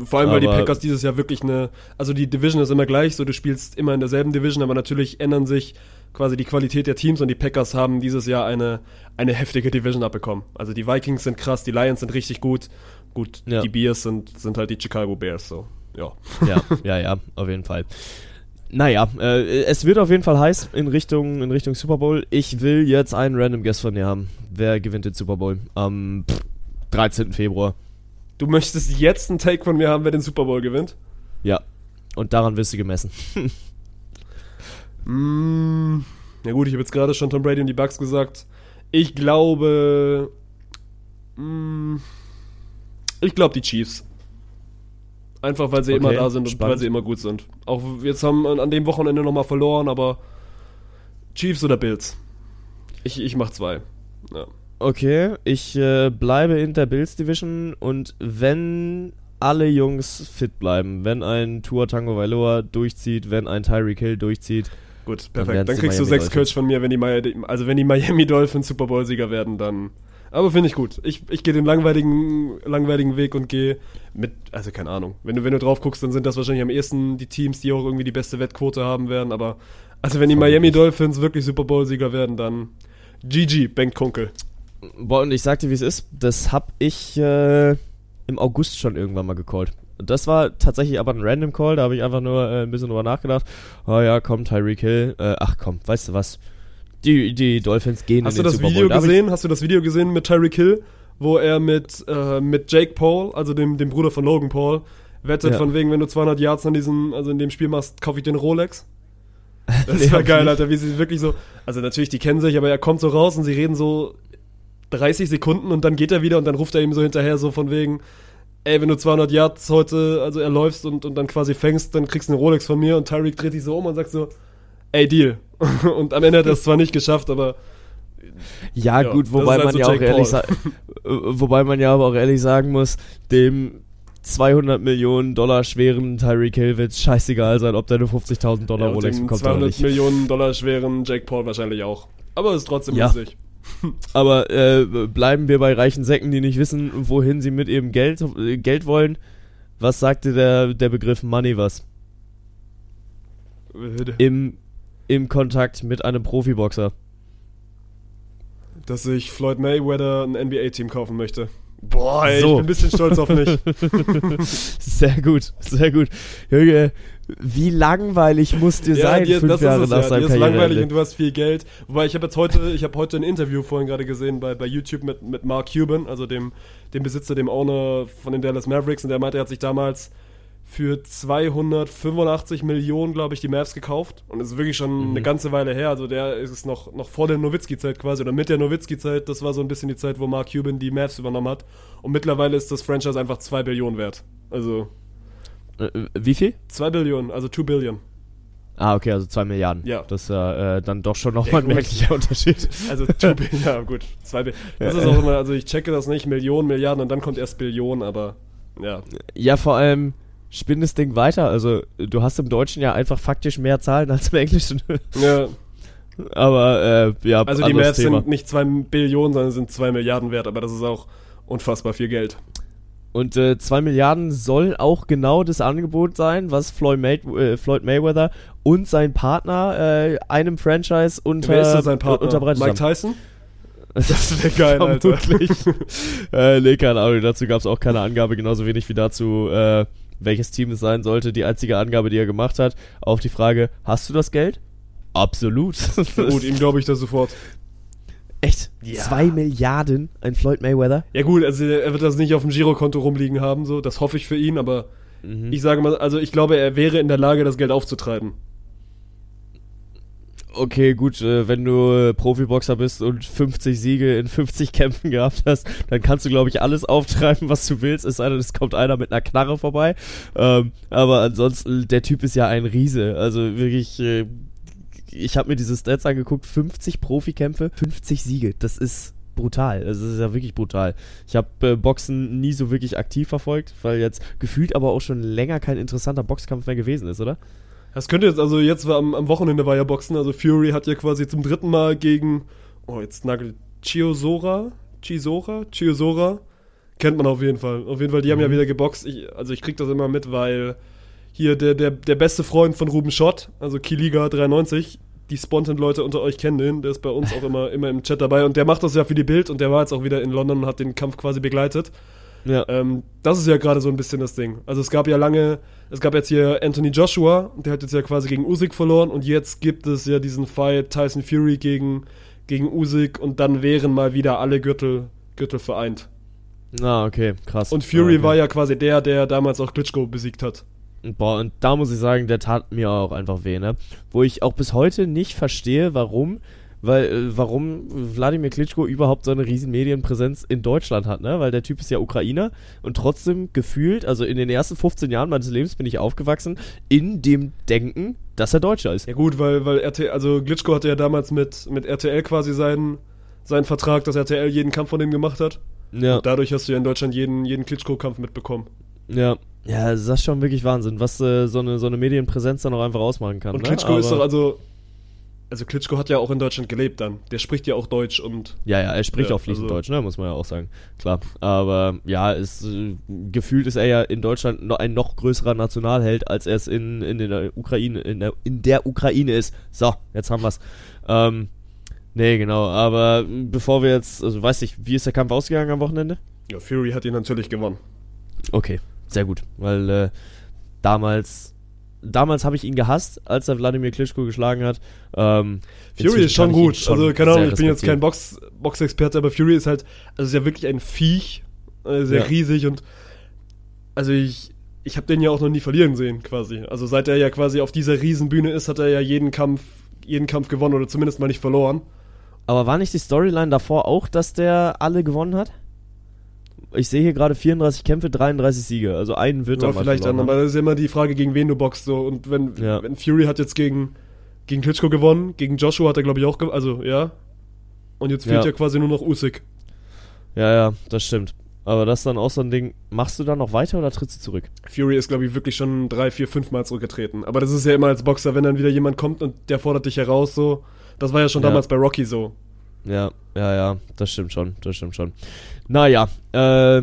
Vor allem, weil die Aber- Packers dieses Jahr wirklich eine, also die Division ist immer gleich, so du spielst immer in derselben Division, aber natürlich ändern sich quasi die Qualität der Teams und die Packers haben dieses Jahr eine, eine heftige Division abbekommen. Also die Vikings sind krass, die Lions sind richtig gut. Gut, Ja. die Bears sind, sind halt die Chicago Bears, so. Ja. Ja, ja, ja, auf jeden Fall. Naja, äh, es wird auf jeden Fall heiß in Richtung, in Richtung Super Bowl. Ich will jetzt einen Random Guest von dir haben. Wer gewinnt den Super Bowl? Am pff, 13. Februar. Du möchtest jetzt einen Take von mir haben, wer den Super Bowl gewinnt? Ja. Und daran wirst du gemessen. Mm, ja gut, ich habe jetzt gerade schon Tom Brady und die Bucks gesagt. Ich glaube. Mm, ich glaube die Chiefs. Einfach weil sie Okay, immer da sind und spannend. weil sie immer gut sind. Auch jetzt haben an an dem Wochenende nochmal verloren, aber Chiefs oder Bills? Ich, ich mach zwei. Ja. Okay, ich äh, bleibe in der Bills Division und wenn alle Jungs fit bleiben, wenn ein Tua Tango Vailoa durchzieht, wenn ein Tyreek Hill durchzieht, Gut, Dann perfekt. Dann, die kriegst du Miami sechs. Kölsch von mir, wenn die, Mi- also wenn die Miami Dolphins Super Bowl-Sieger werden, dann. Aber finde ich gut. Ich, ich gehe den langweiligen, langweiligen Weg und gehe mit, also keine Ahnung. Wenn du, wenn du drauf guckst, dann sind das wahrscheinlich am ehesten die Teams, die auch irgendwie die beste Wettquote haben werden. Aber also wenn die Miami Dolphins wirklich Super Bowl-Sieger werden, dann GG, Bengt Kunkel. Boah, und ich sag dir, wie es ist. Das hab ich äh, im August schon irgendwann mal gecallt. Das war tatsächlich aber ein Random Call, da habe ich einfach nur äh, ein bisschen drüber nachgedacht. Oh ja, komm, Tyreek Hill. Äh, ach komm, weißt du was? Die, die Dolphins gehen Hast in du den das Super Bowl. Video gesehen? Hast du das Video gesehen mit Tyreek Hill, wo er mit, äh, mit Jake Paul, also dem, dem Bruder von Logan Paul, wettet Ja. von wegen, wenn du 200 Yards an diesem, also in dem Spiel machst, kaufe ich den Rolex? Das Nee, war geil. Alter, wie sie wirklich so, also natürlich, die kennen sich, aber er kommt so raus und sie reden so 30 Sekunden und dann geht er wieder und dann ruft er ihm so hinterher so von wegen, ey, wenn du 200 Yards heute, also erläufst und, und dann quasi fängst, dann kriegst du einen Rolex von mir und Tyreek dreht sich so um und sagt so, ey, Deal. Und am Ende hat er es zwar nicht geschafft, aber Ja, Ja, gut, wobei halt man so ja auch ehrlich wobei man ja aber auch ehrlich sagen muss, dem 200 Millionen Dollar schweren Tyreek Hill wird's scheißegal sein, ob der eine 50.000 Dollar Ja, Rolex bekommt oder 200 nicht. Millionen Dollar schweren Jake Paul wahrscheinlich auch. Aber ist trotzdem Ja. lustig. Aber äh, bleiben wir bei reichen Säcken, die nicht wissen, wohin sie mit ihrem Geld, äh, Geld wollen. Was sagte der, der Begriff Money was? Im, Im Kontakt mit einem Profiboxer. Dass ich Floyd Mayweather ein NBA-Team kaufen möchte. Boah, ey, So. ich bin ein bisschen stolz auf mich. Sehr gut, sehr gut. Junge, wie langweilig muss dir sein, dir- fünf Jahre es, nach ja. seinem Dir ist langweilig und du hast viel Geld. Wobei ich habe jetzt heute, ich habe heute ein Interview vorhin gerade gesehen bei, bei YouTube mit, mit Mark Cuban, also dem, dem Besitzer, dem Owner von den Dallas Mavericks, und der meinte, er hat sich damals für 285 Millionen, glaube ich, die Mavs gekauft. Und das ist wirklich schon Mhm. eine ganze Weile her. Also der ist noch, noch vor der Nowitzki-Zeit quasi, oder mit der Nowitzki-Zeit. Das war so ein bisschen die Zeit, wo Mark Cuban die Mavs übernommen hat. Und mittlerweile ist das Franchise einfach 2 Billionen wert. Also Äh, wie viel? 2 Billionen, also 2 Billion. Ah, okay, also zwei Milliarden. Ja. Das ist ja äh, dann doch schon nochmal ein merklicher Unterschied. Also 2 Billion, ja gut, 2 Billion. Das Ja, ist äh. auch immer, also ich checke das nicht, Millionen, Milliarden und dann kommt erst Billionen, aber ja. Ja, vor allem spinn das Ding weiter. Also, du hast im Deutschen ja einfach faktisch mehr Zahlen als im Englischen. ja. Aber, äh, ja, Also die Mavs sind nicht 2 Billionen, sondern sind 2 Milliarden wert, aber das ist auch unfassbar viel Geld. Und äh, 2 Milliarden soll auch genau das Angebot sein, was Floyd, May äh, Floyd Mayweather und sein Partner äh, einem Franchise unter, Wer ist da sein Partner? unterbreitet Mike. Tyson? Das wäre geil, Alter. Vermutlich. äh, nee, keine Ahnung. Dazu gab es auch keine Angabe, genauso wenig wie dazu, äh, welches Team es sein sollte. Die einzige Angabe, die er gemacht hat, auf die Frage, hast du das Geld? Absolut. Gut, ihm glaube ich das sofort. Echt? Ja. Zwei Milliarden ein Floyd Mayweather? Ja gut, also er wird das nicht auf dem Girokonto rumliegen haben, so, das hoffe ich für ihn, aber Mhm. ich sage mal, also ich glaube, er wäre in der Lage, das Geld aufzutreiben. Okay, gut, äh, wenn du äh, Profiboxer bist und 50 Siege in 50 Kämpfen gehabt hast, dann kannst du, glaube ich, alles auftreiben, was du willst, es sei denn, es kommt einer mit einer Knarre vorbei. Ähm, aber ansonsten, der Typ ist ja ein Riese. Also wirklich, äh, ich habe mir diese Stats angeguckt, 50 Profikämpfe, 50 Siege. Das ist brutal. Also, Das ist ja wirklich brutal. Ich habe äh, Boxen nie so wirklich aktiv verfolgt, weil jetzt gefühlt aber auch schon länger kein interessanter Boxkampf mehr gewesen ist, oder? Das könnte jetzt, also jetzt war am, am Wochenende war ja Boxen, also Fury hat ja quasi zum dritten Mal gegen, oh jetzt nagel, Chiosora, Chisora, Chiosora, kennt man auf jeden Fall. Auf jeden Fall, die haben ja wieder geboxt. Ich, also ich krieg das immer mit, weil hier der, der, der beste Freund von Ruben Schott, also Kiliga 93, die Spontan-Leute unter euch kennen den, der ist bei uns auch immer, immer im Chat dabei und der macht das ja für die Bild und der war jetzt auch wieder in London und hat den Kampf quasi begleitet. Ja. Ähm, das ist ja gerade so ein bisschen das Ding. Also es gab ja lange, es gab jetzt hier Anthony Joshua, der hat jetzt ja quasi gegen Usyk verloren und jetzt gibt es ja diesen Fight Tyson Fury gegen, gegen Usyk und dann wären mal wieder alle Gürtel, Gürtel vereint. Ah, okay, krass. Und Fury Ah, okay. war ja quasi der, der damals auch Klitschko besiegt hat. Boah, und da muss ich sagen, der tat mir auch einfach weh, ne? Wo ich auch bis heute nicht verstehe, warum, weil, äh, warum Wladimir Klitschko überhaupt so eine riesen Medienpräsenz in Deutschland hat, ne? Weil der Typ ist ja Ukrainer und trotzdem gefühlt, also in den ersten 15 Jahren meines Lebens bin ich aufgewachsen, in dem Denken, dass er Deutscher ist. Ja gut, weil, weil RTL, also Glitschko hatte ja damals mit, mit RTL quasi seinen, seinen Vertrag, dass RTL jeden Kampf von dem gemacht hat. Ja, Dadurch hast du ja in Deutschland jeden, jeden Klitschko-Kampf mitbekommen. ja. Ja, das ist schon wirklich Wahnsinn, was äh, so, eine, so eine Medienpräsenz dann auch einfach ausmachen kann. Und ne? Klitschko ist Aber- doch, also, also Klitschko hat ja auch in Deutschland gelebt dann. Der spricht ja auch Deutsch und Ja, ja, er spricht Ja, auch fließend also- Deutsch, ne, muss man ja auch sagen. Klar. Aber ja, ist, äh, gefühlt ist er ja in Deutschland noch ein noch größerer Nationalheld, als er es in, in der Ukraine, in der, in der Ukraine ist. So, jetzt haben wir's. Ähm, nee, genau, aber bevor wir jetzt, also weiß ich, wie ist der Kampf ausgegangen am Wochenende? ja, Fury hat ihn natürlich gewonnen. Okay, sehr gut, weil äh, damals, damals habe ich ihn gehasst, als er Wladimir Klitschko geschlagen hat. Ähm, Fury ist schon gut. schon also, keine Ahnung, ich bin jetzt kein. Box, Boxexperte, aber Fury ist halt, also ist ja wirklich ein Viech, äh, sehr Ja. riesig und also ich, ich habe den ja auch noch nie verlieren sehen, quasi. Also seit er ja quasi auf dieser Riesenbühne ist, hat er ja jeden Kampf, jeden Kampf gewonnen oder zumindest mal nicht verloren. Aber war nicht die Storyline davor auch, dass der alle gewonnen hat? Ich sehe hier gerade 34 Kämpfe, 33 Siege. Also einen wird Ja, er vielleicht dann, verloren aber das ist ja immer die Frage, gegen wen du boxst so. Und wenn, Ja. wenn Fury hat jetzt gegen, gegen Klitschko gewonnen, gegen Joshua hat er glaube ich auch, ge- also ja. Und jetzt fehlt Ja. ja quasi nur noch Usyk. Ja, ja, das stimmt. Aber das ist dann auch so ein Ding. Machst du dann noch weiter oder trittst du zurück? Fury ist, glaube ich, wirklich schon drei, vier, fünf Mal zurückgetreten. Aber das ist ja immer als Boxer, wenn dann wieder jemand kommt und der fordert dich heraus, so. Das war ja schon Ja. damals bei Rocky so. Ja, ja, ja, das stimmt schon, das stimmt schon. Naja, äh,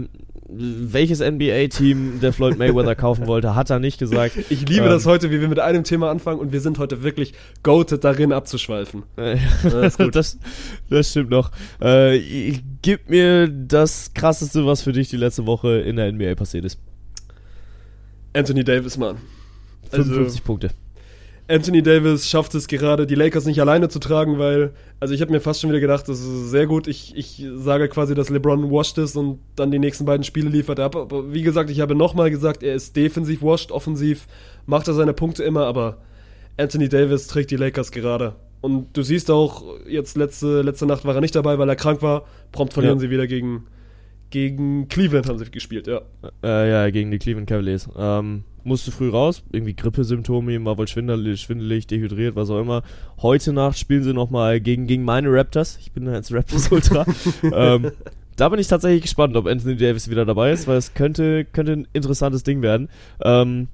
welches NBA-Team der Floyd Mayweather kaufen wollte, hat er nicht gesagt. Ich liebe Ähm. das heute, wie wir mit einem Thema anfangen und wir sind heute wirklich goated darin abzuschweifen. Äh, gut. das, das stimmt noch. Äh, ich- gib mir das krasseste, was für dich die letzte Woche in der NBA passiert ist. Anthony Davis, Mann. Also, 55 Punkte. Anthony Davis schafft es gerade, die Lakers nicht alleine zu tragen, weil, also ich habe mir fast schon wieder gedacht, das ist sehr gut. Ich, ich sage quasi, dass LeBron washed ist und dann die nächsten beiden Spiele liefert er ab. Aber wie gesagt, ich habe nochmal gesagt, er ist defensiv washed, offensiv macht er seine Punkte immer, aber Anthony Davis trägt die Lakers gerade. Und du siehst auch, jetzt letzte, letzte Nacht war er nicht dabei, weil er krank war. Prompt verlieren Ja. sie wieder gegen, gegen Cleveland, haben sie gespielt, ja. Äh, ja, gegen die Cleveland Cavaliers. Ähm, musste früh raus, irgendwie Grippesymptome, ihm war wohl schwindelig, schwindelig, dehydriert, was auch immer. Heute Nacht spielen sie nochmal gegen, gegen meine Raptors. Ich bin jetzt Raptors Ultra. ähm, da bin ich tatsächlich gespannt, ob Anthony Davis wieder dabei ist, weil es könnte, könnte ein interessantes Ding werden. Ähm,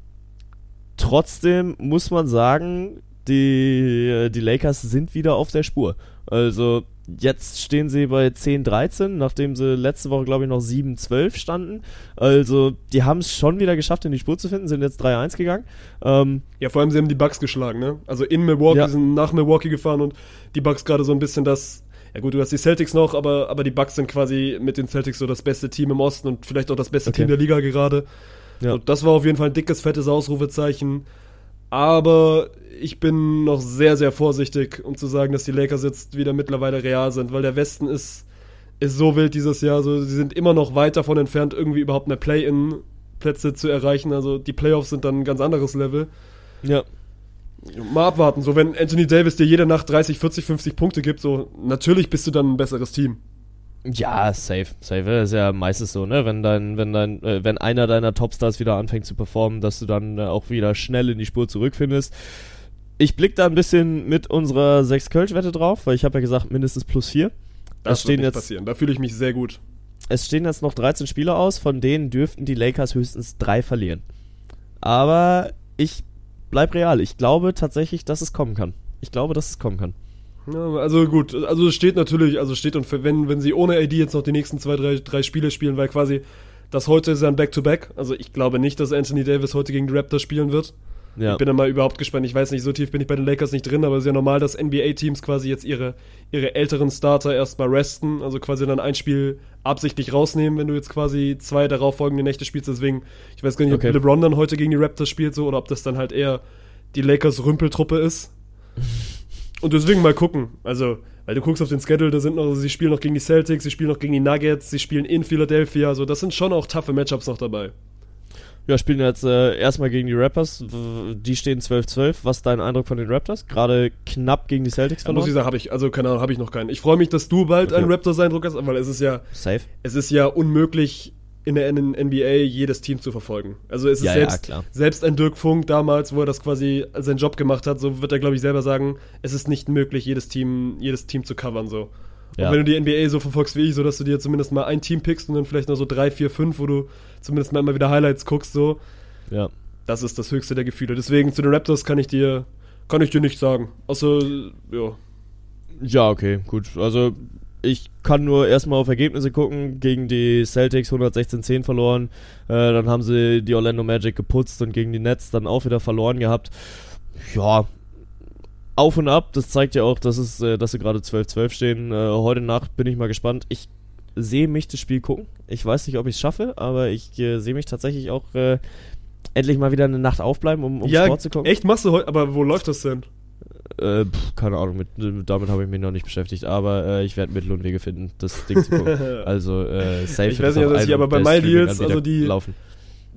trotzdem muss man sagen, die, die Lakers sind wieder auf der Spur. Also jetzt stehen sie bei 10-13, nachdem sie letzte Woche, glaube ich, noch 7-12 standen. Also die haben es schon wieder geschafft, in die Spur zu finden, sind jetzt 3-1 gegangen. Ähm, Ja, vor allem sie haben die Bucks geschlagen, ne? Also in Milwaukee, Ja. sind nach Milwaukee gefahren und die Bucks gerade so ein bisschen das. Ja gut, du hast die Celtics noch, aber, aber die Bucks sind quasi mit den Celtics so das beste Team im Osten und vielleicht auch das beste Okay. Team der Liga gerade. Ja. Und das war auf jeden Fall ein dickes, fettes Ausrufezeichen. Aber ich bin noch sehr, sehr vorsichtig, um zu sagen, dass die Lakers jetzt wieder mittlerweile real sind, weil der Westen ist, ist so wild dieses Jahr. Also, sie sind immer noch weit davon entfernt, irgendwie überhaupt eine Play-In-Plätze zu erreichen. Also die Playoffs sind dann ein ganz anderes Level. ja, Mal abwarten. So, wenn Anthony Davis dir jede Nacht 30, 40, 50 Punkte gibt, so, natürlich bist du dann ein besseres Team. Ja, safe, safe. Das ist ja meistens so, ne? Wenn dein, wenn dein, äh, wenn einer deiner Topstars wieder anfängt zu performen, dass du dann äh, auch wieder schnell in die Spur zurückfindest. Ich blick da ein bisschen mit unserer 6 Kölsch-Wette drauf, weil ich habe ja gesagt, mindestens plus 4. Das Es stehen jetzt, passieren. Da fühle ich mich sehr gut. es stehen jetzt noch 13 Spieler aus, von denen dürften die Lakers höchstens drei verlieren. Aber ich bleib real. Ich glaube tatsächlich, dass es kommen kann. Ich glaube, dass es kommen kann. Ja, also gut, also es steht natürlich, also steht und für- wenn, wenn sie ohne AD jetzt noch die nächsten zwei, drei, drei Spiele spielen, weil quasi das heute ist ja ein Back-to-Back. Also ich glaube nicht, dass Anthony Davis heute gegen die Raptors spielen wird. Ja. Ich bin da mal überhaupt gespannt. Ich weiß nicht, so tief bin ich bei den Lakers nicht drin, aber es ist ja normal, dass NBA-Teams quasi jetzt ihre, ihre älteren Starter erstmal resten, also quasi dann ein Spiel absichtlich rausnehmen, wenn du jetzt quasi zwei darauffolgende Nächte spielst. Deswegen, ich weiß gar nicht, Okay. ob LeBron dann heute gegen die Raptors spielt so oder ob das dann halt eher die Lakers-Rümpeltruppe ist. Und deswegen mal gucken. Also, weil du guckst auf den Schedule, da sind noch, also sie spielen noch gegen die Celtics, sie spielen noch gegen die Nuggets, sie spielen in Philadelphia. Also, das sind schon auch taffe Matchups noch dabei. Ja, spielen jetzt äh, erstmal gegen die Raptors. Die stehen 12-12. Was ist dein Eindruck von den Raptors? Gerade knapp gegen die Celtics Da muss ich verloren? sagen, habe ich, also keine Ahnung, habe ich noch keinen. Ich freue mich, dass du bald Okay. einen Raptors-Eindruck hast, weil es ist ja, Safe. es ist ja unmöglich, in der NBA jedes Team zu verfolgen. Also es ist Ja, ja, selbst, klar. selbst ein Dirk Funk damals, wo er das quasi seinen Job gemacht hat, so wird er, glaube ich, selber sagen, es ist nicht möglich, jedes Team, jedes Team zu covern. So. Ja. Und wenn du die NBA so verfolgst wie ich, so dass du dir zumindest mal ein Team pickst und dann vielleicht noch so drei, vier, fünf, wo du zumindest mal immer wieder Highlights guckst, so, Ja. das ist das höchste der Gefühle. Deswegen zu den Raptors kann ich dir Kann ich dir nicht sagen. Außer, ja. Ja, okay, gut. Also ich kann nur erstmal auf Ergebnisse gucken. Gegen die Celtics 116-10 verloren. Äh, dann haben sie die Orlando Magic geputzt und gegen die Nets dann auch wieder verloren gehabt. Ja, auf und ab. Das zeigt ja auch, dass, es, äh, dass sie gerade 12-12 stehen. Äh, heute Nacht bin ich mal gespannt. Ich sehe mich das Spiel gucken. Ich weiß nicht, ob ich es schaffe, aber ich äh, sehe mich tatsächlich auch äh, endlich mal wieder eine Nacht aufbleiben, um, um ja, Sport zu gucken. echt machst du heute, aber wo läuft das denn? Äh, pf, keine Ahnung, mit, damit habe ich mich noch nicht beschäftigt, aber äh, ich werde Mittel und Wege finden, das Ding zu gucken. Also, äh, safe. Ich weiß nicht, hier, einem aber bei MyDeals, also die- Laufen.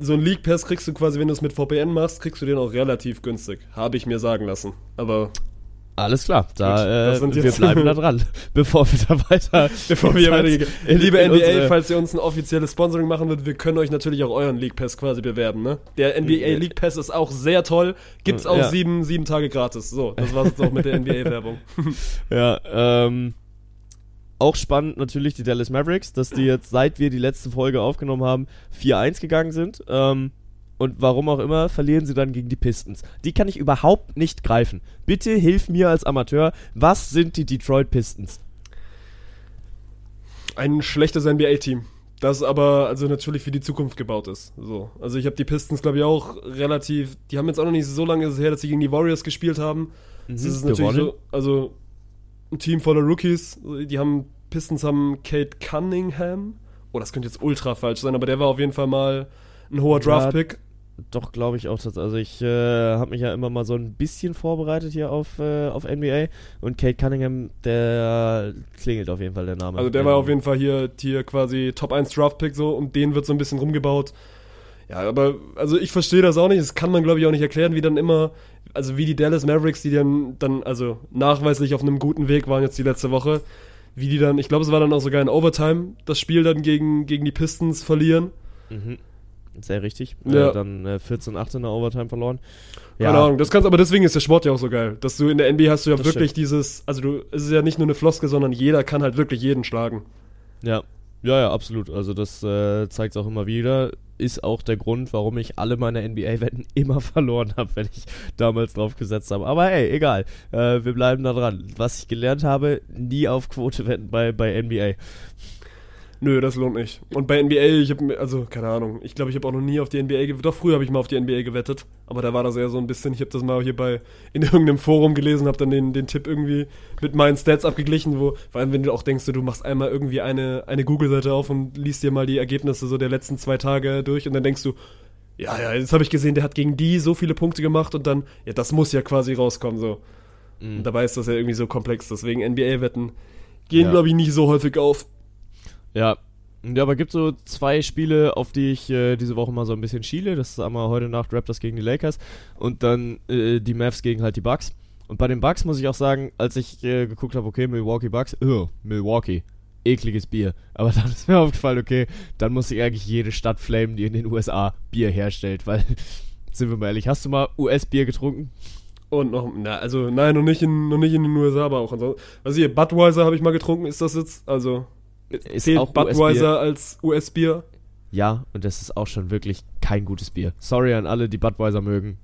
So ein League Pass kriegst du quasi, wenn du es mit VPN machst, kriegst du den auch relativ günstig. Habe ich mir sagen lassen. Aber Alles klar, da, äh, wir bleiben da dran, bevor wir da weiter. bevor wir in- Liebe NBA, falls ihr uns ein offizielles Sponsoring machen wollt, wir können euch natürlich auch euren League Pass quasi bewerben, ne? Der NBA League Pass ist auch sehr toll. Gibt's auch Ja. sieben, sieben Tage gratis. So, das war's jetzt auch mit der NBA-Werbung. Ja, ähm, auch spannend natürlich die Dallas Mavericks, dass die jetzt, seit wir die letzte Folge aufgenommen haben, 4-1 gegangen sind. Ähm, und warum auch immer, verlieren sie dann gegen die Pistons. Die kann ich überhaupt nicht greifen. Bitte hilf mir als Amateur, was sind die Detroit Pistons? Ein schlechtes NBA-Team. Das aber also natürlich für die Zukunft gebaut ist. So. Also ich habe die Pistons, glaube ich, auch relativ. Die haben jetzt auch noch nicht so lange her, dass sie gegen die Warriors gespielt haben. Das ist natürlich Mhm, so, also ein Team voller Rookies. Die haben Pistons haben Kate Cunningham. Oh, das könnte jetzt ultra falsch sein, aber der war auf jeden Fall mal ein hoher Draft-Pick. Doch, glaube ich auch. Also ich äh, habe mich ja immer mal so ein bisschen vorbereitet hier auf, äh, auf NBA. Und Kate Cunningham, der klingelt auf jeden Fall der Name. Also der Ähm, war auf jeden Fall hier, hier quasi Top 1 Draft-Pick so und den wird so ein bisschen rumgebaut. Ja, aber also ich verstehe das auch nicht. Das kann man, glaube ich, auch nicht erklären, wie dann immer, also wie die Dallas Mavericks, die dann, dann also nachweislich auf einem guten Weg waren jetzt die letzte Woche, wie die dann, ich glaube, es war dann auch sogar in Overtime, das Spiel dann gegen, gegen die Pistons verlieren. Mhm. Sehr richtig. Ja. Äh, dann äh, 14-8 in der Overtime verloren. Keine Ahnung, das kannst, aber deswegen ist der Sport ja auch so geil. Dass du in der NBA hast du ja Das wirklich dieses, also du, es ist ja nicht nur eine Floske, sondern jeder kann halt wirklich jeden schlagen. Ja. Ja, ja, absolut. Also das äh, zeigt es auch immer wieder. Ist auch der Grund, warum ich alle meine NBA-Wetten immer verloren habe, wenn ich damals drauf gesetzt habe. Aber ey, egal. Äh, wir bleiben da dran. Was ich gelernt habe, nie auf Quote wetten bei, bei NBA. Nö, das lohnt nicht. Und bei NBA, ich habe also keine Ahnung, ich glaube, ich habe auch noch nie auf die NBA gewettet. Doch früher habe ich mal auf die NBA gewettet, aber da war das eher so ein bisschen, ich habe das mal hier bei in irgendeinem Forum gelesen, habe dann den, den Tipp irgendwie mit meinen Stats abgeglichen, wo vor allem wenn du auch denkst, du machst einmal irgendwie eine eine Google-Seite auf und liest dir mal die Ergebnisse so der letzten zwei Tage durch und dann denkst du, ja, ja, jetzt habe ich gesehen, der hat gegen die so viele Punkte gemacht und dann, ja, das muss ja quasi rauskommen so. Und dabei ist das ja irgendwie so komplex, deswegen NBA-Wetten gehen, Ja. glaube ich, nicht so häufig auf. Ja. Ja, aber gibt so zwei Spiele, auf die ich äh, diese Woche mal so ein bisschen schiele. Das ist einmal heute Nacht Raptors gegen die Lakers und dann äh, die Mavs gegen halt die Bucks. Und bei den Bucks muss ich auch sagen, als ich äh, geguckt habe, okay, Milwaukee Bucks, oh, Milwaukee, ekliges Bier. Aber dann ist mir aufgefallen, okay, dann muss ich eigentlich jede Stadt flamen, die in den USA Bier herstellt, weil, sind wir mal ehrlich, hast du mal US-Bier getrunken? Und noch, na, also nein, noch nicht in, noch nicht in den USA, aber auch ansonsten. Also hier, Budweiser habe ich mal getrunken, ist das jetzt? Also, Ist zählt auch Budweiser als US-Bier? Ja, und das ist auch schon wirklich kein gutes Bier. Sorry an alle, die Budweiser mögen.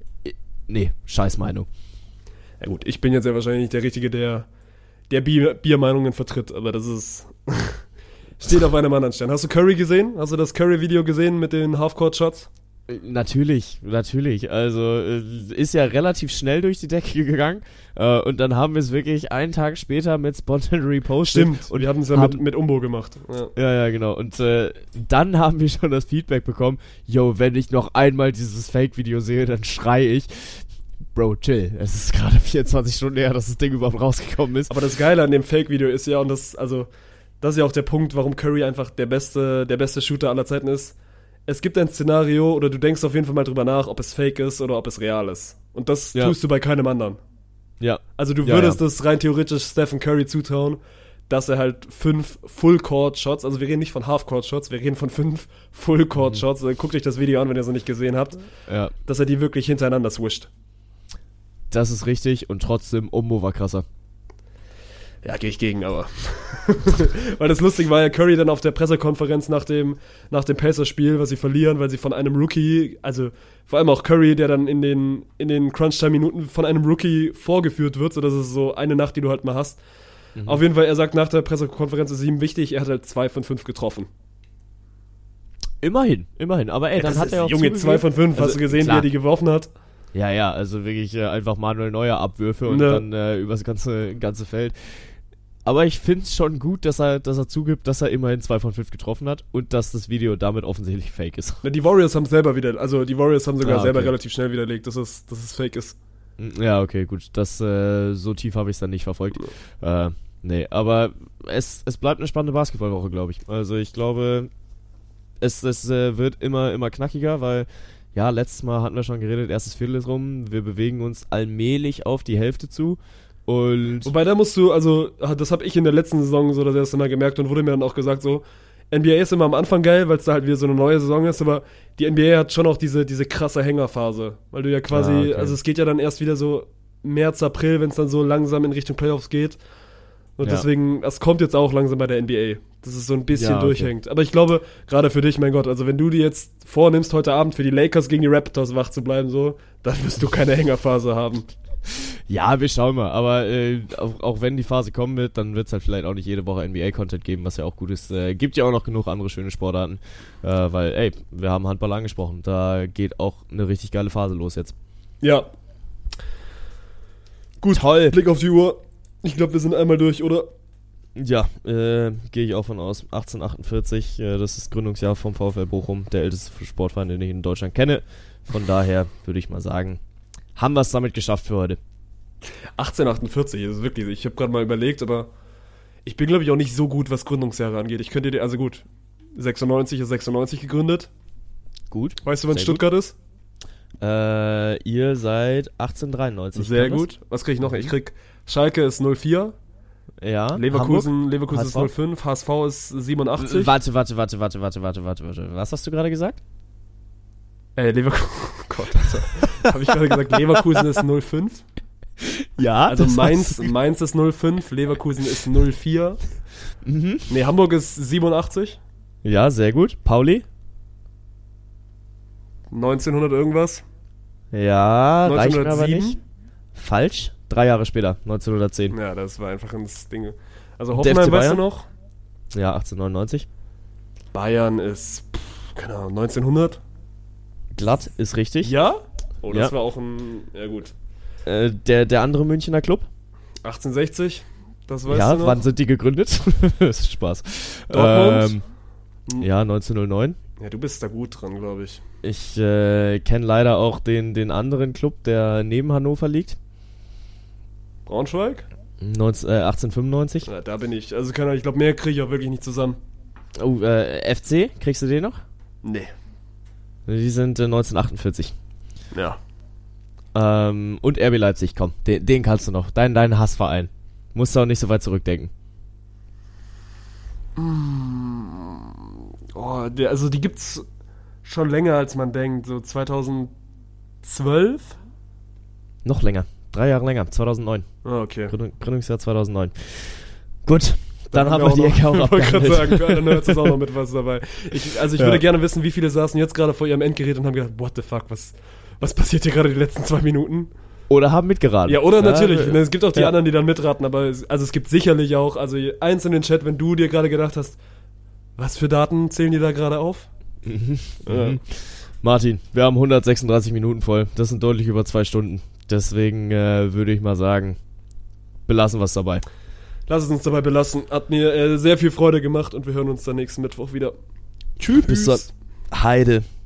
Nee, scheiß Meinung. Ja gut, ich bin jetzt ja wahrscheinlich nicht der Richtige, der, der Bier, Biermeinungen vertritt, aber das ist, steht auf einem anderen Stern. Hast du Curry gesehen? Hast du das Curry-Video gesehen mit den Half-Court-Shots? Natürlich, natürlich. Also äh, ist ja relativ schnell durch die Decke gegangen. Äh, und dann haben wir es wirklich einen Tag später mit Spontan repostet. Stimmt, Und wir haben es ja mit, mit Umbo gemacht. Ja. Ja, ja, genau. Und äh, dann haben wir schon das Feedback bekommen, yo, wenn ich noch einmal dieses Fake-Video sehe, dann schrei ich. Bro, chill. Es ist gerade 24 Stunden her, dass das Ding überhaupt rausgekommen ist. Aber das Geile an dem Fake-Video ist ja, und das, also, das ist ja auch der Punkt, warum Curry einfach der beste, der beste Shooter aller Zeiten ist. Es gibt ein Szenario, oder du denkst auf jeden Fall mal drüber nach, ob es fake ist oder ob es real ist. Und das Ja. tust du bei keinem anderen. Ja, Also du Ja, würdest ja. es rein theoretisch Stephen Curry zutrauen, dass er halt fünf Full-Court-Shots, also wir reden nicht von Half-Court-Shots, wir reden von fünf Full-Court-Shots, Mhm. äh, guckt euch das Video an, wenn ihr es noch nicht gesehen habt, ja. dass er die wirklich hintereinander swisht. Das ist richtig und trotzdem, Umbo war krasser. Ja, gehe ich gegen, aber. weil das Lustige war ja Curry dann auf der Pressekonferenz nach dem, nach dem Pacers-Spiel, was sie verlieren, weil sie von einem Rookie, also vor allem auch Curry, der dann in den, in den Crunch-Time-Minuten von einem Rookie vorgeführt wird, so das ist so eine Nacht, die du halt mal hast. Mhm. Auf jeden Fall, er sagt nach der Pressekonferenz, ist ihm wichtig, er hat halt zwei von fünf getroffen. Immerhin, immerhin. Aber ey, dann das hat er auch Junge, zugegeben- zwei von fünf, Also, hast du gesehen, klar. wie er die geworfen hat? Ja, ja, also wirklich äh, einfach Manuel Neuer Abwürfe und Ne. dann äh, übers ganze, ganze Feld. Aber ich finde es schon gut, dass er, dass er zugibt, dass er immerhin zwei von fünf getroffen hat und dass das Video damit offensichtlich fake ist. Na, Die Warriors haben es selber wieder, also die Warriors haben sogar Ah, okay. selber relativ schnell widerlegt, dass es, dass es fake ist. Ja, okay, gut. Das, äh, so tief habe ich es dann nicht verfolgt. Äh, nee, aber es, es bleibt eine spannende Basketballwoche, glaube ich. Also ich glaube, es, es äh, wird immer, immer knackiger, weil, ja, letztes Mal hatten wir schon geredet, erstes Viertel ist rum, wir bewegen uns allmählich auf die Hälfte zu und Wobei da musst du, also das habe ich in der letzten Saison so das erste Mal gemerkt und wurde mir dann auch gesagt, so NBA ist immer am Anfang geil, weil es da halt wieder so eine neue Saison ist, aber die NBA hat schon auch diese, diese krasse Hängerphase, weil du ja quasi, Ah, okay. also es geht ja dann erst wieder so März, April, wenn es dann so langsam in Richtung Playoffs geht. Und Ja. deswegen, das kommt jetzt auch langsam bei der NBA, dass es so ein bisschen Ja, okay. durchhängt. Aber ich glaube, gerade für dich, mein Gott, also wenn du dir jetzt vornimmst, heute Abend für die Lakers gegen die Raptors wach zu bleiben, so, dann wirst du keine Hängerphase haben. Ja, wir schauen mal. Aber äh, auch, auch wenn die Phase kommen wird, dann wird es halt vielleicht auch nicht jede Woche NBA-Content geben, was ja auch gut ist. Äh, gibt ja auch noch genug andere schöne Sportarten. Äh, weil, ey, wir haben Handball angesprochen. Da geht auch eine richtig geile Phase los jetzt. Ja. Gut, Toll. Blick auf die Uhr. Ich glaube, wir sind einmal durch, oder? Ja, äh, gehe ich auch von aus. 1848, äh, das ist Gründungsjahr vom VfL Bochum, der älteste Sportverein, den ich in Deutschland kenne. Von daher würde ich mal sagen, haben wir es damit geschafft für heute. 1848, das ist wirklich, ich habe gerade mal überlegt, aber ich bin, glaube ich, auch nicht so gut, was Gründungsjahre angeht. Ich könnte dir, also gut, 96 ist 96 gegründet. Gut. Weißt du, wann Stuttgart ist? Äh, ihr seid 1893. Sehr kann das? gut. Was kriege ich noch? Ich krieg Schalke ist 04, Ja. Leverkusen, Leverkusen HSV? ist 05, HSV ist Hamburg? 87. Warte, warte, warte, warte, warte, warte, warte, warte. Was hast du gerade gesagt? Äh, Leverkusen, oh Gott, Alter. Habe ich gerade gesagt, Leverkusen ist 05? Ja, Also Mainz, Mainz ist 05, Leverkusen ist 04. Mhm. Nee, Hamburg ist 87. Ja, sehr gut. Pauli? 1900 irgendwas. Ja, reicht mir aber 1907. nicht. Falsch. Drei Jahre später, 1910. Ja, das war einfach ein Ding. Also Hoffenheim, weißt du noch? Ja, 1899. Bayern ist, pff, keine Ahnung, 1900. Glatt ist richtig. Ja? Oh, das Ja. war auch ein, ja gut. Äh, der, der andere Münchner Club? 1860, das weißt ja, du noch? wann sind die gegründet? das ist Spaß. Dortmund? Ähm, ja, 1909. Ja, du bist da gut dran, glaube ich. Ich äh, kenne leider auch den, den anderen Club, der neben Hannover liegt. Braunschweig? 19, äh, 1895. Ja, da bin ich. Also Ahnung, ich glaube, mehr kriege ich auch wirklich nicht zusammen. Oh, äh, FC, kriegst du den noch? Nee. Die sind äh, 1948. Ja. Ähm, und RB Leipzig, komm, den, den kannst du noch. Dein, dein Hassverein. Musst du auch nicht so weit zurückdenken. Oh, der, also die gibt's schon länger, als man denkt. So 2012? Noch länger. Drei Jahre länger. 2009. Ah, okay. Gründung, Gründungsjahr 2009. Gut, dann, haben wir wir die Ecke auch Ich wollte gerade sagen, alle Nerds ist auch noch mit was dabei. Ich, also ich Ja. würde gerne wissen, wie viele saßen jetzt gerade vor ihrem Endgerät und haben gedacht, what the fuck, was, was passiert hier gerade die letzten zwei Minuten? Oder haben mitgeraten. Ja, oder natürlich. äh, Ne, es gibt auch die ja. anderen, die dann mitraten, aber es, also es gibt sicherlich auch, also eins in den Chat, wenn du dir gerade gedacht hast, was für Daten zählen die da gerade auf? Ja. Mhm. Martin, wir haben 136 Minuten voll. Das sind deutlich über zwei Stunden. Deswegen äh, würde ich mal sagen, belassen wir es dabei. Lass es uns dabei belassen. Hat mir äh, sehr viel Freude gemacht und wir hören uns dann nächsten Mittwoch wieder. Tschüss. Bis dann. Heide.